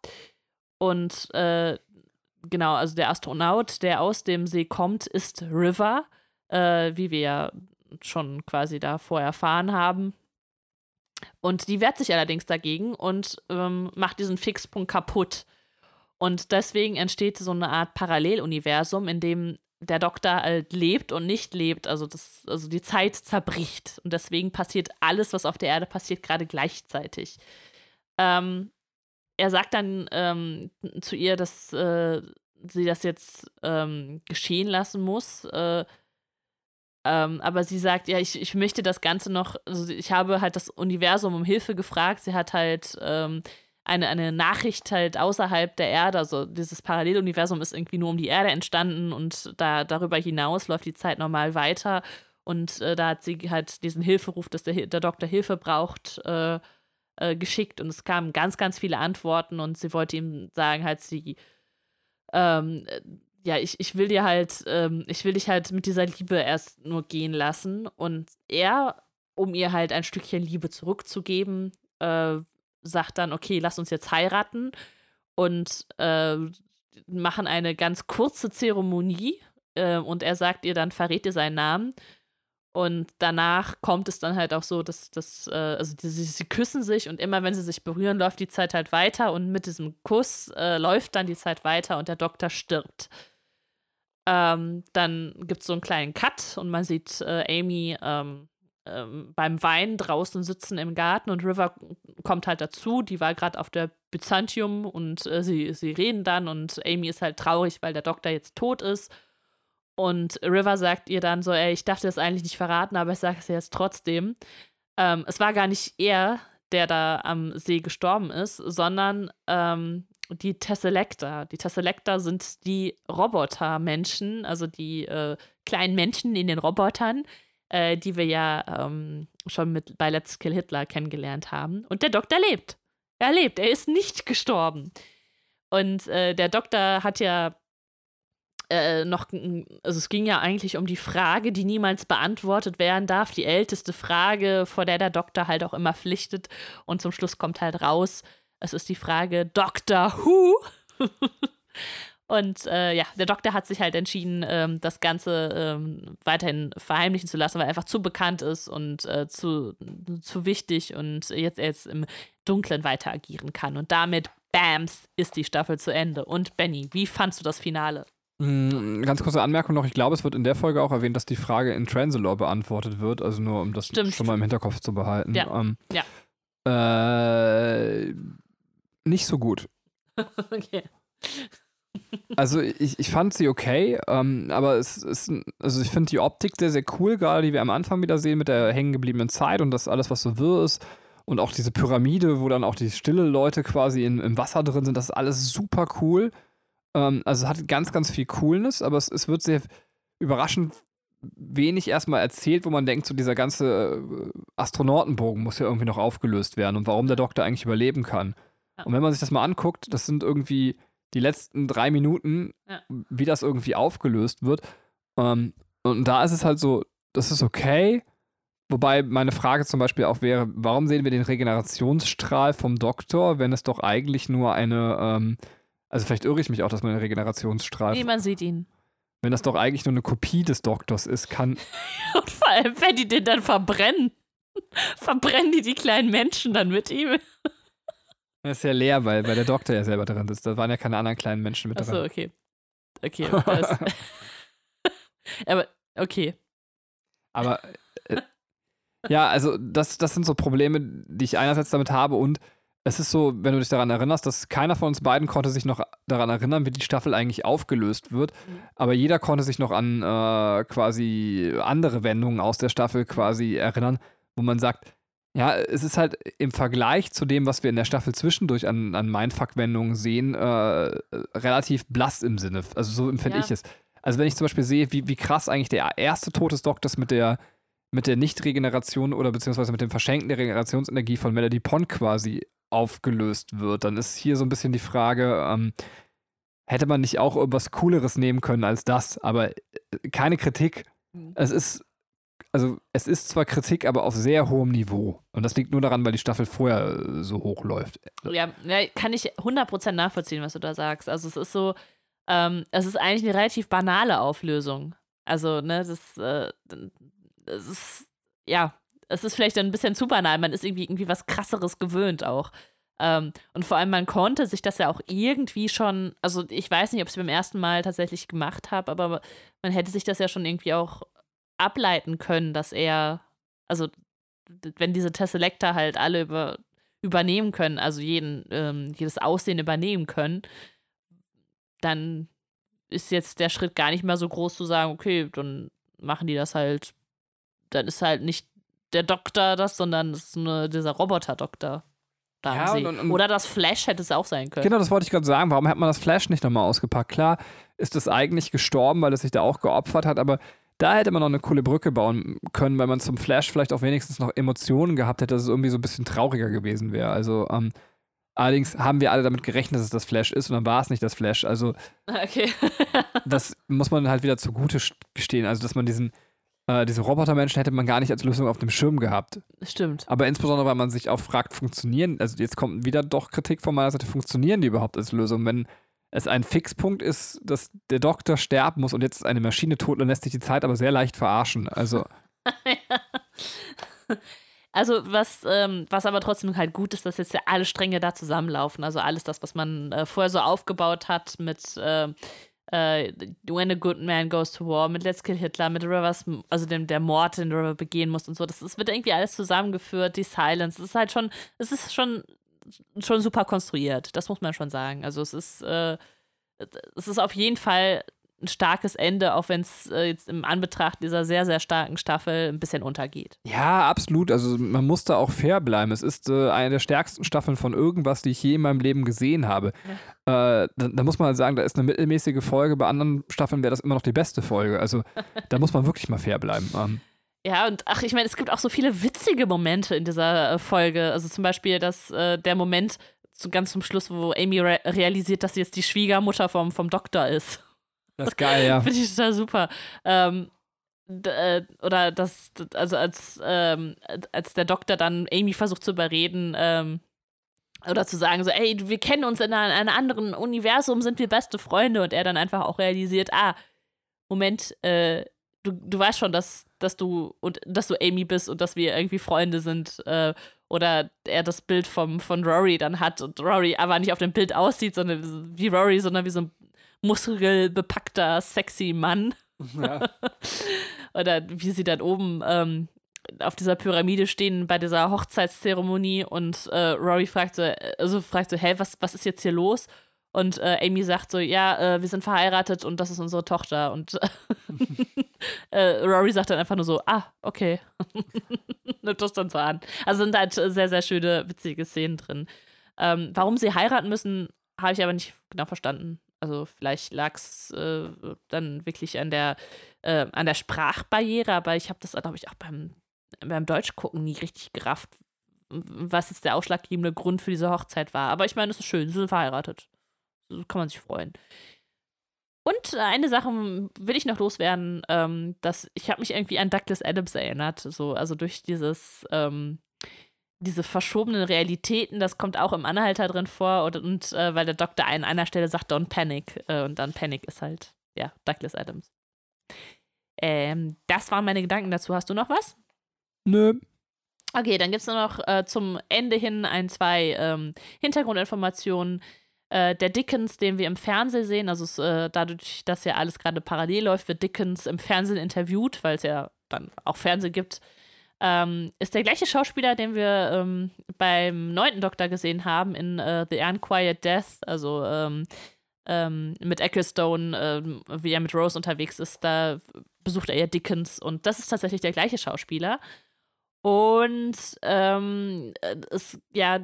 Und äh, genau, also der Astronaut, der aus dem See kommt, ist River, äh, wie wir ja schon quasi davor erfahren haben. Und die wehrt sich allerdings dagegen und ähm, macht diesen Fixpunkt kaputt. Und deswegen entsteht so eine Art Paralleluniversum, in dem der Doktor halt lebt und nicht lebt. Also, das, also die Zeit zerbricht. Und deswegen passiert alles, was auf der Erde passiert, gerade gleichzeitig. Ähm, er sagt dann ähm, zu ihr, dass äh, sie das jetzt ähm, geschehen lassen muss. Äh, ähm, aber sie sagt, ja, ich, ich möchte das Ganze noch, also ich habe halt das Universum um Hilfe gefragt. Sie hat halt ähm, eine, eine Nachricht halt außerhalb der Erde, also dieses Paralleluniversum ist irgendwie nur um die Erde entstanden und da darüber hinaus läuft die Zeit normal weiter. Und äh, da hat sie halt diesen Hilferuf, dass der, der Doktor Hilfe braucht, äh, äh, geschickt und es kamen ganz, ganz viele Antworten und sie wollte ihm sagen, halt, sie, ähm, äh, ja, ich, ich will dir halt, ähm, ich will dich halt mit dieser Liebe erst nur gehen lassen. Und er, um ihr halt ein Stückchen Liebe zurückzugeben, äh, sagt dann, okay, lass uns jetzt heiraten und äh, machen eine ganz kurze Zeremonie. Äh, und er sagt ihr dann, verrät ihr seinen Namen. Und danach kommt es dann halt auch so, dass, dass äh, also die, sie, sie, küssen sich und immer wenn sie sich berühren, läuft die Zeit halt weiter und mit diesem Kuss äh, läuft dann die Zeit weiter und der Doktor stirbt. Ähm, dann gibt es so einen kleinen Cut und man sieht äh, Amy ähm, ähm, beim Wein draußen sitzen im Garten und River kommt halt dazu. Die war gerade auf der Byzantium und äh, sie, sie reden dann und Amy ist halt traurig, weil der Doktor jetzt tot ist. Und River sagt ihr dann so, ey, ich dachte das eigentlich nicht verraten, aber ich sage es jetzt trotzdem. Ähm, es war gar nicht er, der da am See gestorben ist, sondern ähm, die Tesselecta. Die Tesselecta sind die Robotermenschen, also die äh, kleinen Menschen in den Robotern, äh, die wir ja ähm, schon mit bei Let's Kill Hitler kennengelernt haben. Und der Doktor lebt. Er lebt, er ist nicht gestorben. Und äh, der Doktor hat ja äh, noch, also es ging ja eigentlich um die Frage, die niemals beantwortet werden darf, die älteste Frage, vor der der Doktor halt auch immer pflichtet. Und zum Schluss kommt halt raus, es ist die Frage Doctor Who. [LAUGHS] Und äh, ja, der Doktor hat sich halt entschieden, ähm, das Ganze ähm, weiterhin verheimlichen zu lassen, weil er einfach zu bekannt ist und äh, zu, zu wichtig und jetzt jetzt im Dunklen weiter agieren kann. Und damit, bams, ist die Staffel zu Ende. Und Benny, wie fandst du das Finale? Mm, ganz kurze Anmerkung noch, ich glaube, es wird in der Folge auch erwähnt, dass die Frage in Transalore beantwortet wird, also nur um das Stimmt. schon mal im Hinterkopf zu behalten. Ja. Ähm, ja. Äh, nicht so gut. [LAUGHS] okay. Also ich, ich fand sie okay, ähm, aber es ist, also ich finde die Optik sehr, sehr cool, gerade die wir am Anfang wieder sehen mit der hängengebliebenen Zeit und das alles, was so wirr ist. Und auch diese Pyramide, wo dann auch die stille Leute quasi in, im Wasser drin sind, das ist alles super cool. Ähm, also es hat ganz, ganz viel Coolness, aber es, es wird sehr überraschend wenig erstmal erzählt, wo man denkt, so dieser ganze äh, Astronautenbogen muss ja irgendwie noch aufgelöst werden und warum der Doktor eigentlich überleben kann. Ja. Und wenn man sich das mal anguckt, das sind irgendwie die letzten drei Minuten, ja. wie das irgendwie aufgelöst wird. Ähm, und da ist es halt so, das ist okay. Wobei meine Frage zum Beispiel auch wäre, warum sehen wir den Regenerationsstrahl vom Doktor, wenn es doch eigentlich nur eine ähm, also vielleicht irre ich mich auch, dass man einen Regenerationsstrahl. Nee, man sieht ihn. Wenn das doch eigentlich nur eine Kopie des Doktors ist, kann. [LAUGHS] Und vor allem, wenn die den dann verbrennen. [LAUGHS] verbrennen die die kleinen Menschen dann mit ihm. [LAUGHS] Er ist ja leer, weil, weil der Doktor ja selber drin ist. Da waren ja keine anderen kleinen Menschen mit Achso, drin. Achso, okay. Okay. aber, okay. Aber, äh, ja, also, das, das sind so Probleme, die ich einerseits damit habe und es ist so, wenn du dich daran erinnerst, dass keiner von uns beiden konnte sich noch daran erinnern, wie die Staffel eigentlich aufgelöst wird. Mhm. Aber jeder konnte sich noch an äh, quasi andere Wendungen aus der Staffel quasi erinnern, wo man sagt, ja, es ist halt im Vergleich zu dem, was wir in der Staffel zwischendurch an, an Mindfuck-Wendungen sehen, äh, relativ blass im Sinne. Also so empfinde ja. ich es. Also wenn ich zum Beispiel sehe, wie, wie krass eigentlich der erste Tod des Doktors mit der, mit der Nicht-Regeneration oder beziehungsweise mit dem Verschenken der Regenerationsenergie von Melody Pond quasi aufgelöst wird, dann ist hier so ein bisschen die Frage, ähm, hätte man nicht auch irgendwas Cooleres nehmen können als das? Aber äh, keine Kritik. Mhm. Es ist also es ist zwar Kritik, aber auf sehr hohem Niveau. Und das liegt nur daran, weil die Staffel vorher äh, so hoch läuft. Ja, kann ich 100% nachvollziehen, was du da sagst. Also es ist so, ähm, es ist eigentlich eine relativ banale Auflösung. Also, ne, das, äh, das ist, ja, es ist vielleicht ein bisschen zu banal. Man ist irgendwie, irgendwie was krasseres gewöhnt auch. Ähm, und vor allem, man konnte sich das ja auch irgendwie schon, also ich weiß nicht, ob ich es beim ersten Mal tatsächlich gemacht habe, aber man hätte sich das ja schon irgendwie auch ableiten können, dass er, also wenn diese Tesselecta halt alle über, übernehmen können, also jeden, ähm, jedes Aussehen übernehmen können, dann ist jetzt der Schritt gar nicht mehr so groß zu sagen, okay, dann machen die das halt, dann ist halt nicht der Doktor das, sondern das ist nur dieser Roboter-Doktor. Ja, und, und, Oder das Flash hätte es auch sein können. Genau, das wollte ich gerade sagen. Warum hat man das Flash nicht nochmal ausgepackt? Klar ist es eigentlich gestorben, weil es sich da auch geopfert hat, aber da hätte man noch eine coole Brücke bauen können, weil man zum Flash vielleicht auch wenigstens noch Emotionen gehabt hätte, dass es irgendwie so ein bisschen trauriger gewesen wäre. Also, ähm, allerdings haben wir alle damit gerechnet, dass es das Flash ist und dann war es nicht das Flash. Also, [LAUGHS] okay. das muss man halt wieder zugute gestehen. Also, dass man diesen, äh, diese Robotermenschen hätte man gar nicht als Lösung auf dem Schirm gehabt. Stimmt. Aber insbesondere, weil man sich auch fragt, funktionieren, also jetzt kommt wieder doch Kritik von meiner Seite, funktionieren die überhaupt als Lösung, wenn es ein Fixpunkt ist, dass der Doktor sterben muss und jetzt ist eine Maschine tot, dann lässt sich die Zeit aber sehr leicht verarschen. Also. [LAUGHS] Also was, ähm, was aber trotzdem halt gut ist, dass jetzt ja alle Stränge da zusammenlaufen. Also alles das, was man äh, vorher so aufgebaut hat mit äh, äh, When a Good Man Goes to War, mit Let's Kill Hitler, mit Rivers, also dem, der Mord, den River begehen muss und so. Das, das wird irgendwie alles zusammengeführt, die Silence. Es ist halt schon, es ist schon schon super konstruiert. Das muss man schon sagen. Also es ist, äh, es ist auf jeden Fall ein starkes Ende, auch wenn es äh, jetzt im Anbetracht dieser sehr, sehr starken Staffel ein bisschen untergeht. Ja, absolut. Also man muss da auch fair bleiben. Es ist äh, eine der stärksten Staffeln von irgendwas, die ich je in meinem Leben gesehen habe. Ja. Äh, da, da, muss man halt sagen, da ist eine mittelmäßige Folge. Bei anderen Staffeln wäre das immer noch die beste Folge. Also da muss man wirklich mal fair bleiben. Ähm. Ja, und ach, ich meine, es gibt auch so viele witzige Momente in dieser äh, Folge. Also zum Beispiel dass äh, der Moment so ganz zum Schluss, wo Amy re realisiert, dass sie jetzt die Schwiegermutter vom, vom Doktor ist. Das ist geil, ja. [LAUGHS] Finde ich total super. Ähm, äh, oder das, also als, ähm, als der Doktor dann Amy versucht zu überreden, ähm, oder zu sagen, so, ey, wir kennen uns in einem, anderen Universum, sind wir beste Freunde und er dann einfach auch realisiert, ah, Moment, äh, du, du weißt schon, dass, dass du und dass du Amy bist und dass wir irgendwie Freunde sind. Äh, oder er das Bild vom, von Rory dann hat und Rory aber nicht auf dem Bild aussieht, sondern wie Rory, sondern wie so ein muskelbepackter, sexy Mann. Ja. [LAUGHS] oder wie sie dann oben ähm, auf dieser Pyramide stehen bei dieser Hochzeitszeremonie und äh, Rory fragt so, also fragt so, hä, was, was ist jetzt hier los? Und äh, Amy sagt so, ja, äh, wir sind verheiratet und das ist unsere Tochter. Und [LAUGHS] äh, Rory sagt dann einfach nur so, ah, okay. [LAUGHS] Nimmt das dann so an. Also sind halt sehr, sehr schöne, witzige Szenen drin. Ähm, warum sie heiraten müssen, habe ich aber nicht genau verstanden. Also vielleicht lag es äh, dann wirklich an der, äh, an der Sprachbarriere, aber ich habe das, glaube ich, auch beim, beim Deutschgucken nie richtig gerafft, was jetzt der ausschlaggebende Grund für diese Hochzeit war. Aber ich meine, es ist schön, sie sind verheiratet kann man sich freuen. Und eine Sache will ich noch loswerden, ähm, dass ich habe mich irgendwie an Douglas Adams erinnert, so also durch dieses ähm, diese verschobenen Realitäten, das kommt auch im Anhalter drin vor und, und äh, weil der Doktor an einer Stelle sagt Don't Panic äh, und dann Panic ist halt ja Douglas Adams. Ähm, das waren meine Gedanken dazu. Hast du noch was? Nö. Okay, dann gibt es nur noch äh, zum Ende hin ein, zwei ähm, Hintergrundinformationen äh, der Dickens, den wir im Fernsehen sehen, also äh, dadurch, dass ja alles gerade parallel läuft, wird Dickens im Fernsehen interviewt, weil es ja dann auch Fernsehen gibt. Ähm, ist der gleiche Schauspieler, den wir ähm, beim neunten Doktor gesehen haben in äh, The Unquiet Death, also ähm, ähm, mit Ecclestone, ähm, wie er mit Rose unterwegs ist, da besucht er ja Dickens und das ist tatsächlich der gleiche Schauspieler. Und ähm, es, ja,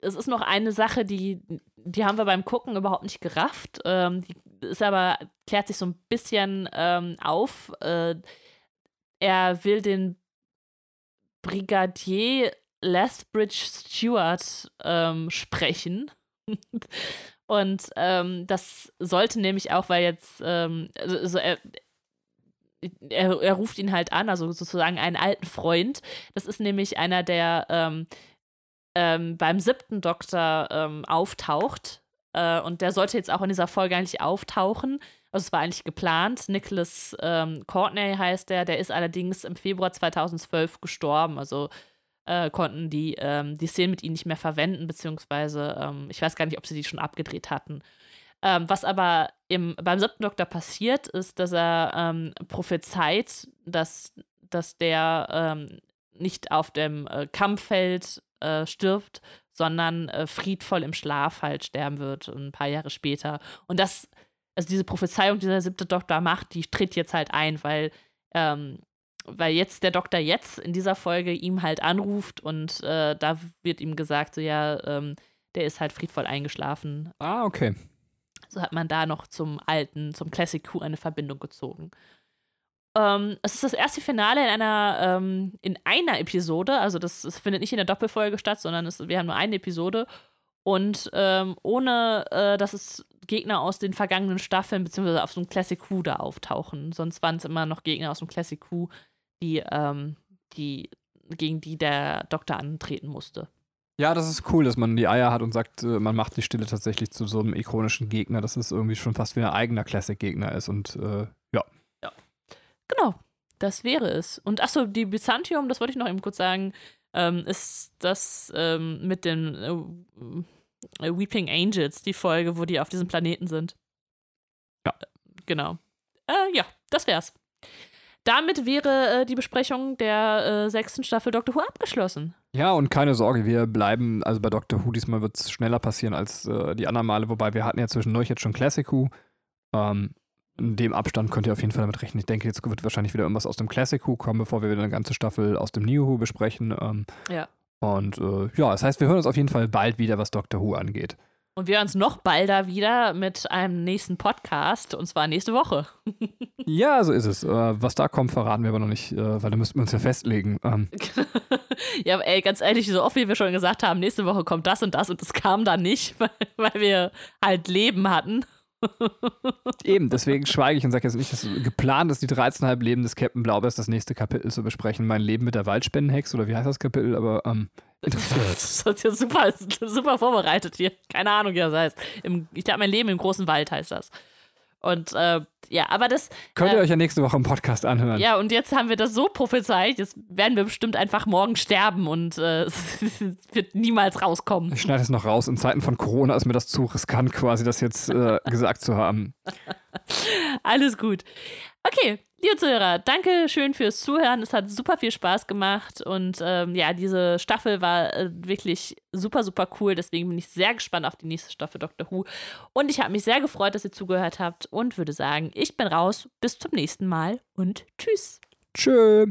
es ist noch eine Sache, die, die haben wir beim Gucken überhaupt nicht gerafft. Die ist aber, klärt sich so ein bisschen auf. Äh, er will den Brigadier Lethbridge Stewart ähm, sprechen. [LAUGHS] Und ähm, das sollte nämlich auch, weil jetzt, ähm, also er, er, er, ruft ihn halt an, also sozusagen einen alten Freund. Das ist nämlich einer, der ähm, ähm beim siebten Doktor ähm, auftaucht. Äh, und der sollte jetzt auch in dieser Folge eigentlich auftauchen. Also es war eigentlich geplant. Nicholas ähm, Courtney heißt der, der ist allerdings im Februar 2012 gestorben. Also äh, konnten die ähm, die Szenen mit ihm nicht mehr verwenden, beziehungsweise ähm, ich weiß gar nicht, ob sie die schon abgedreht hatten. Ähm, was aber im, beim siebten Doktor passiert, ist, dass er ähm, prophezeit, dass, dass der ähm, nicht auf dem äh, Kampffeld äh, stirbt, sondern äh, friedvoll im Schlaf halt sterben wird, ein paar Jahre später. Und das also diese Prophezeiung, die der siebte Doktor macht, die tritt jetzt halt ein, weil, ähm, weil jetzt der Doktor jetzt in dieser Folge ihm halt anruft und äh, da wird ihm gesagt, so ja, ähm, der ist halt friedvoll eingeschlafen. Ah, okay. So hat man da noch zum alten, zum Classic Q eine Verbindung gezogen. Ähm, es ist das erste Finale in einer, ähm, in einer Episode, also das, das, findet nicht in der Doppelfolge statt, sondern es, wir haben nur eine Episode. Und ähm, ohne, äh, dass es Gegner aus den vergangenen Staffeln beziehungsweise auf so einem Classic Q da auftauchen. Sonst waren es immer noch Gegner aus dem Classic Q, die, ähm, die, gegen die der Doktor antreten musste. Ja, das ist cool, dass man die Eier hat und sagt, äh, man macht die Stille tatsächlich zu so einem ikonischen Gegner, dass es irgendwie schon fast wie ein eigener Classic-Gegner ist und äh, ja. Ja. Genau, das wäre es. Und achso, die Byzantium, das wollte ich noch eben kurz sagen, ähm, ist das ähm, mit den äh, äh, Weeping Angels, die Folge, wo die auf diesem Planeten sind. Ja. Genau. Äh, ja, das wär's. Damit wäre äh, die Besprechung der äh, sechsten Staffel Doctor Who abgeschlossen. Ja, und keine Sorge, wir bleiben, also bei Doctor Who diesmal wird es schneller passieren als äh, die anderen Male, wobei wir hatten ja zwischendurch jetzt schon Classic Who. Ähm, in dem Abstand könnt ihr auf jeden Fall damit rechnen. Ich denke, jetzt wird wahrscheinlich wieder irgendwas aus dem Classic Who kommen, bevor wir wieder eine ganze Staffel aus dem New Who besprechen. Ähm, ja. Und äh, ja, das heißt, wir hören uns auf jeden Fall bald wieder, was Doctor Who angeht. Und wir hören uns noch balder wieder mit einem nächsten Podcast, und zwar nächste Woche. [LAUGHS] ja, so ist es. Äh, was da kommt, verraten wir aber noch nicht, äh, weil da müssten wir uns ja festlegen. Ähm. [LAUGHS] ja, ey, ganz ehrlich, so oft wie wir schon gesagt haben, nächste Woche kommt das und das und es kam dann nicht, [LAUGHS] weil, weil wir halt Leben hatten. [LAUGHS] Eben, deswegen schweige ich und sage jetzt nicht, dass geplant ist, die 13,5 Leben des Captain Blaubeers das nächste Kapitel zu besprechen. Mein Leben mit der Waldspendenhex oder wie heißt das Kapitel, aber ähm, [LAUGHS] Das ist ja super, super vorbereitet hier. Keine Ahnung, wie das heißt. Im, ich glaube, mein Leben im großen Wald heißt das. Und äh, ja, aber das. Könnt ihr äh, euch ja nächste Woche im Podcast anhören. Ja, und jetzt haben wir das so prophezeit, jetzt werden wir bestimmt einfach morgen sterben und äh, [LAUGHS] es wird niemals rauskommen. Ich schneide es noch raus. In Zeiten von Corona ist mir das zu riskant, quasi das jetzt äh, [LAUGHS] gesagt zu haben. Alles gut. Okay, liebe Zuhörer, danke schön fürs Zuhören. Es hat super viel Spaß gemacht und ähm, ja, diese Staffel war äh, wirklich super, super cool. Deswegen bin ich sehr gespannt auf die nächste Staffel Doctor Who. Und ich habe mich sehr gefreut, dass ihr zugehört habt und würde sagen, ich bin raus. Bis zum nächsten Mal und tschüss. Tschö.